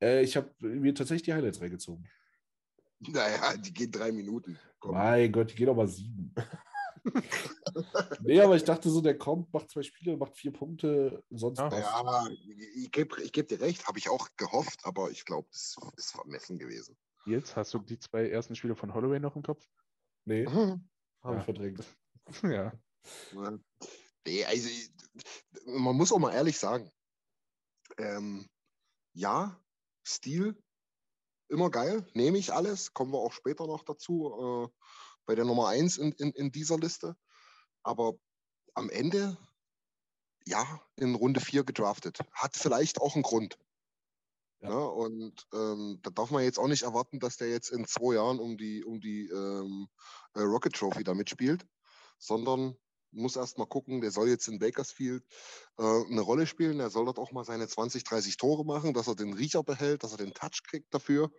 Äh, ich habe mir tatsächlich die Highlights reingezogen. Naja, die gehen drei Minuten. Komm. Mein Gott, die gehen aber sieben. nee, aber ich dachte so, der kommt, macht zwei Spiele, macht vier Punkte, sonst Ja. passt. Ja, ich gebe ich geb dir recht, habe ich auch gehofft, aber ich glaube, das ist vermessen gewesen. Jetzt hast du die zwei ersten Spiele von Holloway noch im Kopf? Nee, habe Ja. ich verdrängt. ja. Nee, also, man muss auch mal ehrlich sagen, ähm, ja, Stil, immer geil, nehme ich alles, kommen wir auch später noch dazu, äh, bei der Nummer 1 in, in, in dieser Liste. Aber am Ende, ja, in Runde 4 gedraftet. Hat vielleicht auch einen Grund. Ja. Ja. und ähm, da darf man jetzt auch nicht erwarten, dass der jetzt in zwei Jahren um die, um die ähm, äh, Rocket Trophy da mitspielt, sondern muss erst mal gucken, der soll jetzt in Bakersfield äh, eine Rolle spielen. Er soll dort auch mal seine 20, 30 Tore machen, dass er den Riecher behält, dass er den Touch kriegt dafür.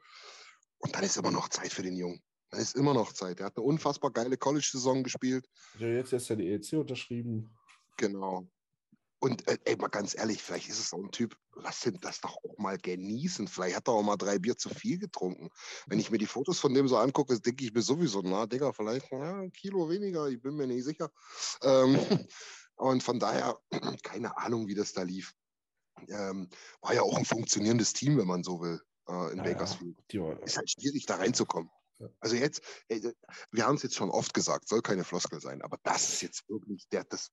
Und dann ist immer noch Zeit für den Jungen. Dann ist immer noch Zeit. Er hat eine unfassbar geile College-Saison gespielt. Ich habe jetzt erst die EEC unterschrieben. Genau. Und äh, ey, mal ganz ehrlich, vielleicht ist es so ein Typ, lass ihn das doch auch mal genießen. Vielleicht hat er auch mal drei Bier zu viel getrunken. Wenn ich mir die Fotos von dem so angucke, denke ich mir sowieso, na, Digga, vielleicht ja, ein Kilo weniger, ich bin mir nicht sicher. Ähm, und von daher, keine Ahnung, wie das da lief. Ähm, war ja auch ein funktionierendes Team, wenn man so will, äh, in Ja, Bakersfield. War, Ist halt schwierig, da reinzukommen. Ja. Also jetzt, ey, wir haben es jetzt schon oft gesagt, soll keine Floskel sein, aber das ist jetzt wirklich der, das,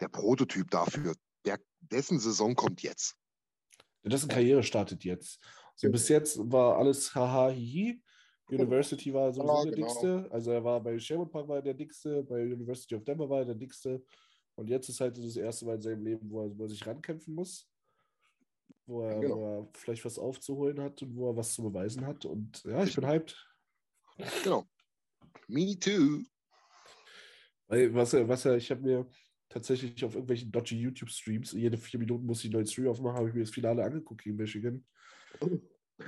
der Prototyp dafür. Der, dessen Saison kommt jetzt. dessen Karriere startet jetzt. So, bis jetzt war alles haha hihi. University war sowieso Ja, der genau. dickste. Also er war bei Sherwood Park war er der dickste, bei University of Denver war er der dickste. Und jetzt ist halt das erste Mal in seinem Leben, wo er, wo er sich rankämpfen muss. Wo er, Genau. wo er vielleicht was aufzuholen hat und wo er was zu beweisen hat. Und ja, ich bin hyped. Genau. Me too. Weil, was was ich habe mir tatsächlich auf irgendwelchen dodgy YouTube-Streams, jede vier Minuten muss ich einen neuen Stream aufmachen, habe ich mir das Finale angeguckt gegen Michigan.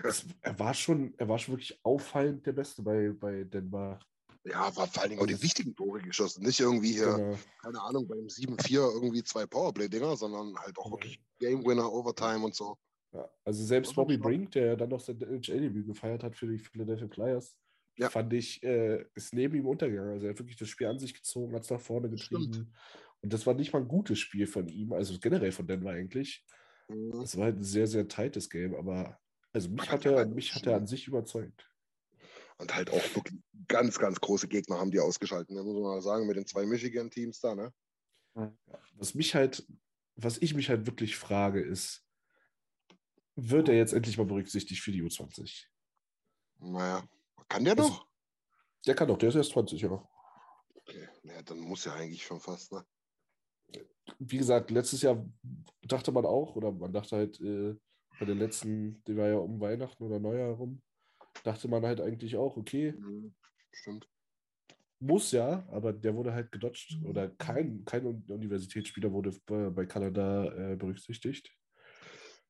Es, er, war schon, er war schon wirklich auffallend der Beste bei, bei Denver. Ja, war vor allen Dingen auch die wichtigen Tore geschossen. Nicht irgendwie hier, Genau. keine Ahnung, beim 7-4 irgendwie zwei Powerplay-Dinger, sondern halt auch wirklich Game Winner, Overtime und so. Ja, also selbst Bobby. Brink, der ja dann noch sein NHL-Debüt gefeiert hat für die Philadelphia Flyers, Ja. fand ich, äh, ist neben ihm untergegangen. Also er hat wirklich das Spiel an sich gezogen, hat es nach vorne Stimmt. Und das war nicht mal ein gutes Spiel von ihm, also generell von Denver eigentlich. Mhm. Es war halt ein sehr, sehr tightes Game, aber also mich hat er, mich hat er an sich überzeugt. Und halt auch wirklich ganz, ganz große Gegner haben die ausgeschaltet. Ne? Muss man mal sagen, mit den zwei Michigan-Teams da, ne? Was mich halt, was ich mich halt wirklich frage, ist, wird er jetzt endlich mal berücksichtigt für die U20? Naja. Kann der Also- noch? Der kann doch, der ist erst 20, ja. Okay. Naja, dann muss ja eigentlich schon fast, ne? Wie gesagt, letztes Jahr dachte man auch, oder man dachte halt äh, bei der letzten, die war ja um Weihnachten oder Neujahr herum, dachte man halt eigentlich auch, okay, Mhm. Stimmt. muss ja, aber der wurde halt gedodged oder kein, kein Un- Universitätsspieler wurde bei, bei Kanada äh, berücksichtigt.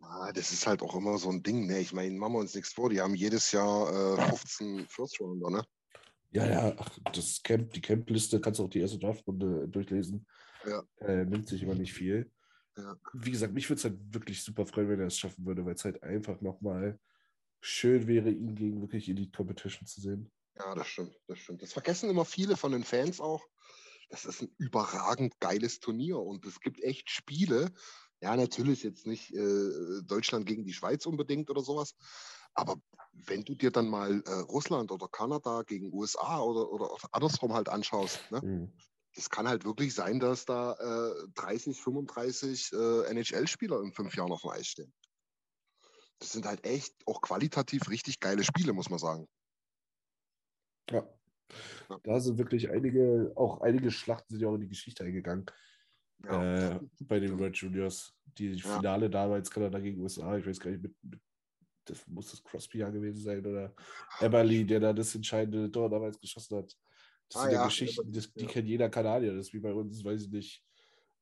Ah, das ist halt auch immer so ein Ding, ne? Ich meine, machen wir uns nichts vor, die haben jedes Jahr äh, 15 First Rounder, ne? Ja, ja, ach, das Camp, die Camp-Liste kannst du auch die erste Draftrunde durchlesen. Ja. Äh, nimmt sich immer nicht viel. Ja. Wie gesagt, mich würde es halt wirklich super freuen, wenn er es schaffen würde, weil es halt einfach nochmal schön wäre, ihn gegen wirklich Elite Competition zu sehen. Ja, das stimmt, das stimmt. Das vergessen immer viele von den Fans auch. Das ist ein überragend geiles Turnier und es gibt echt Spiele. Ja, natürlich jetzt nicht äh, Deutschland gegen die Schweiz unbedingt oder sowas. Aber wenn du dir dann mal äh, Russland oder Kanada gegen USA oder, oder andersrum halt anschaust, ne, Mhm. Es kann halt wirklich sein, dass da äh, 30, 35 äh, NHL-Spieler in fünf Jahren auf dem Eis stehen. Das sind halt echt auch qualitativ richtig geile Spiele, muss man sagen. Ja. Ja. Da sind wirklich einige, auch einige Schlachten sind ja auch in die Geschichte eingegangen. Ja. Äh, bei den World Juniors. Die Ja. Finale damals Kanada gegen USA, ich weiß gar nicht, mit, mit das muss das Crosby ja gewesen sein oder Eberly, der da das entscheidende Tor damals geschossen hat. Das Ah sind ja, ja, Geschichten, das, die ja. kennt jeder Kanadier. Das ist wie bei uns, weiß ich nicht,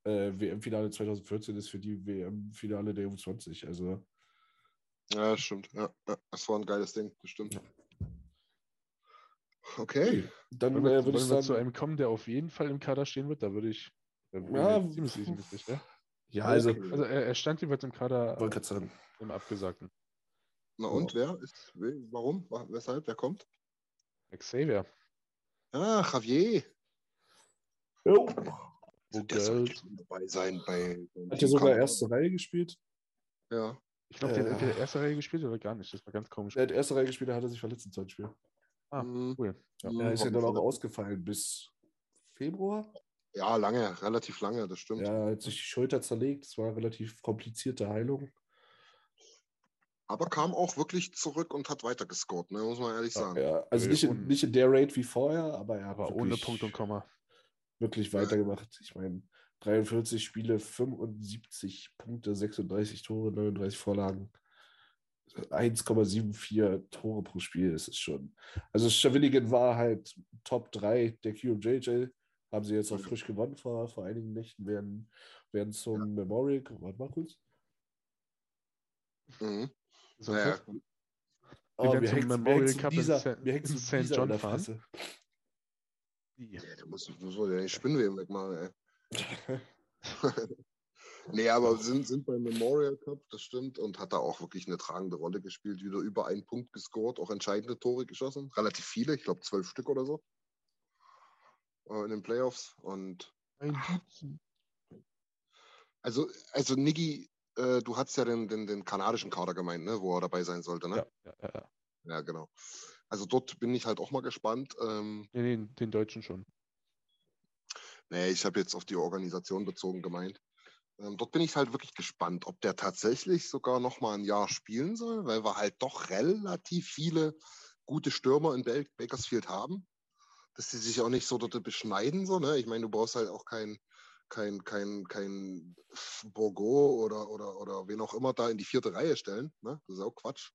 äh, WM-Finale 2014 ist für die WM-Finale der U20. Also Ja, das stimmt. Ja, das war ein geiles Ding, das stimmt. Ja. Okay. dann äh, würde ich wir zu sagen, einem kommen, der auf jeden Fall im Kader stehen wird? Da würde ich. Da Ja, ziemlich sicher, mit sicher. ja, also, Okay. Also er, er stand jeweils im Kader sagen, im Abgesagten. Na und wer? Ist, warum? Wa- Weshalb? Wer kommt? Xavier. Ah, Javier. jo, Also der sollte schon dabei sein bei. hat ja sogar erste Reihe gespielt. Ja. Ich glaube, der hat Äh. entweder erste Reihe gespielt oder gar nicht. Das war ganz komisch. Er hat erste Reihe gespielt, da hat er sich verletzt im zweiten Spiel. Ah, Mhm. cool. Ja, Mhm, er ist ja dann auch ausgefallen bis Februar. Ja, lange, relativ lange, das stimmt. Ja, hat sich die Schulter zerlegt. Es war eine relativ komplizierte Heilung. Aber kam auch wirklich zurück und hat weiter gescored, ne? muss man ehrlich sagen. Ja, also nicht in, nicht in der Rate wie vorher, aber er hat Aber wirklich, ohne Punkt und Komma. wirklich weitergemacht. Ich meine, 43 Spiele, 75 Punkte, 36 Tore, 39 Vorlagen. 1,74 Tore pro Spiel, das ist schon. Also Schawinigan war halt Top 3 der QMJJ. Haben sie jetzt auch frisch gewonnen vor, vor einigen Nächten, werden, werden zum Memorial. Warte mal kurz. Mhm. So Naja. Wir Oh, werden mir zum hängt Memorial Cup in dieser, in St. John. Fresse. Ja, da muss, muss man ja den Spinnweben wegmachen, ey. nee, aber sind, sind beim Memorial Cup, das stimmt, und hat da auch wirklich eine tragende Rolle gespielt. Wieder über einen Punkt gescored, auch entscheidende Tore geschossen. Relativ viele, ich glaube zwölf Stück oder so. Äh, in den Playoffs. Und Ein Dutzend. also, also Niggi, äh, du hast ja den, den, den kanadischen Kader gemeint, ne, wo er dabei sein sollte, ne? Ja, ja, ja, ja. Genau. Also dort bin ich halt auch mal gespannt. Ähm, Nee, nee, den Deutschen schon. Nee, ich habe jetzt auf die Organisation bezogen gemeint. Ähm, dort bin ich halt wirklich gespannt, ob der tatsächlich sogar noch mal ein Jahr spielen soll, weil wir halt doch relativ viele gute Stürmer in Bel- Bakersfield haben, dass sie sich auch nicht so dort beschneiden. So, ne? Ich meine, du brauchst halt auch keinen kein, kein, kein Borgo oder, oder, oder wen auch immer da in die vierte Reihe stellen. Ne? Das ist auch Quatsch.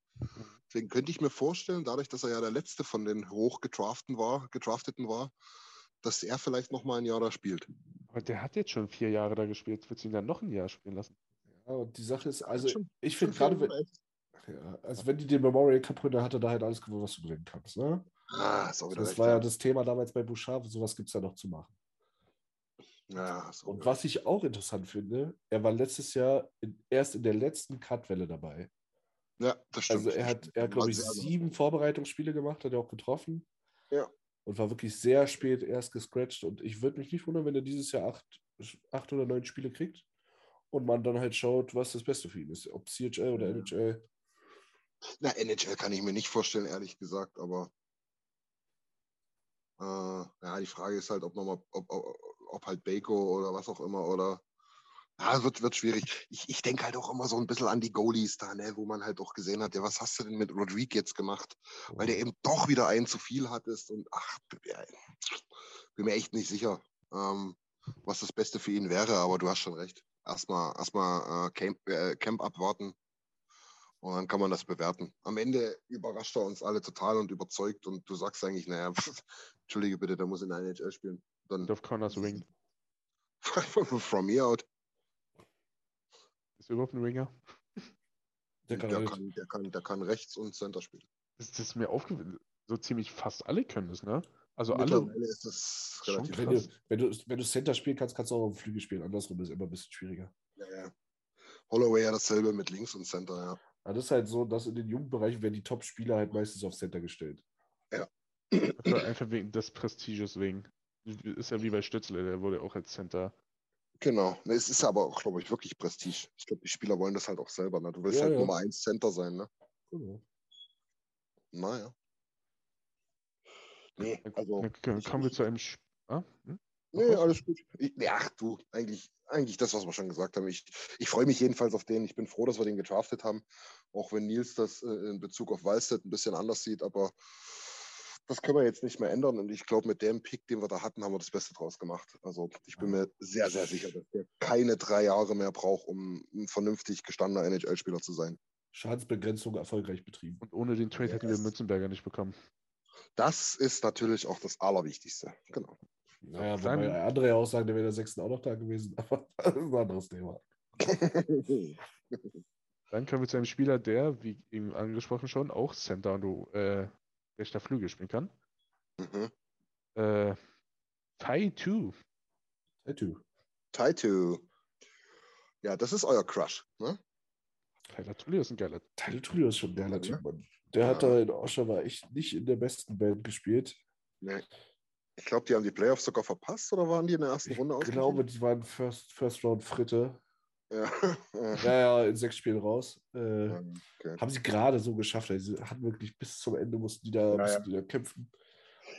Deswegen könnte ich mir vorstellen, dadurch, dass er ja der letzte von den hochgedrafteten war, gedrafteten war, dass er vielleicht noch mal ein Jahr da spielt. Aber der hat jetzt schon vier Jahre da gespielt. Willst du ihn dann noch ein Jahr spielen lassen? Ja, und die Sache ist, also Schon- ich finde gerade, wenn, ja, also wenn die den Memorial Cup holen, dann hat er da halt alles gewonnen, was du gewinnen kannst. Ne? Ah, Das war ja das Thema damals bei Bouchard, sowas gibt es ja noch zu machen. Ja, Und was ich auch interessant finde, er war letztes Jahr in, erst in der letzten Cut-Welle dabei. Ja, das stimmt. Also er hat, er hat glaube ich, sieben Vorbereitungsspiele gemacht, hat er auch getroffen. Ja. Und war wirklich sehr spät erst gescratcht. Und ich würde mich nicht wundern, wenn er dieses Jahr acht, acht oder neun Spiele kriegt und man dann halt schaut, was das Beste für ihn ist. Ob CHL oder NHL. Na, NHL kann ich mir nicht vorstellen, ehrlich gesagt, aber äh, ja, die Frage ist halt, ob nochmal, ob, ob, ob halt Bako oder was auch immer oder ja, wird, wird schwierig. Ich, ich denke halt auch immer so ein bisschen an die Goalies da, ne, wo man halt auch gesehen hat, ja, was hast du denn mit Rodrigue jetzt gemacht? Weil der eben doch wieder einen zu viel hattest und ach, bin mir echt nicht sicher, ähm, was das Beste für ihn wäre, aber du hast schon recht. Erstmal erstmal äh, Camp, äh, Camp abwarten und dann kann man das bewerten. Am Ende überrascht er uns alle total und überzeugt und du sagst eigentlich, naja, pff, entschuldige bitte, der muss in der NHL spielen. Dann auf Connors Wing. from me out. Ist er überhaupt ein Winger? Der Der kann kann, halt, der, kann, der kann rechts und Center spielen. Das, das ist mir aufgefallen. So ziemlich fast alle können es, ne? Also alle. Ist das relativ wenn, krass. du, wenn, du, wenn du Center spielen kannst, kannst du auch auf dem Flügel spielen. Andersrum ist immer ein bisschen schwieriger. Ja, ja. Holloway ja dasselbe mit links und Center, ja. Aber das ist halt so, dass in den Jugendbereichen werden die Top-Spieler halt meistens auf Center gestellt. Einfach, einfach wegen des Prestiges wegen. Ist ja wie bei Stützle, der wurde auch als Center. Genau. Es ist aber auch, glaube ich, wirklich Prestige. Ich glaube, die Spieler wollen das halt auch selber. Ne? Du willst Ja, halt ja. Nummer 1 Center sein, ne? Genau. Naja. Nee, also. Dann kommen wir zu einem. Sp ah? hm? Nee, alles gut. Ich, nee, ach du, eigentlich, eigentlich das, was wir schon gesagt haben. Ich, ich freue mich jedenfalls auf den. Ich bin froh, dass wir den gedraftet haben. Auch wenn Nils das äh, in Bezug auf Wallstedt ein bisschen anders sieht, aber das können wir jetzt nicht mehr ändern. Und ich glaube, mit dem Pick, den wir da hatten, haben wir das Beste draus gemacht. Also ich bin mir sehr, sehr sicher, dass der keine drei Jahre mehr braucht, um ein vernünftig gestandener NHL-Spieler zu sein. Schadensbegrenzung erfolgreich betrieben. Und ohne den Trade hätten wir Yes. Mützenberger nicht bekommen. Das ist natürlich auch das Allerwichtigste. Genau. Naja, Dann- wobei andere ja auch sagen, der wäre der Sechsten auch noch da gewesen, aber das ist ein anderes Thema. Dann kommen wir zu einem Spieler, der, wie eben angesprochen schon, auch Center und äh, rechter Flügel spielen kann. mhm. Äh, Tai 2. Tattoo. Taito. Ja, das ist euer Crush. Ne? Tyler Tully ist ein geiler. Tyler Tulio ist schon ein geiler Ja. Typ, Mann. Der hat Ja. da in Oshawa echt nicht in der besten Band gespielt. Nee. Ich glaube, die haben die Playoffs sogar verpasst oder waren die in der ersten Ich Runde glaube, die waren First, First Round Fritte. Ja. ja. In sechs Spielen raus. Äh, Okay. haben sie gerade so geschafft. Also, sie hatten wirklich bis zum Ende mussten die da, Ja, mussten die da kämpfen.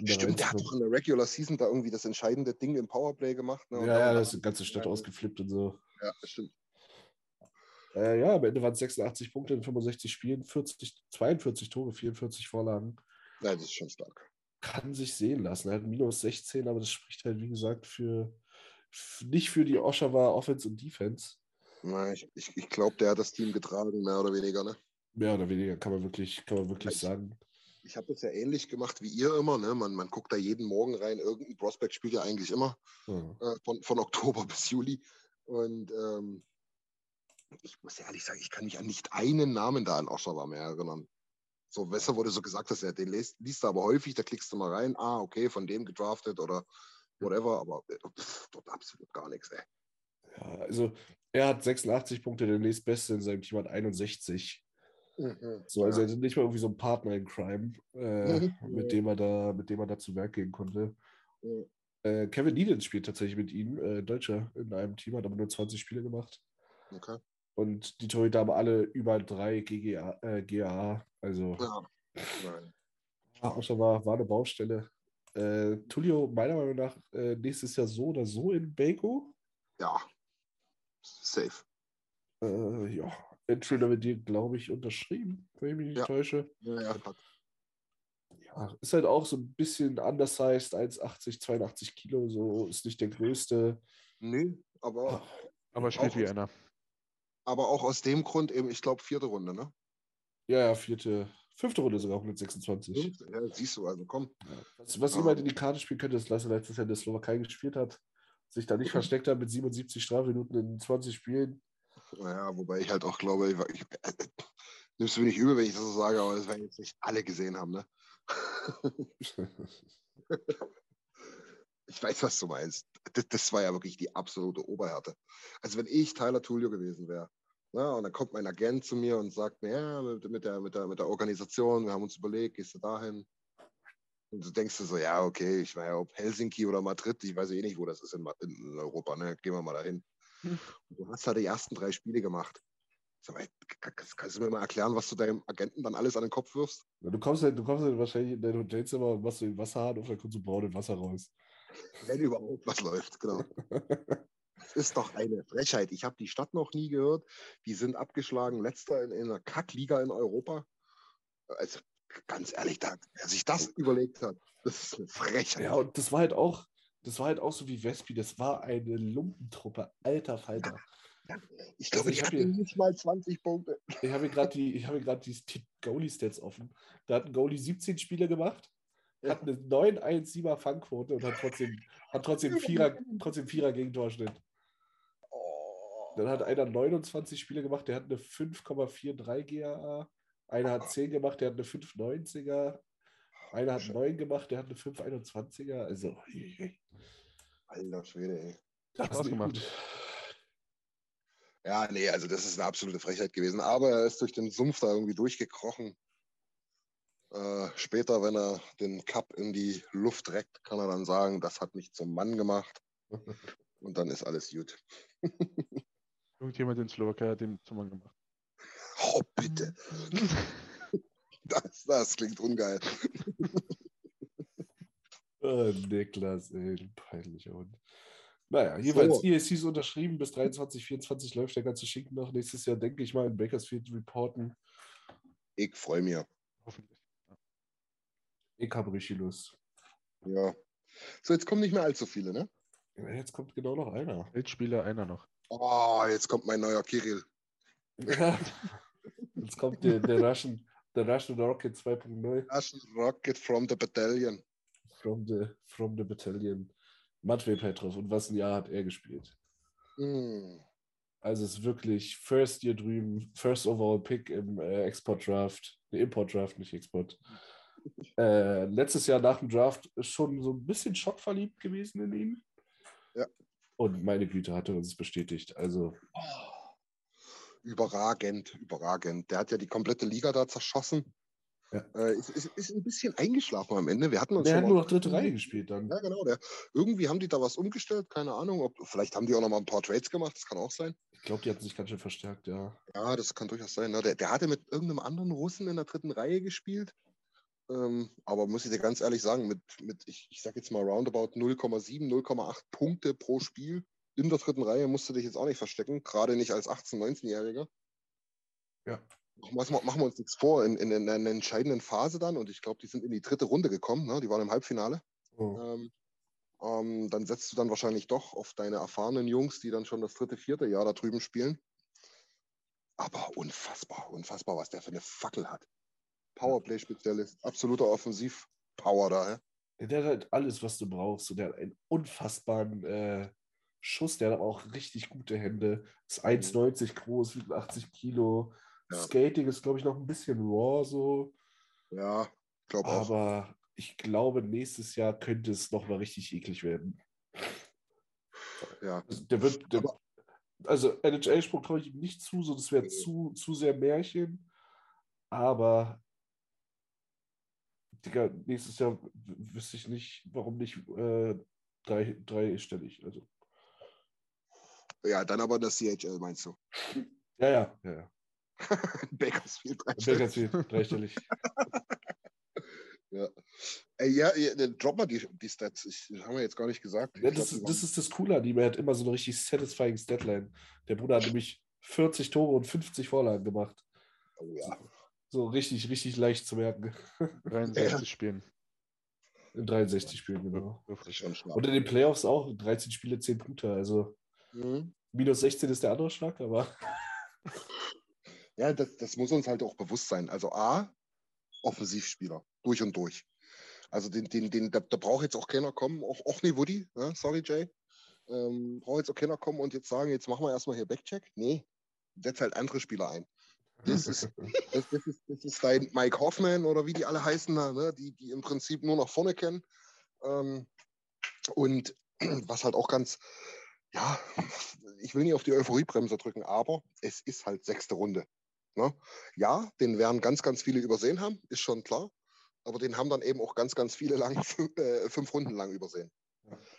Stimmt, der hat doch in der Regular Season da irgendwie das entscheidende Ding im Powerplay gemacht. Ne? Ja, ja, da ist die ganze Stadt ausgeflippt und so. Ja, das stimmt. Äh, ja, am Ende waren es 86 Punkte in 65 Spielen, 40, 42 Tore, 44 Vorlagen. Ja, das ist schon stark. Kann sich sehen lassen. Er hat minus 16, aber das spricht halt, wie gesagt, für nicht für die Oshawa Offense und Defense. Na, ich ich, ich glaube, der hat das Team getragen, mehr oder weniger. Ne? Mehr oder weniger kann man wirklich, kann man wirklich Ich- sagen. Ich habe das ja ähnlich gemacht wie ihr immer. Ne? Man, man guckt da jeden Morgen rein. Irgendein Prospect spielt ja eigentlich immer. Ja. äh, von, von Oktober bis Juli. Und ähm, ich muss ehrlich sagen, ich kann mich an nicht einen Namen da in Oshawa mehr erinnern. So, Wesser wurde so gesagt, dass er den liest, liest aber häufig, da klickst du mal rein, ah, okay, von dem gedraftet oder whatever, aber äh, pff, dort absolut gar nichts, ey. Ja, also er hat 86 Punkte, der nächstbeste in seinem Team hat 61. So, also er ja. hat nicht mal irgendwie so einen Partner in Crime, äh, Mhm. mit dem er da, mit dem er da zu Werk gehen konnte. Äh, Kevin Needham spielt tatsächlich mit ihm, äh, Deutscher in einem Team, hat aber nur 20 Spiele gemacht. Okay. Und die Torhüter haben alle über drei GGA, äh, GAA. Also Ja. Schon war, war eine Baustelle. Äh, Tullio, meiner Meinung nach, äh, nächstes Jahr so oder so in Baco. ja. Safe. Äh, ja, Entry Level Deal, glaube ich, unterschrieben, wenn ich mich nicht Ja. täusche. Ja, ja, hat. Ja, ist halt auch so ein bisschen undersized, 1,80, 82 Kilo, so ist nicht der größte. Nö, aber, Aber spielt Auch wie einer. aber auch aus dem Grund eben, ich glaube, vierte Runde, ne? Ja, ja, vierte, fünfte Runde sogar 126. Fünfte, Ja, siehst du, also komm. Was, was Ah. jemand in die Karte spielen könnte, ist, dass er letztes Jahr in der Slowakei gespielt hat, sich da nicht versteckt hat mit 77 Strafminuten in 20 Spielen. Naja, wobei ich halt auch glaube, ich, ich, äh, nimmst du mir nicht übel, wenn ich das so sage, aber das werden jetzt nicht alle gesehen haben, ne? ich weiß, was du meinst. Das, das war ja wirklich die absolute Oberhärte. Also wenn ich Tyler Tullio gewesen wäre, ne, und dann kommt mein Agent zu mir und sagt mir, ja, mit, mit, der, mit, der, mit der Organisation, wir haben uns überlegt, gehst du dahin? Und du denkst dir so, ja, okay, ich war ja ob Helsinki oder Madrid, ich weiß eh nicht, wo das ist in, in Europa, ne? Gehen wir mal dahin. Hm. Und du hast halt die ersten drei Spiele gemacht. Sag mal, kannst du mir mal erklären, was du deinem Agenten dann alles an den Kopf wirfst? Du kommst, halt, du kommst halt wahrscheinlich in dein Hotelzimmer und machst den Wasserhahn auf, dann kommt so braunes Wasser raus. Wenn überhaupt was läuft, genau. Das ist doch eine Frechheit. Ich habe die Stadt noch nie gehört. Die sind abgeschlagen, letzter in, in einer Kackliga in Europa. Also ganz ehrlich, da, wer sich das überlegt hat, das ist eine Frechheit. Ja, und das war halt auch, das war halt auch so wie Vespi, das war eine Lumpentruppe, alter Falter. ich glaube, also ich ich hab hatte hier- nicht mal 20 Punkte. Ich habe gerade die, ich habe gerade die, Goalie-Stats offen. Da hat ein Goalie 17 Spiele gemacht, hat eine 9-1-7er Fangquote und hat trotzdem, hat trotzdem Vierer, trotzdem Vierer Gegentorschnitt. Oh. Dann hat einer 29 Spiele gemacht, der hat eine 5,43 GAA. Einer hat 10 gemacht, der hat eine 5,90er. Einer hat 9 gemacht, der hat eine 5,21er. Also, Alter Schwede, ey. das Spaß ist gemacht. gut. Ja, nee, also das ist eine absolute Frechheit gewesen. Aber er ist durch den Sumpf da irgendwie durchgekrochen. Äh, später, wenn er den Cup in die Luft reckt, kann er dann sagen, das hat mich zum Mann gemacht. Und dann ist alles gut. Irgendjemand in Slowakei hat den zum Mann gemacht. Oh, bitte. Das, das klingt ungeil. Oh, Niklas, ey, du peinlicher Hund. Naja, jeweils, So. ESC ist unterschrieben, bis 23, 24 läuft der ganze Schinken noch. Nächstes Jahr, denke ich mal, in Bakersfield reporten. Ich freue mich. Hoffentlich. Ich habe richtig Lust. Ja. So, jetzt kommen nicht mehr allzu viele, ne? Ja, Jetzt kommt genau noch einer. Weltspieler einer noch. Oh, jetzt kommt mein neuer Kirill. Ja. Jetzt kommt der, der, Russian, der Russian Rocket 2.0 Russian Rocket from the Battalion. from the, from the Battalion. Matvey Petrov. Und was ein Jahr hat er gespielt? Hm. Also es ist wirklich First Year drüben, First Overall Pick im äh, Export Draft, ne, Import Draft, nicht Export. Äh, letztes Jahr nach dem Draft schon so ein bisschen schockverliebt gewesen in ihn. Ja. Und meine Güte hatte uns bestätigt. Also Überragend, überragend. Der hat ja die komplette Liga da zerschossen. Ja. Äh, ist, ist, ist ein bisschen eingeschlafen am Ende. Wir hatten uns der hat nur noch dritte Reihe gespielt dann. Ja, genau. Der, irgendwie haben die da was umgestellt, keine Ahnung. Ob, vielleicht haben die auch noch mal ein paar Trades gemacht, das kann auch sein. Ich glaube, die hatten sich ganz schön verstärkt, ja. Ja, das kann durchaus sein. Ne? Der, der hatte mit irgendeinem anderen Russen in der dritten Reihe gespielt. Ähm, aber muss ich dir ganz ehrlich sagen, mit, mit ich, ich sag jetzt mal roundabout 0,7, 0,8 Punkte pro Spiel in der dritten Reihe musst du dich jetzt auch nicht verstecken, gerade nicht als 18-, 19-Jähriger. Ja. Machen wir, uns nichts vor, in, in, in einer entscheidenden Phase dann, und ich glaube, die sind in die dritte Runde gekommen, ne? die waren im Halbfinale. Oh. Ähm, ähm, dann setzt du dann wahrscheinlich doch auf deine erfahrenen Jungs, die dann schon das dritte, vierte Jahr da drüben spielen. Aber unfassbar, unfassbar, was der für eine Fackel hat. Powerplay-Spezialist, absoluter Offensiv-Power da. hä? Der hat halt alles, was du brauchst. Und der hat einen unfassbaren äh, Schuss. Der hat aber auch richtig gute Hände. Ist 1,90 groß, wiegt 80 Kilo. Ja. Skating ist, glaube ich, noch ein bisschen raw so. Ja, glaube auch. Aber ich glaube, nächstes Jahr könnte es nochmal richtig eklig werden. Ja. Also der wird, der, also NHL-Sprung traue ich ihm nicht zu, so das wäre Nee. zu, zu sehr Märchen. Aber Digga, nächstes Jahr wüsste ich nicht, warum nicht äh, drei, dreistellig. Also, ja, dann aber das CHL, meinst du? ja, ja, ja. ja. Bakersfield. Bakersfield, dreistellig. Ja. Ey, ja, ja, dann drop mal die, die Stats. Ich, das haben wir jetzt gar nicht gesagt. Ja, das, glaub, ist, das ist das Coole an ihm. Er hat immer so eine richtig satisfying Statline. Der Bruder hat nämlich 40 Tore und 50 Vorlagen gemacht. oh, ja. So richtig, richtig leicht zu merken. 63 Spielen. In 63 Spielen, genau. Und in den Playoffs auch 13 Spiele, 10 Punkte. Also Mhm. Minus 16 ist der andere Schlag, aber Ja, das, das muss uns halt auch bewusst sein. Also A, Offensivspieler, durch und durch. Also den, den, den, da, da braucht jetzt auch keiner kommen, auch, auch nie Woody, ja, sorry Jay. Ähm, braucht jetzt auch keiner kommen und jetzt sagen, jetzt machen wir erstmal hier Backcheck. Nee, setz halt andere Spieler ein. Das ist, das, das, ist, das ist dein Mike Hoffman oder wie die alle heißen, da, ne? die, die im Prinzip nur nach vorne kennen. Ähm, und was halt auch ganz, ja, ich will nicht auf die Euphoriebremse drücken, aber es ist halt sechste Runde. Ne? Ja, den werden ganz, ganz viele übersehen haben, ist schon klar. Aber den haben dann eben auch ganz, ganz viele lang, fünf, äh, fünf Runden lang übersehen.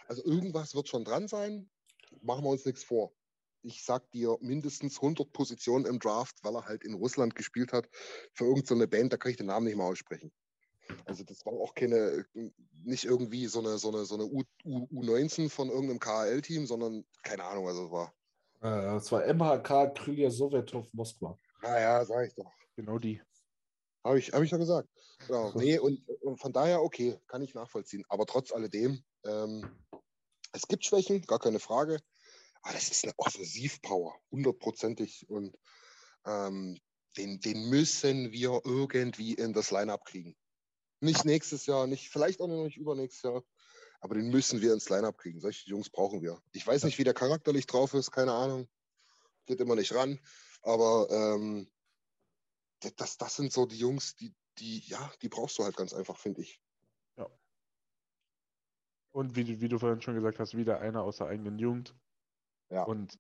Also irgendwas wird schon dran sein. Machen wir uns nichts vor. Ich sag dir mindestens 100 Positionen im Draft, weil er halt in Russland gespielt hat für irgendeine so Band, da kann ich den Namen nicht mal aussprechen. Also das war auch keine, nicht irgendwie so eine, so eine, so eine U, U, U19 von irgendeinem KHL-Team, sondern keine Ahnung, also es war. äh, das war MHK Krylia Sowjetov Moskwa. Naja, sag ich doch. Genau die. Habe ich, hab ich ja gesagt. Genau. Nee, und, und von daher, okay, kann ich nachvollziehen. Aber trotz alledem, ähm, es gibt Schwächen, gar keine Frage. Aber das ist eine Offensivpower, hundertprozentig. Und ähm, den, den müssen wir irgendwie in das Line-Up kriegen. Nicht nächstes Jahr, nicht, vielleicht auch noch nicht übernächstes Jahr, aber den müssen wir ins Line-Up kriegen. Solche Jungs brauchen wir. Ich weiß nicht, wie der charakterlich drauf ist, keine Ahnung. Geht immer nicht ran. Aber ähm, das, das sind so die Jungs, die, die, ja, die brauchst du halt ganz einfach, finde ich. Und wie, du- wie du vorhin schon gesagt hast, wieder einer aus der eigenen Jugend. Ja. Und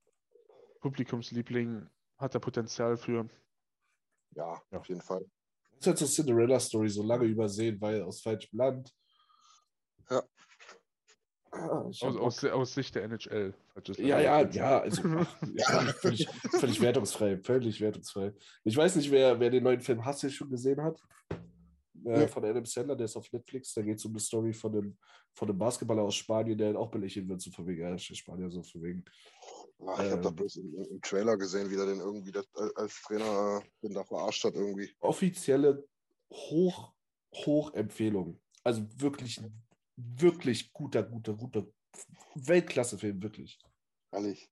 Publikumsliebling hat er Potenzial für. Ja, Ja. auf jeden Fall. Das ist halt so Cinderella-Story, so lange übersehen, weil aus falschem Land. Ja. Ah, Aus, aus, aus Sicht der NHL. Ja, ja, ja, also ja, völlig, völlig wertungsfrei, völlig wertungsfrei. Ich weiß nicht, wer, wer den neuen Film Hustle schon gesehen hat. Äh, Nee. Von Adam Sandler, der ist auf Netflix. Da geht es um eine Story von einem, von einem Basketballer aus Spanien, der auch belächelt wird, so von wegen, ja, ist Spanier, so von wegen. Ach, ich habe da Ähm. bloß im, im Trailer gesehen, wie der den irgendwie das, als Trainer äh, den da verarscht hat irgendwie. Offizielle Hoch, Hoch-Empfehlung. Also wirklich, wirklich guter, guter, guter Weltklasse-Film, wirklich. Ehrlich.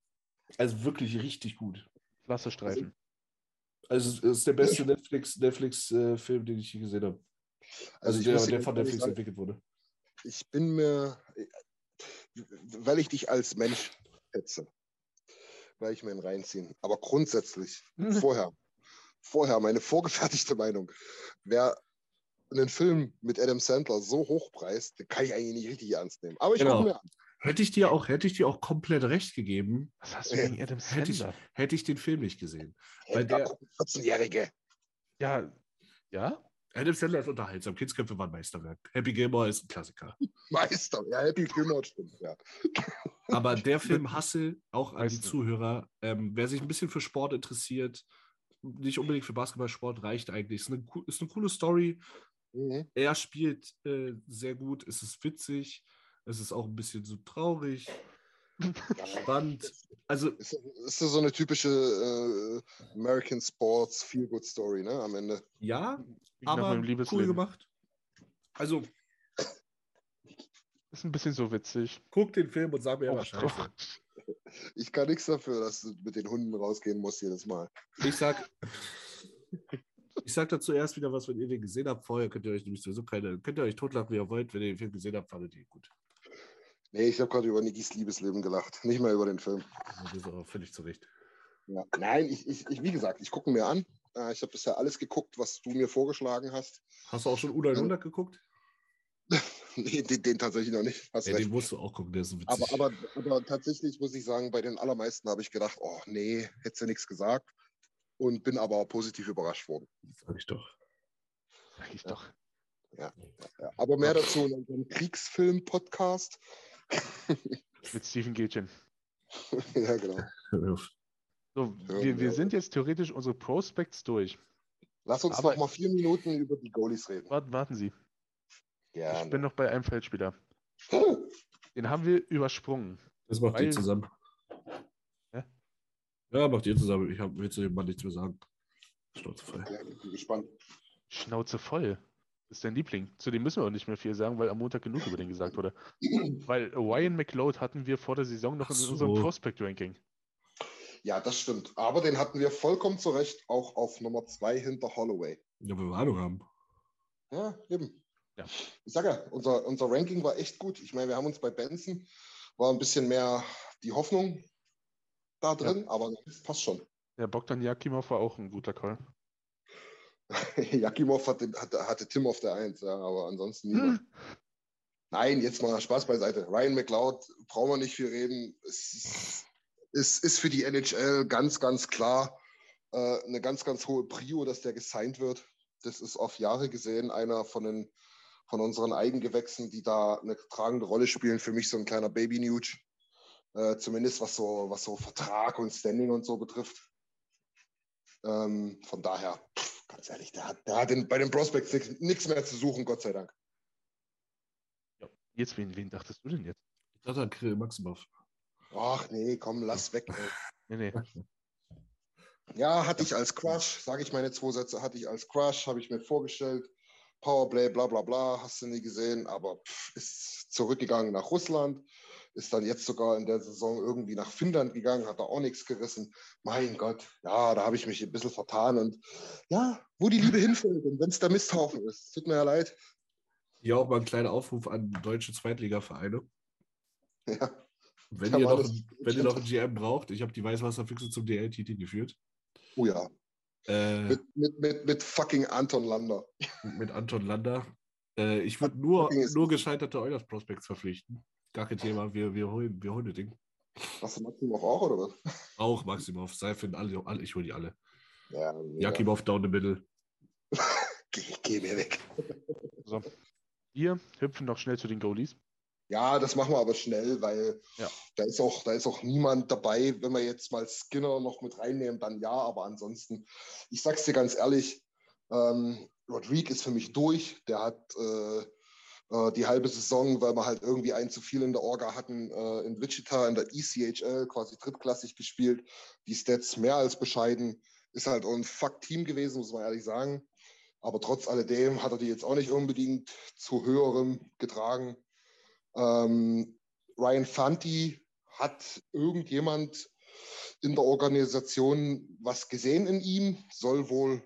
Also wirklich richtig gut. Klasse Streifen. Also es ist der beste Netflix, Netflix-Film, den ich je gesehen habe. Also, ich der, der von Netflix sagen, entwickelt wurde. ich bin mir, weil ich dich als Mensch schätze, werde ich mir ihn reinziehen. Aber grundsätzlich, vorher, vorher, meine vorgefertigte Meinung, wer einen Film mit Adam Sandler so hochpreist, den kann ich eigentlich nicht richtig ernst nehmen. Aber ich Genau. gucke mir an. Hätte ich dir auch, hätte ich dir auch komplett recht gegeben, Was hast du gegen Adam hätte ich, Sandler? hätte ich den Film nicht gesehen. Hey, Weil da der- gucken 14-Jährige. Ja, ja? Adam Sandler ist unterhaltsam. Kindsköpfe waren Meisterwerk. Happy Gilmore ist ein Klassiker. Meister. Ja, Happy Gilmore stimmt, ja. Aber der Film Hustle, auch an die. Zuhörer, ähm, wer sich ein bisschen für Sport interessiert, nicht unbedingt für Basketballsport, reicht eigentlich. Ist eine, ist eine coole Story. Mhm. Er spielt äh, sehr gut. Es ist witzig. Es ist auch ein bisschen so traurig, spannend. Also, Ist, ist so eine typische äh, American Sports Feel-Good-Story, ne, am Ende. ja, aber cool gemacht. Also, Ist ein bisschen so witzig. guck den Film und sag mir, war scheiße. Ich kann nichts dafür, dass du mit den Hunden rausgehen musst jedes Mal. Ich sag, ich sag dazu erst wieder was, wenn ihr den gesehen habt. Vorher könnt ihr euch nämlich sowieso keine, könnt ihr euch totlachen, wie ihr wollt. Wenn ihr den Film gesehen habt, fandet ihr ihn gut. Nee, ich habe gerade über Nikis Liebesleben gelacht, nicht mal über den Film. Das ist aber völlig zu Recht. Ja. Nein, ich, ich, ich, wie gesagt, ich gucke mir an. Äh, ich habe bisher alles geguckt, was du mir vorgeschlagen hast. Hast du auch schon U900 geguckt? Nee, den, den tatsächlich noch nicht. Hast Ja, recht. den musst du auch gucken, der ist so witzig. Aber, aber, aber tatsächlich muss ich sagen, bei den allermeisten habe ich gedacht, oh nee, hättest du nichts gesagt. Und bin aber positiv überrascht worden. Sag ich doch. Sag ich doch. Ja, aber mehr dazu in unserem Kriegsfilm-Podcast. Mit Stephen Gätchen. ja, genau. So, Ja, wir, wir ja. sind jetzt theoretisch unsere Prospects durch. Lass uns Aber- noch mal vier Minuten über die Goalies reden. Warten, warten Sie. Ich Gerne. bin noch bei einem Feldspieler. Den haben wir übersprungen. Das macht Weil- ihr zusammen. Hä? Ja, macht ihr zusammen. Ich hab, will zu dem Mann nichts mehr sagen. Schnauze voll. Ja, ich bin gespannt. Schnauze voll. Ist dein Liebling. Zu dem müssen wir auch nicht mehr viel sagen, weil am Montag genug über den gesagt wurde. Weil Ryan McLeod hatten wir vor der Saison noch in unserem. Prospect-Ranking. Ja, das stimmt. Aber den hatten wir vollkommen zu Recht auch auf Nummer zwei hinter Holloway. Ja, wir Ahnung haben. Ja, eben. Ja. Ich sage ja, unser, unser Ranking war echt gut. Ich meine, wir haben uns bei Benson, war ein bisschen mehr die Hoffnung da drin, aber das passt schon. Der Bogdan Jakimov war auch ein guter Call. Jakimov hatte, hatte, hatte Tim auf der Eins, ja, aber ansonsten niemand. Nein, jetzt mal Spaß beiseite. Ryan McLeod, brauchen wir nicht viel reden. Es ist, ist für die NHL ganz, ganz klar äh, eine ganz, ganz hohe Prio, dass der gesigned wird. Das ist auf Jahre gesehen einer von, den, von unseren Eigengewächsen, die da eine tragende Rolle spielen. Für mich so ein kleiner Baby-Nuge. Äh, zumindest was so, was so Vertrag und Standing und so betrifft. Ähm, von daher, pff, ganz ehrlich, der hat, der hat in, bei den Prospects nichts mehr zu suchen, Gott sei Dank. Jetzt, wen, wen dachtest du denn jetzt? Ich dachte an Kirill Maximov. Ach nee, komm, lass weg. Ey. Nee, nee. Ja, hatte ich als Crush, sage ich meine zwei Sätze, hatte ich als Crush, habe ich mir vorgestellt. Powerplay, bla bla bla, hast du nie gesehen, aber pff, ist zurückgegangen nach Russland, ist dann jetzt sogar in der Saison irgendwie nach Finnland gegangen, hat da auch nichts gerissen. Mein Gott, ja, da habe ich mich ein bisschen vertan und ja, wo die Liebe hinfällt und wenn es der Misthaufen ist, tut mir ja leid. Hier auch mal ein kleiner Aufruf an deutsche Zweitligavereine. Ja, Wenn, ihr noch, ein- wenn ihr noch einen GM braucht, ich habe die Weißwasserfüchse zum DL-Titel geführt. oh ja, Äh, mit, mit, mit, mit fucking Anton Lander. mit Anton Lander. Äh, ich würde nur, nur gescheiterte Eulers Prospects verpflichten. Gar kein Thema, wir, wir, holen, wir holen das Ding. Hast du Maximov auch, oder was? Auch Maximov, Seifin, alle, alle ich hole die alle. Ja, mega. Jakimov down the middle. Geh, geh mir weg. So. Wir hüpfen noch schnell zu den Goalies. Ja, das machen wir aber schnell, weil Ja. da, ist auch, da ist auch niemand dabei. Wenn wir jetzt mal Skinner noch mit reinnehmen, dann ja, aber ansonsten, ich sag's dir ganz ehrlich, ähm, Rodrigue ist für mich durch. Der hat äh, äh, die halbe Saison, weil wir halt irgendwie einen zu viel in der Orga hatten, äh, in Wichita in der ECHL quasi drittklassig gespielt. Die Stats mehr als bescheiden. Ist halt ein Fuck-Team gewesen, muss man ehrlich sagen. Aber trotz alledem hat er die jetzt auch nicht unbedingt zu höherem getragen. Ähm, Ryan Fanti hat irgendjemand in der Organisation was gesehen in ihm, soll wohl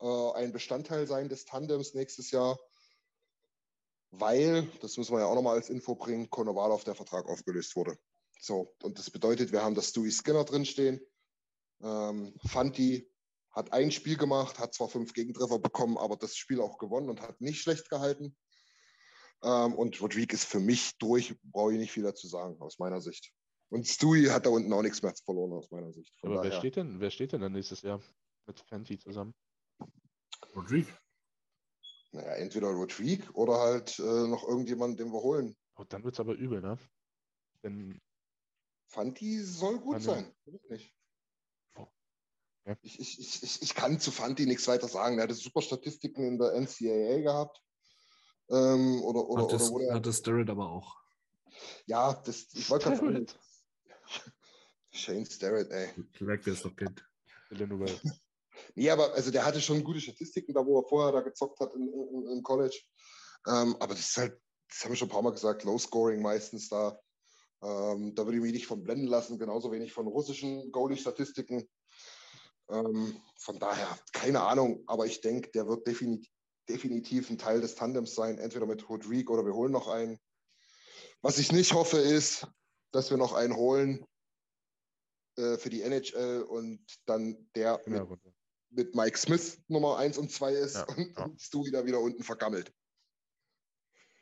äh, ein Bestandteil sein des Tandems nächstes Jahr, weil, das müssen wir ja auch nochmal als Info bringen, Konovalov der Vertrag aufgelöst wurde. So, und das bedeutet, wir haben das Stewie Skinner drinstehen. Ähm, Fanti hat ein Spiel gemacht, hat zwar fünf Gegentreffer bekommen, aber das Spiel auch gewonnen und hat nicht schlecht gehalten. Ähm, und Rodrigue ist für mich durch, brauche ich nicht viel dazu sagen, aus meiner Sicht. Und Stewie hat da unten auch nichts mehr verloren, aus meiner Sicht. Von Aber wer daher, steht denn, wer steht denn dann nächstes Jahr mit Fenty zusammen? Rodrigue. Naja, entweder Rodrigue oder halt äh, noch irgendjemand, den wir holen. Oh, dann wird es aber übel, ne? Denn Fanti soll gut Kann sein. Nicht. Oh. Ja. Ich, ich, ich, ich, kann zu Fanti nichts weiter sagen. Er hatte super Statistiken in der NCAA gehabt. Ähm, oder, oder, Hat das, oder, oder hat das Starrett aber auch. Ja, das, ich wollte gerade. Shane Starrett, ey. Wer es noch kennt. Villeneuve. Nee, aber also der hatte schon gute Statistiken, da wo er vorher da gezockt hat im College. Ähm, aber das ist halt, das haben wir schon ein paar Mal gesagt, Low Scoring meistens da. Ähm, da würde ich mich nicht von blenden lassen, genauso wenig von russischen Goalie-Statistiken. Ähm, von daher, keine Ahnung, aber ich denke, der wird definitiv, definitiv ein Teil des Tandems sein, entweder mit Rodrigue oder wir holen noch einen. Was ich nicht hoffe, ist, dass wir noch einen holen äh, für die NHL und dann der mit Genau. Mit Mike Smith Nummer 1 und 2 ist Ja, und, ja. und Stu wieder wieder unten vergammelt.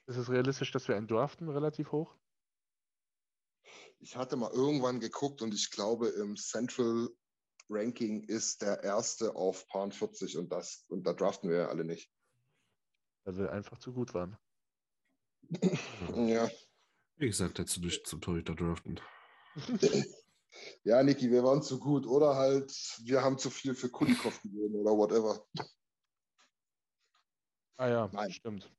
Ist es realistisch, dass wir einen draften relativ hoch? Ich hatte mal irgendwann geguckt und ich glaube, im Central Ranking ist der erste auf Paar 40 und das und da draften wir ja alle nicht. Weil wir einfach zu gut waren. Ja, Wie gesagt, hättest du nicht zum Torhüter draften. ja, Niki, wir waren zu gut oder halt wir haben zu viel für Kulikov gegeben oder whatever. Ah ja, Nein. stimmt.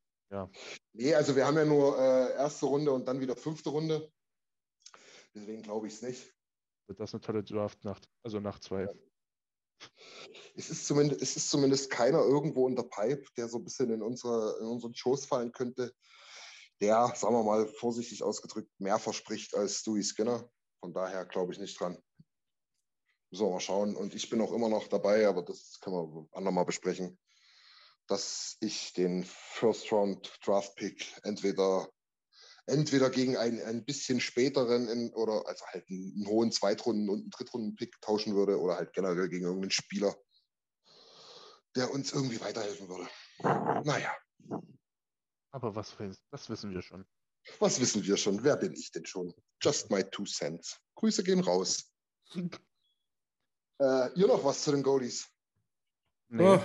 Nee, also wir haben ja nur äh, erste Runde und dann wieder fünfte Runde. Deswegen glaube ich es nicht. Wird das eine tolle Draft-Nacht? Also Nacht zwei. Es ist, zumindest, es ist zumindest keiner irgendwo in der Pipe, der so ein bisschen in, unsere, in unseren Schoß fallen könnte, der, sagen wir mal vorsichtig ausgedrückt, mehr verspricht als Stewie Skinner. Von daher glaube ich nicht dran. Wir mal schauen. Und ich bin auch immer noch dabei, aber das können wir andermal besprechen, dass ich den First Round Draft Pick entweder entweder gegen einen ein bisschen späteren in, oder also halt einen, einen hohen Zweitrunden- und einen Drittrunden-Pick tauschen würde oder halt generell gegen irgendeinen Spieler, der uns irgendwie weiterhelfen würde. Naja. Aber was, was wissen wir schon? Was wissen wir schon? Wer bin ich denn schon? Just my two cents. Grüße gehen raus. äh, ihr noch was zu den Goalies? Nee. Oh.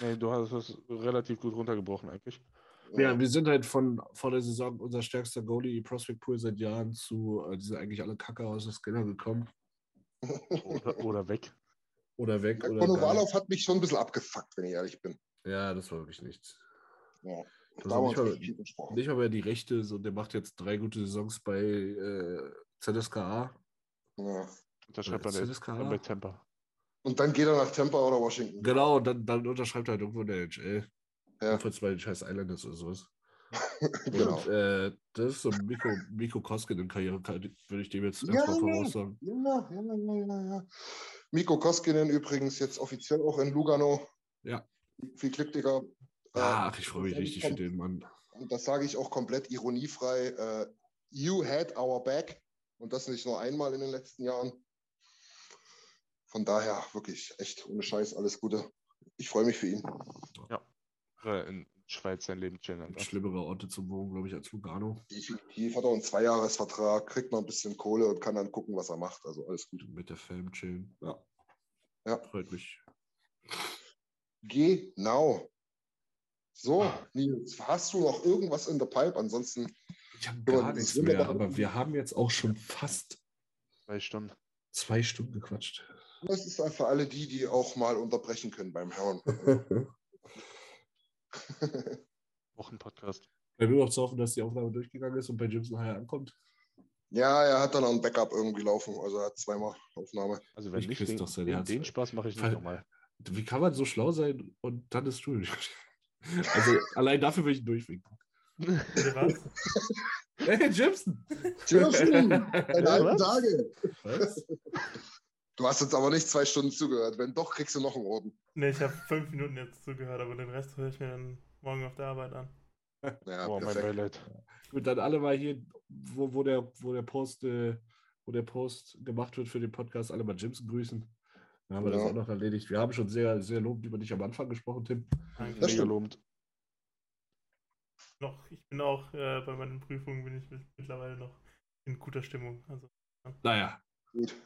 nee, du hast es relativ gut runtergebrochen eigentlich. Ja, wir sind halt von vor der Saison unser stärkster Goalie Prospect Pool seit Jahren zu, äh, die sind eigentlich alle Kacke aus der Skinner gekommen. Oder, oder weg. Oder weg. Ja, Konovalov hat mich schon ein bisschen abgefuckt, wenn ich ehrlich bin. Ja, das war wirklich nichts. Ja. Also nicht, mal, nicht mal mehr die Rechte, so der macht jetzt drei gute Saisons bei äh, ZSKA. Ja. Unterschreibt er ZSKA? bei Tampa. Und dann geht er nach Tampa oder Washington. Genau, und dann, dann unterschreibt er halt irgendwo in der NHL. Ja. Für zwei scheiß Islanders oder sowas. genau. Und, äh, das ist so Miko, Miko Koskin in Karriere, würde ich dem jetzt ja, erstmal voraussagen. Ja, ja, ja, ja, ja. Miko Koskinen übrigens jetzt offiziell auch in Lugano. Ja. Viel Glück, Digga. Ach, ich freue mich richtig für den Mann. Und das sage ich auch komplett ironiefrei. Uh, you had our back. Und das nicht nur einmal in den letzten Jahren. Von daher wirklich echt ohne Scheiß alles Gute. Ich freue mich für ihn. Ja. In Schweiz sein Leben chillen. Schlimmere Orte zum Wohnen, glaube ich, als Lugano. Definitiv hat er einen Zweijahresvertrag, kriegt noch ein bisschen Kohle und kann dann gucken, was er macht. Also alles gut. Mit der Film chillen. Ja. Ja. Freut mich. Genau. So, Nils, hast du noch irgendwas in der Pipe? Ansonsten. Ich habe gar nichts mehr, aber wir haben jetzt auch schon fast zwei Stunden. Zwei Stunden gequatscht. Das ist für alle die, die auch mal unterbrechen können beim Hören. Wochenpodcast. Bei nur noch zu hoffen, dass die Aufnahme durchgegangen ist und bei Jimson High ankommt. Ja, er hat dann ein Backup irgendwie laufen. Also er hat zweimal Aufnahme. Also wenn ich nicht, den, doch den, den Spaß mache ich nicht nochmal. Wie kann man so schlau sein und dann ist du Also allein dafür will ich durchwinken. Was? hey, Jimson! Jimson! Deine alten Tage! Was? Du hast jetzt aber nicht zwei Stunden zugehört. Wenn doch, kriegst du noch einen roten. Nee, ich habe fünf Minuten jetzt zugehört, aber den Rest höre ich mir dann morgen auf der Arbeit an. Ja, oh, mein Beileid. Gut, dann alle mal hier, wo, wo, der, wo, der Post, äh, wo der Post gemacht wird für den Podcast, alle mal Jimson grüßen. Dann haben wir ja. das auch noch erledigt. Wir haben schon sehr, sehr lobend über dich am Anfang gesprochen, Tim. Danke. Das stimmt. lobend. Noch, ich bin auch äh, bei meinen Prüfungen bin ich mittlerweile noch in guter Stimmung. Also, ja. Naja. Gut.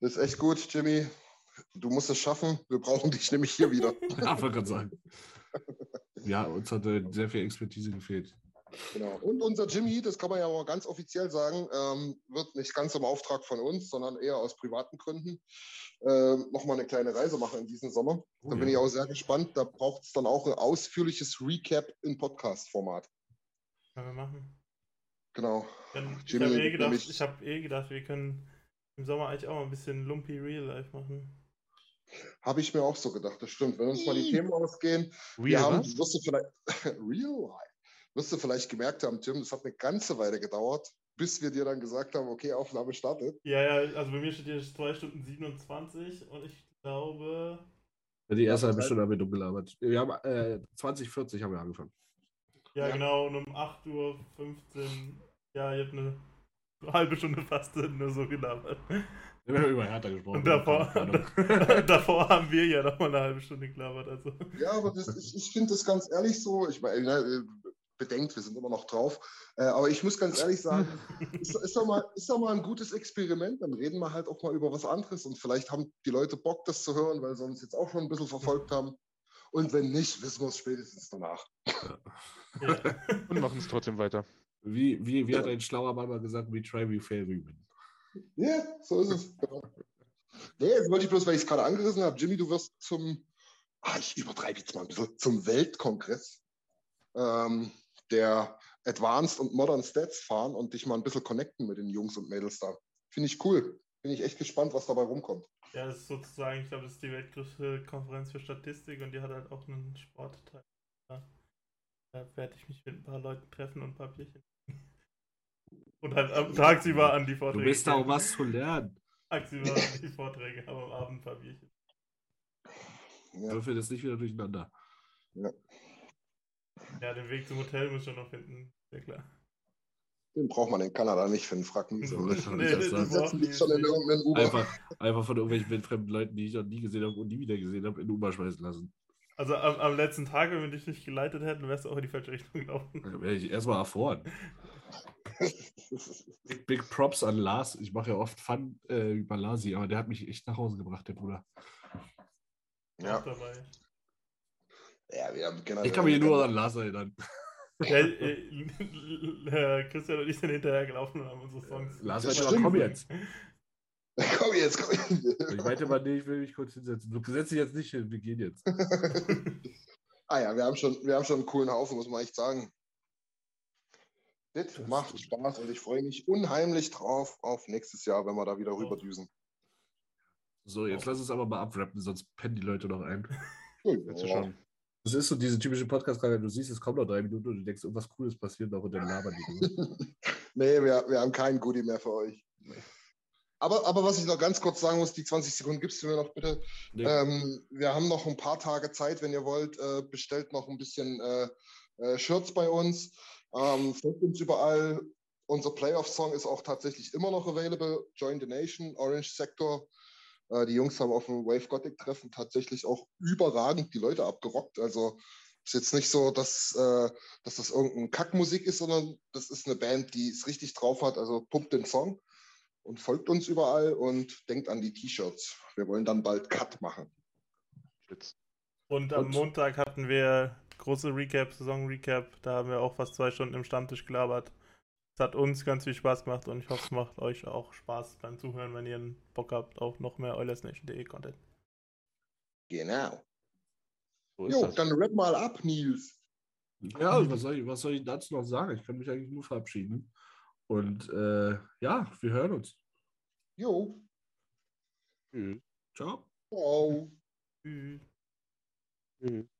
Das ist echt gut, Jimmy. Du musst es schaffen. Wir brauchen dich nämlich hier wieder. ja, wollte gerade sagen. Ja, uns hat sehr viel Expertise gefehlt. Genau. Und unser Jimmy, das kann man ja mal ganz offiziell sagen, ähm, wird nicht ganz im Auftrag von uns, sondern eher aus privaten Gründen äh, nochmal eine kleine Reise machen in diesem Sommer. Oh, da bin ja. ich auch sehr gespannt. Da braucht es dann auch ein ausführliches Recap in Podcast-Format. Können wir machen. Genau. ich habe eh, gedacht, hab eh gedacht, wir können im Sommer eigentlich auch mal ein bisschen Lumpy Real Life machen. Habe ich mir auch so gedacht, das stimmt. Wenn uns mal die Themen ausgehen, Real wir haben, wirst du vielleicht, Real Life, wirst du vielleicht gemerkt haben, Tim, das hat eine ganze Weile gedauert, bis wir dir dann gesagt haben, okay, Aufnahme startet. Ja, ja, also bei mir steht hier 2 Stunden 27 und ich glaube. Die erste halbe Stunde haben wir dumm gelabert. Wir haben äh, 2040 haben wir angefangen. Ja, ja, genau, und um 8.15 Uhr, ja, ihr habt eine halbe Stunde fast nur so gelabert. Wir haben über Hertha gesprochen. Und davor, davor haben wir ja noch mal eine halbe Stunde gelabert. Also. Ja, aber das, ich, ich finde das ganz ehrlich so. Ich meine, ne, bedenkt, wir sind immer noch drauf. Äh, aber ich muss ganz ehrlich sagen, ist, ist, doch mal, ist doch mal ein gutes Experiment. Dann reden wir halt auch mal über was anderes. Und vielleicht haben die Leute Bock, das zu hören, weil sie uns jetzt auch schon ein bisschen verfolgt haben. Und wenn nicht, wissen wir es spätestens danach. Ja. Und machen es trotzdem weiter. Wie, wie, wie hat ein schlauer Mann mal gesagt, we try, we fail, we win. Ja, so ist es. Genau. Nee, jetzt wollte ich bloß, weil ich es gerade angerissen habe. Jimmy, du wirst zum, ah, ich übertreibe jetzt mal ein bisschen, zum Weltkongress ähm, der Advanced und Modern Stats fahren und dich mal ein bisschen connecten mit den Jungs und Mädels da. Finde ich cool. bin ich echt gespannt, was dabei rumkommt. Ja, das ist sozusagen, ich glaube, das ist die weltgrößte Konferenz für Statistik und die hat halt auch einen Sportteil. Da werde ich mich mit ein paar Leuten treffen und ein paar Bierchen. Und halt am tagsüber an die Vorträge. Du bist da, um was zu lernen. Tagsüber an die Vorträge, aber am Abend ein paar Bierchen. Ja. Würfel das nicht wieder durcheinander. Ja. Ja, den Weg zum Hotel muss ich schon noch finden. Sehr klar. Den braucht man in Kanada nicht So. nee, setzen dich schon in nicht. irgendeinen Uber. Einfach, einfach von irgendwelchen wildfremden Leuten, die ich noch nie gesehen habe und nie wieder gesehen habe, in den Uber schmeißen lassen. Also am, am letzten Tag, wenn wir dich nicht geleitet hätten, wärst du auch in die falsche Richtung gelaufen. Da werde ich erstmal erfahren. Big, big Props an Lars. Ich mache ja oft Fun äh, über Lasi, aber der hat mich echt nach Hause gebracht, der Bruder. Ja. Auch dabei. Ja, wir haben generell. Ich kann mich nur an Lars erinnern. Ja, äh, äh, Christian und ich sind hinterher gelaufen und haben unsere Songs. Lars Das meinte aber, stimmt. komm jetzt. komm jetzt, komm jetzt. Ich meinte mal, nee, ich will mich kurz hinsetzen. Du setzt dich jetzt nicht hin, wir gehen jetzt. ah ja, wir haben, schon, wir haben schon einen coolen Haufen, muss man echt sagen. Das Das macht Spaß und ich freue mich unheimlich drauf auf nächstes Jahr, wenn wir da wieder rüberdüsen. So, jetzt lass uns aber mal abwrappen, sonst pennen die Leute noch ein. Jetzt schon. Das ist so diese typische Podcast-Reihe, du siehst, es kommen noch drei Minuten und du denkst, irgendwas Cooles passiert noch und dann labern die nee, wir, wir haben keinen Goodie mehr für euch. Aber, aber was ich noch ganz kurz sagen muss, die 20 Sekunden gibst du mir noch bitte. Nee. Ähm, wir haben noch ein paar Tage Zeit, wenn ihr wollt, äh, bestellt noch ein bisschen äh, äh, Shirts bei uns. Ähm, folgt uns überall. Unser Playoff-Song ist auch tatsächlich immer noch available. Join the Nation, Orange Sector. Äh, die Jungs haben auf dem Wave Gothic-Treffen tatsächlich auch überragend die Leute abgerockt. Also ist jetzt nicht so, dass, äh, dass das irgendeine Kackmusik ist, sondern das ist eine Band, die es richtig drauf hat. Also pumpt den Song und folgt uns überall und denkt an die T-Shirts. Wir wollen dann bald Cut machen. Und am Und- Montag hatten wir große Recap, Saison-Recap. Da haben wir auch fast zwei Stunden im Stammtisch gelabert. Es hat uns ganz viel Spaß gemacht und ich hoffe, es macht euch auch Spaß beim Zuhören, wenn ihr Bock habt auf noch mehr OilersNation.de Content. Genau. So Jo, das. dann rap mal ab, Nils. Ja, was soll, ich, was soll ich dazu noch sagen? Ich kann mich eigentlich nur verabschieden. Und äh, ja, wir hören uns. Jo, Tschüss. Ciao. ciao. Tschüss. Tschüss.